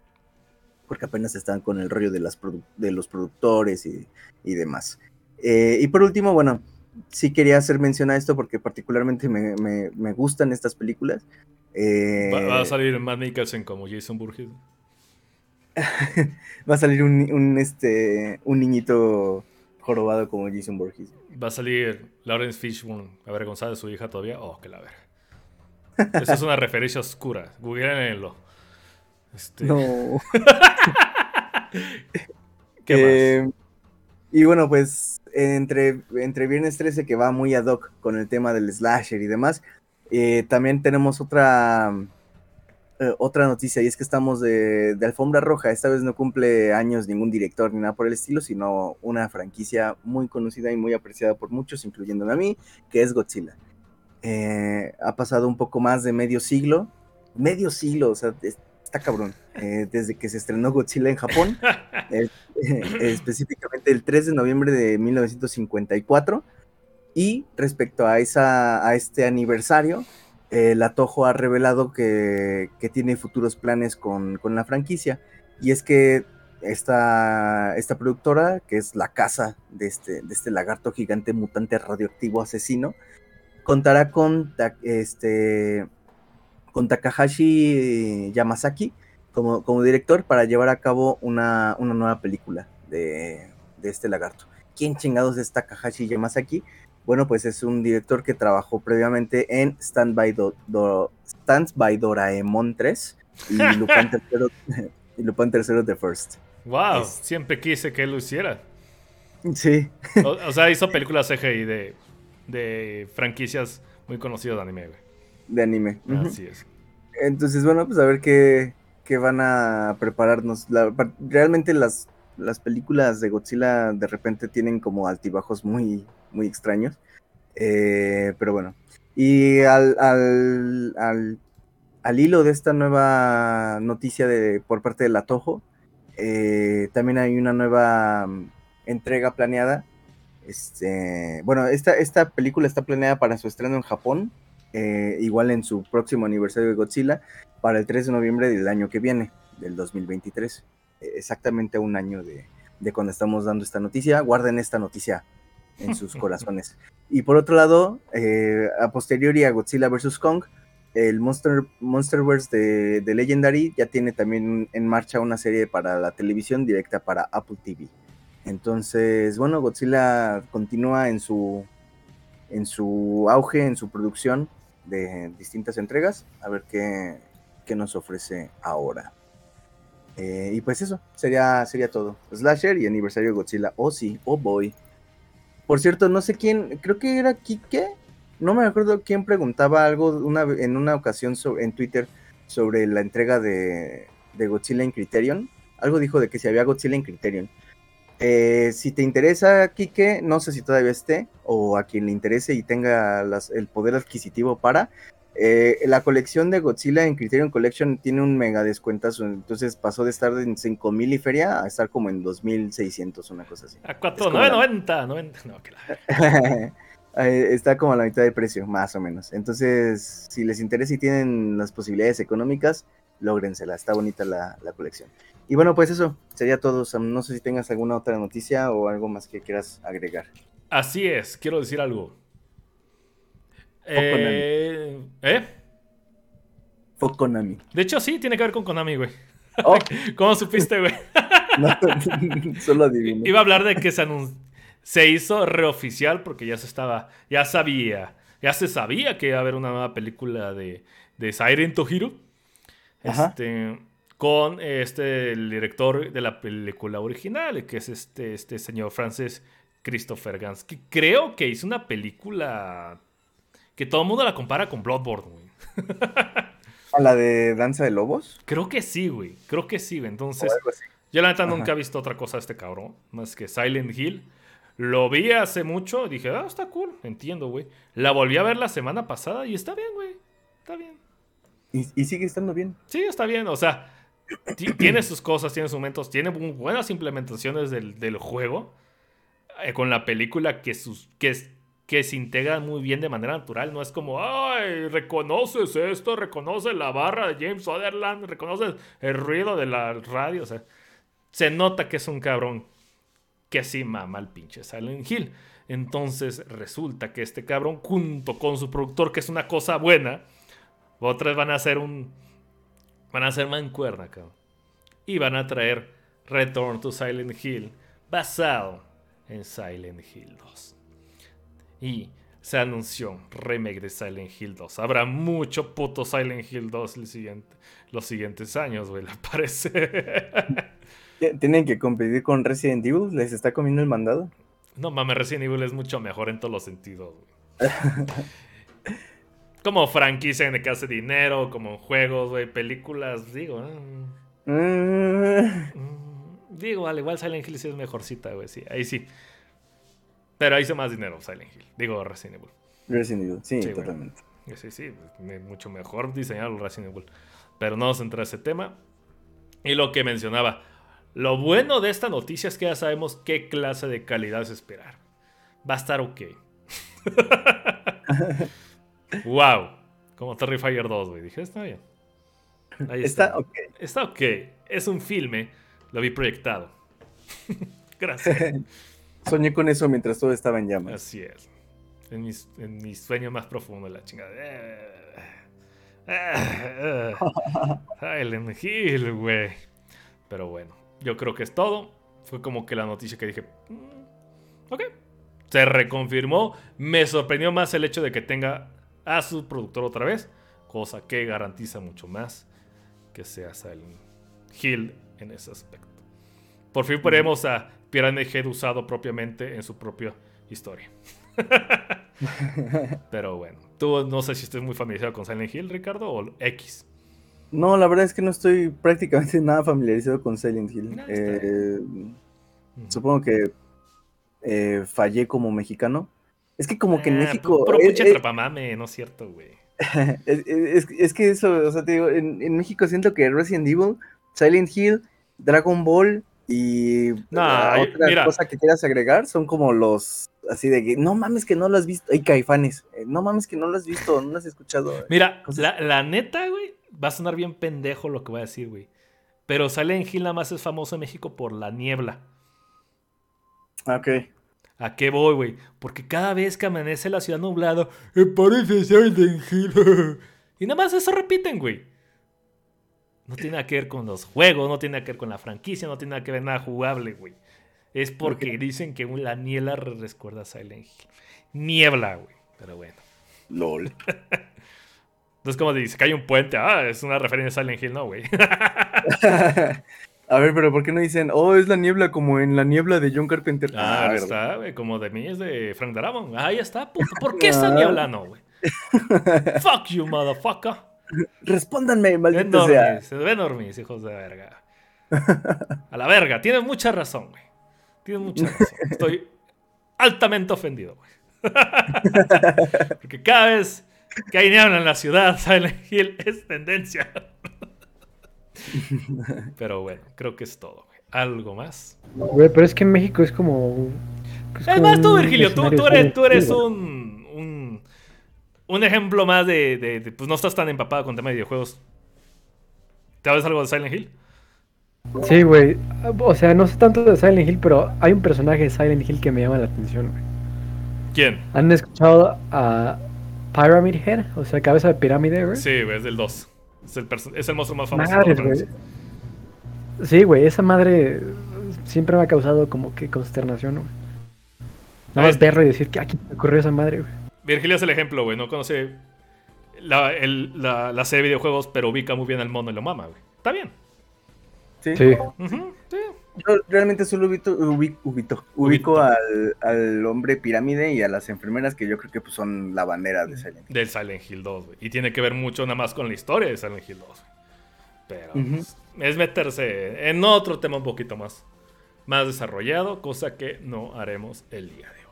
porque apenas están con el rollo de, las de los productores y, demás. Eh, y por último, bueno, sí quería hacer mención a esto porque particularmente me, gustan estas películas. Eh, ¿Va, a salir Matt Mikkelsen como Jason Burgess? [LAUGHS] va a salir un, este, un niñito jorobado como Jason Burgess. Va a salir Lawrence Fishburne avergonzada de su hija todavía. Oh, que la verga. Esa es una referencia oscura. Googleenlo. Este... No. [LAUGHS] ¿Qué más? Eh, y bueno, pues entre, entre Viernes 13, que va muy ad hoc con el tema del slasher y demás, eh, también tenemos otra, eh, otra noticia, y es que estamos de, de, alfombra roja. Esta vez no cumple años ningún director ni nada por el estilo, sino una franquicia muy conocida y muy apreciada por muchos, incluyéndome a mí, que es Godzilla. ha pasado un poco más de medio siglo, medio siglo, o sea, está cabrón. Eh, desde que se estrenó Godzilla en Japón, [LAUGHS] eh, específicamente el 3 de noviembre de 1954. Y respecto a, esa, a este aniversario, eh, la Toho ha revelado que, tiene futuros planes con, la franquicia. Y es que esta, esta productora, que es la casa de este, de este lagarto gigante mutante radioactivo asesino, contará con este, con Takahashi Yamazaki como, como director para llevar a cabo una, nueva película de, este lagarto. ¿Quién chingados es Takahashi Yamazaki? Bueno, pues es un director que trabajó previamente en Stand by, Do, by Doraemon 3 [LAUGHS] y Lupin III, y Lupin The First. Wow, siempre quise que él lo hiciera. Sí. O, sea, hizo películas CGI de, de franquicias muy conocidas de anime, de anime. Así es. Entonces, bueno, pues a ver qué, qué van a prepararnos. La- realmente las, las películas de Godzilla de repente tienen como altibajos muy, muy extraños. Eh, pero bueno. Y al, al, al, al hilo de esta nueva noticia de, por parte de la Toho, eh, también hay una nueva mm, entrega planeada. Este, bueno, esta, esta película está planeada para su estreno en Japón, eh, igual en su próximo aniversario de Godzilla, para el 3 de noviembre del año que viene, del 2023. Eh, exactamente un año de, de cuando estamos dando esta noticia. Guarden esta noticia en sus [LAUGHS] corazones. Y por otro lado, eh, a posteriori a Godzilla vs. Kong, el Monster, Monsterverse de, de Legendary ya tiene también en marcha una serie para la televisión directa para Apple TV. Entonces, bueno, Godzilla continúa en su, en su auge, en su producción de distintas entregas. A ver qué, qué nos ofrece ahora. Eh, y pues eso, sería, sería todo. Slasher y aniversario de Godzilla. Oh sí, oh boy. Por cierto, no sé quién, creo que era Kike. No me acuerdo quién preguntaba algo en una ocasión en Twitter sobre la entrega de, de Godzilla en Criterion. Algo dijo de que si había Godzilla en Criterion. Eh, si te interesa, Kike, no sé si todavía esté, o a quien le interese y tenga el poder adquisitivo para. Eh, la colección de Godzilla en Criterion Collection tiene un mega descuentazo, entonces pasó de estar en 5000 y feria a estar como en 2600, una cosa así. A Es 4, como la- 90, 90. No, que la... [LAUGHS] Eh, Está como a la mitad de precio, más o menos. Entonces, si les interesa y tienen las posibilidades económicas, lógrensela. Está bonita la, la colección. Y bueno, pues eso sería todo. Sam. No sé si tengas alguna otra noticia o algo más que quieras agregar. Así es, quiero decir algo. Eh, ¿Eh? Fue Konami. De hecho, sí, tiene que ver con Konami, güey. Oh, [LAUGHS] ¿Cómo supiste, güey? [LAUGHS] no, [LAUGHS] solo adivino. Iba a hablar de que se, se hizo reoficial porque ya se estaba, ya sabía, ya se sabía que iba a haber una nueva película de, de Siren Tohiro. Ajá. Este, con este, el director de la película original, que es este, este señor francés Christopher Gans, que creo que hizo una película que todo el mundo la compara con Bloodborne, güey. [LAUGHS] ¿A la de Danza de Lobos? Creo que sí, güey. Creo que sí, güey. Entonces, yo la neta Ajá. nunca he visto otra cosa de este cabrón, más que Silent Hill. Lo vi hace mucho y dije, ah, está cool, entiendo, güey. La volví a ver la semana pasada y está bien, güey. Está bien. Y, y sigue estando bien. Sí, está bien, o sea, ti- [CLEARS THROAT] tiene sus cosas, tiene sus momentos, tiene buenas implementaciones del, del juego. eh, con la película que, sus, que, es- que se integra muy bien de manera natural. No es como, ay, reconoces esto, reconoces la barra de James Sutherland, reconoces el ruido de la radio. Se nota que es un cabrón que sí mama al pinche Silent Hill. Entonces resulta que este cabrón, junto con su productor, que es una cosa buena, otras van a hacer un. Van a hacer mancuerna, cabrón. Y van a traer Return to Silent Hill basado en Silent Hill 2. Y se anunció un remake de Silent Hill 2. Habrá mucho puto Silent Hill 2 el siguiente, los siguientes años, güey, le parece. [LAUGHS] Tienen que competir con Resident Evil. ¿Les está comiendo el mandado? No mames, Resident Evil es mucho mejor en todos los sentidos, güey. [LAUGHS] Como franquicia en el que hace dinero, como juegos, güey, películas, digo. eh, mm, digo, al igual Silent Hill sí es mejorcita, güey, sí, ahí sí. Pero hizo más dinero Silent Hill. Digo, Resident Evil. Resident Evil, sí, Sí, totalmente. Sí, sí, me- mucho mejor diseñado el Resident Evil. Pero no vamos a entrar a ese tema. Y lo que mencionaba, lo bueno de esta noticia es que ya sabemos qué clase de calidad es esperar. Va a estar ok. [LAUGHS] wow. Como Terrifier 2, güey. Dije, está bien. Ahí está. Está ok. Está ok. Es un filme. Lo vi proyectado. [LAUGHS] Gracias. [LAUGHS] Soñé con eso mientras todo estaba en llamas. Así es. En mis, en mi sueño más profundo, la chingada. Silent Hill, güey. Pero bueno, yo creo que es todo. Fue como que la noticia que dije. "Mm, ok. Se reconfirmó. Me sorprendió más el hecho de que tenga a su productor otra vez. Cosa que garantiza mucho más que sea Silent Hill en ese aspecto. Por fin veremos a Pyramid Head usado propiamente en su propia historia. [LAUGHS] Pero bueno, tú no sé si estés muy familiarizado con Silent Hill, Ricardo, o X. No, la verdad es que no estoy prácticamente [LAUGHS] nada familiarizado con Silent Hill. No, Eh, supongo que eh, fallé como mexicano. Es que como que en Ah, México... Pinche eh, atrapamame, no es cierto, güey. [LAUGHS] es, es- es que eso, o sea, te digo, en, en México siento que Resident Evil, Silent Hill, Dragon Ball y No, ay, otra mira. cosa que quieras agregar son como los así de que no mames que no lo has visto. Hay caifanes, eh, no mames que no lo has visto, no lo has escuchado. [LAUGHS] Mira, la, la neta, güey, va a sonar bien pendejo lo que voy a decir, güey. Pero Silent Hill nada más es famoso en México por la niebla. Ah, Ok. ¿A qué voy, güey? Porque cada vez que amanece la ciudad nublada, "Eh, parece Silent Hill. [LAUGHS] y nada más eso repiten, güey. No tiene nada que ver con los juegos, no tiene nada que ver con la franquicia, no tiene nada que ver nada jugable, güey. Es porque dicen que la niebla re- recuerda a Silent Hill. Niebla, güey. Pero bueno. LOL. [LAUGHS] Entonces, como dice que hay un puente, ah, es una referencia a Silent Hill, no, güey. [LAUGHS] A ver, pero ¿por qué no dicen, oh, es la niebla como en la niebla de John Carpenter? Ah, ¿verdad? está, güey. Como de mí es de Frank Darabont. Ahí está, puto. ¿Por qué [LAUGHS] esa Ah. niebla no, güey? Fuck you, motherfucker. Respóndanme, Ven maldito sea. dormis, ven dormis, hijos de verga. A la verga, tienes mucha razón, güey. Tienes mucha razón. Estoy altamente ofendido, güey. [LAUGHS] Porque cada vez que hay niebla en la ciudad, [LAUGHS] Silent Hill es tendencia. Pero bueno, creo que es todo, güey. ¿Algo más? Güey, pero es que en México es como. Es como más, tú, Virgilio, tú, tú eres, tú eres un, un ejemplo más de, de- de, Pues no estás tan empapado con tema de videojuegos. ¿Te sabes algo de Silent Hill? Sí, güey. O sea, no sé tanto de Silent Hill, pero hay un personaje de Silent Hill que me llama la atención, güey. ¿Quién? ¿Han escuchado a Pyramid Head? O sea, cabeza de pirámide, güey. Sí, güey, es del 2. Es el, es el monstruo más famoso. Madres, güey. Sí, güey, esa madre siempre me ha causado como que consternación, güey. Nada más Es- verlo y decir que aquí me ocurrió esa madre, güey. Virgilio es el ejemplo, güey. No conoce la, el- la, la serie de videojuegos, pero ubica muy bien al mono y lo mama, güey. Está bien. Sí. Sí. Yo realmente solo ubito, ubi- ubito- ubico Ubito. al, al hombre pirámide y a las enfermeras que yo creo que pues, son la bandera de Silent Hill. Del Silent Hill 2, güey. Y tiene que ver mucho nada más con la historia de Silent Hill 2. güey. Pero pues, es meterse en otro tema un poquito más, más desarrollado, cosa que no haremos el día de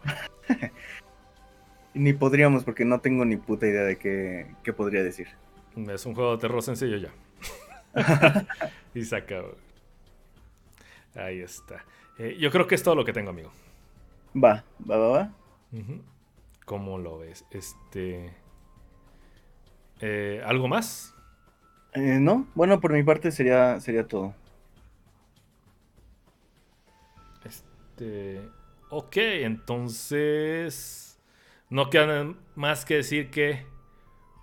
hoy. [LAUGHS] Ni podríamos porque no tengo ni puta idea de qué, qué podría decir. Es un juego de terror sencillo ya. [LAUGHS] y se acabó. Ahí está. Eh, yo creo que es todo lo que tengo, amigo. Va, va, va, va. ¿Cómo lo ves? Este. eh, ¿Algo más? Eh, no, bueno, por mi parte sería, sería todo. Este. Ok, entonces. No queda más que decir que.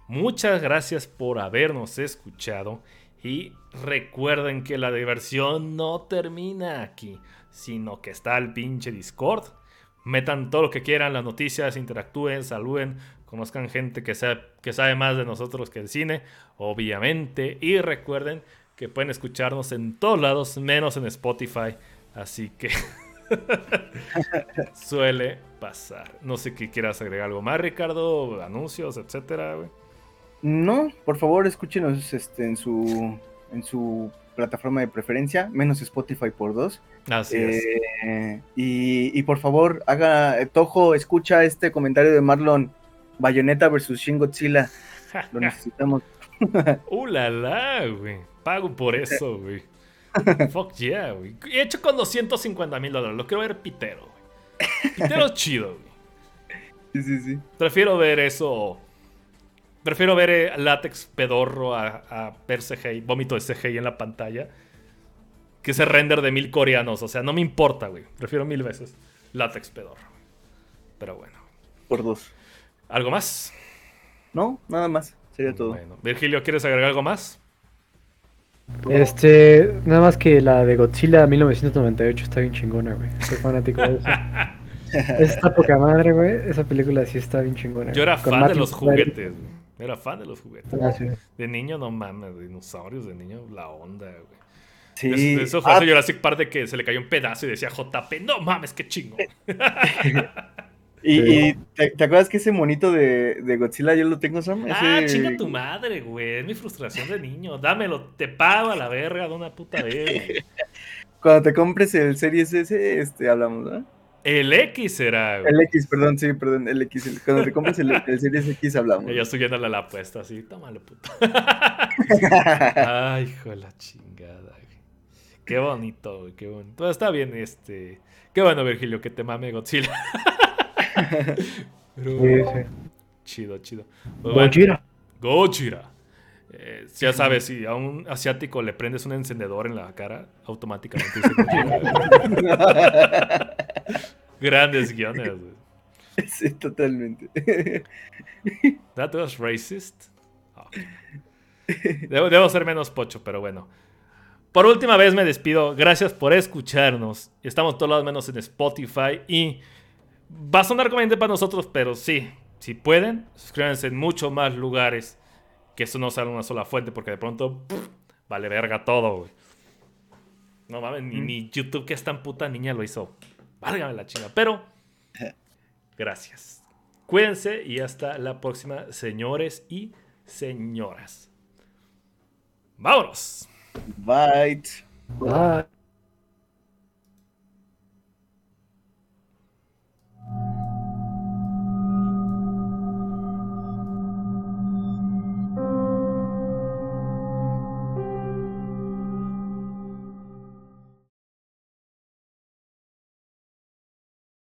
Muchas gracias por habernos escuchado. Y recuerden que la diversión no termina aquí, sino que está el pinche Discord. Metan todo lo que quieran, las noticias, interactúen, saluden, conozcan gente que, sea, que sabe más de nosotros que el cine, obviamente. Y recuerden que pueden escucharnos en todos lados, menos en Spotify. Así que [LAUGHS] [LAUGHS] suele pasar. No sé qué quieras agregar algo más, Ricardo, anuncios, etcétera, güey. No, por favor, escúchenos este, en su en su plataforma de preferencia, menos Spotify por dos. Así es. Eh, y, y por favor, haga eh, Tojo, escucha este comentario de Marlon. Bayonetta versus Shin Godzilla. [LAUGHS] Lo necesitamos. [LAUGHS] Uh, la, la, güey. Pago por eso, güey. [LAUGHS] Fuck yeah, güey. He hecho con 250 mil dólares. Lo quiero ver pitero, güey. Pitero [LAUGHS] chido, güey. Sí, sí, sí. Prefiero ver eso. Prefiero ver eh, látex pedorro a, a ver CGI, vómito de CGI en la pantalla. Que ese render de mil coreanos. O sea, no me importa, güey. Prefiero mil veces látex pedorro. güey. Pero bueno. Por dos. ¿Algo más? No, nada más. Sería todo. Bueno. Virgilio, ¿quieres agregar algo más? Este, nada más que la de Godzilla 1998 está bien chingona, güey. Soy fanático de eso. [LAUGHS] Está poca madre, güey. Esa película sí está bien chingona. Yo era fan de los juguetes, güey. Era fan de los juguetes. Ah. De niño, no mames, dinosaurios, de niño, la onda, güey. Sí. De, de eso fue Ah, ese Jurassic Park de que se le cayó un pedazo y decía JP, no mames, qué chingo. [LAUGHS] Y, y ¿te, te acuerdas que ese monito de, de Godzilla yo lo tengo, Sam? Ah, chinga tu madre, güey. Es mi frustración de niño. Dámelo, te pago a la verga de una puta vez. [LAUGHS] Cuando te compres el Series S, este, hablamos, ¿no? El X será, güey. El X, perdón, sí, perdón, el X. el- Cuando te compres el, el Series X, hablamos. Yo estoy viéndole la apuesta así. Tómale, puta. [LAUGHS] Ay, hijo de la chingada, güey. Qué bonito, güey, qué bonito. Todo está bien, este. Qué bueno, Virgilio, que te mame Godzilla. [LAUGHS] Pero, Sí, sí. Chido, chido. Bueno, Gojira. Gojira. Eh, ya sabes, si a un asiático le prendes un encendedor en la cara, automáticamente dice Gojira. [LAUGHS] Grandes guiones, güey. Sí, totalmente. That was racist. Debo, debo ser menos pocho, pero bueno. Por última vez me despido. Gracias por escucharnos. Estamos todos lados menos en Spotify. Y va a sonar conveniente para nosotros, pero sí. Si pueden, suscríbanse en muchos más lugares. Que eso no sea una sola fuente, porque de pronto pff, vale verga todo, güey. No mames, ni, ni YouTube, que es tan puta niña, lo hizo. Válgame la chinga. Pero, [LAUGHS] gracias. Cuídense y hasta la próxima, señores y señoras. ¡Vámonos! Bye. Bye.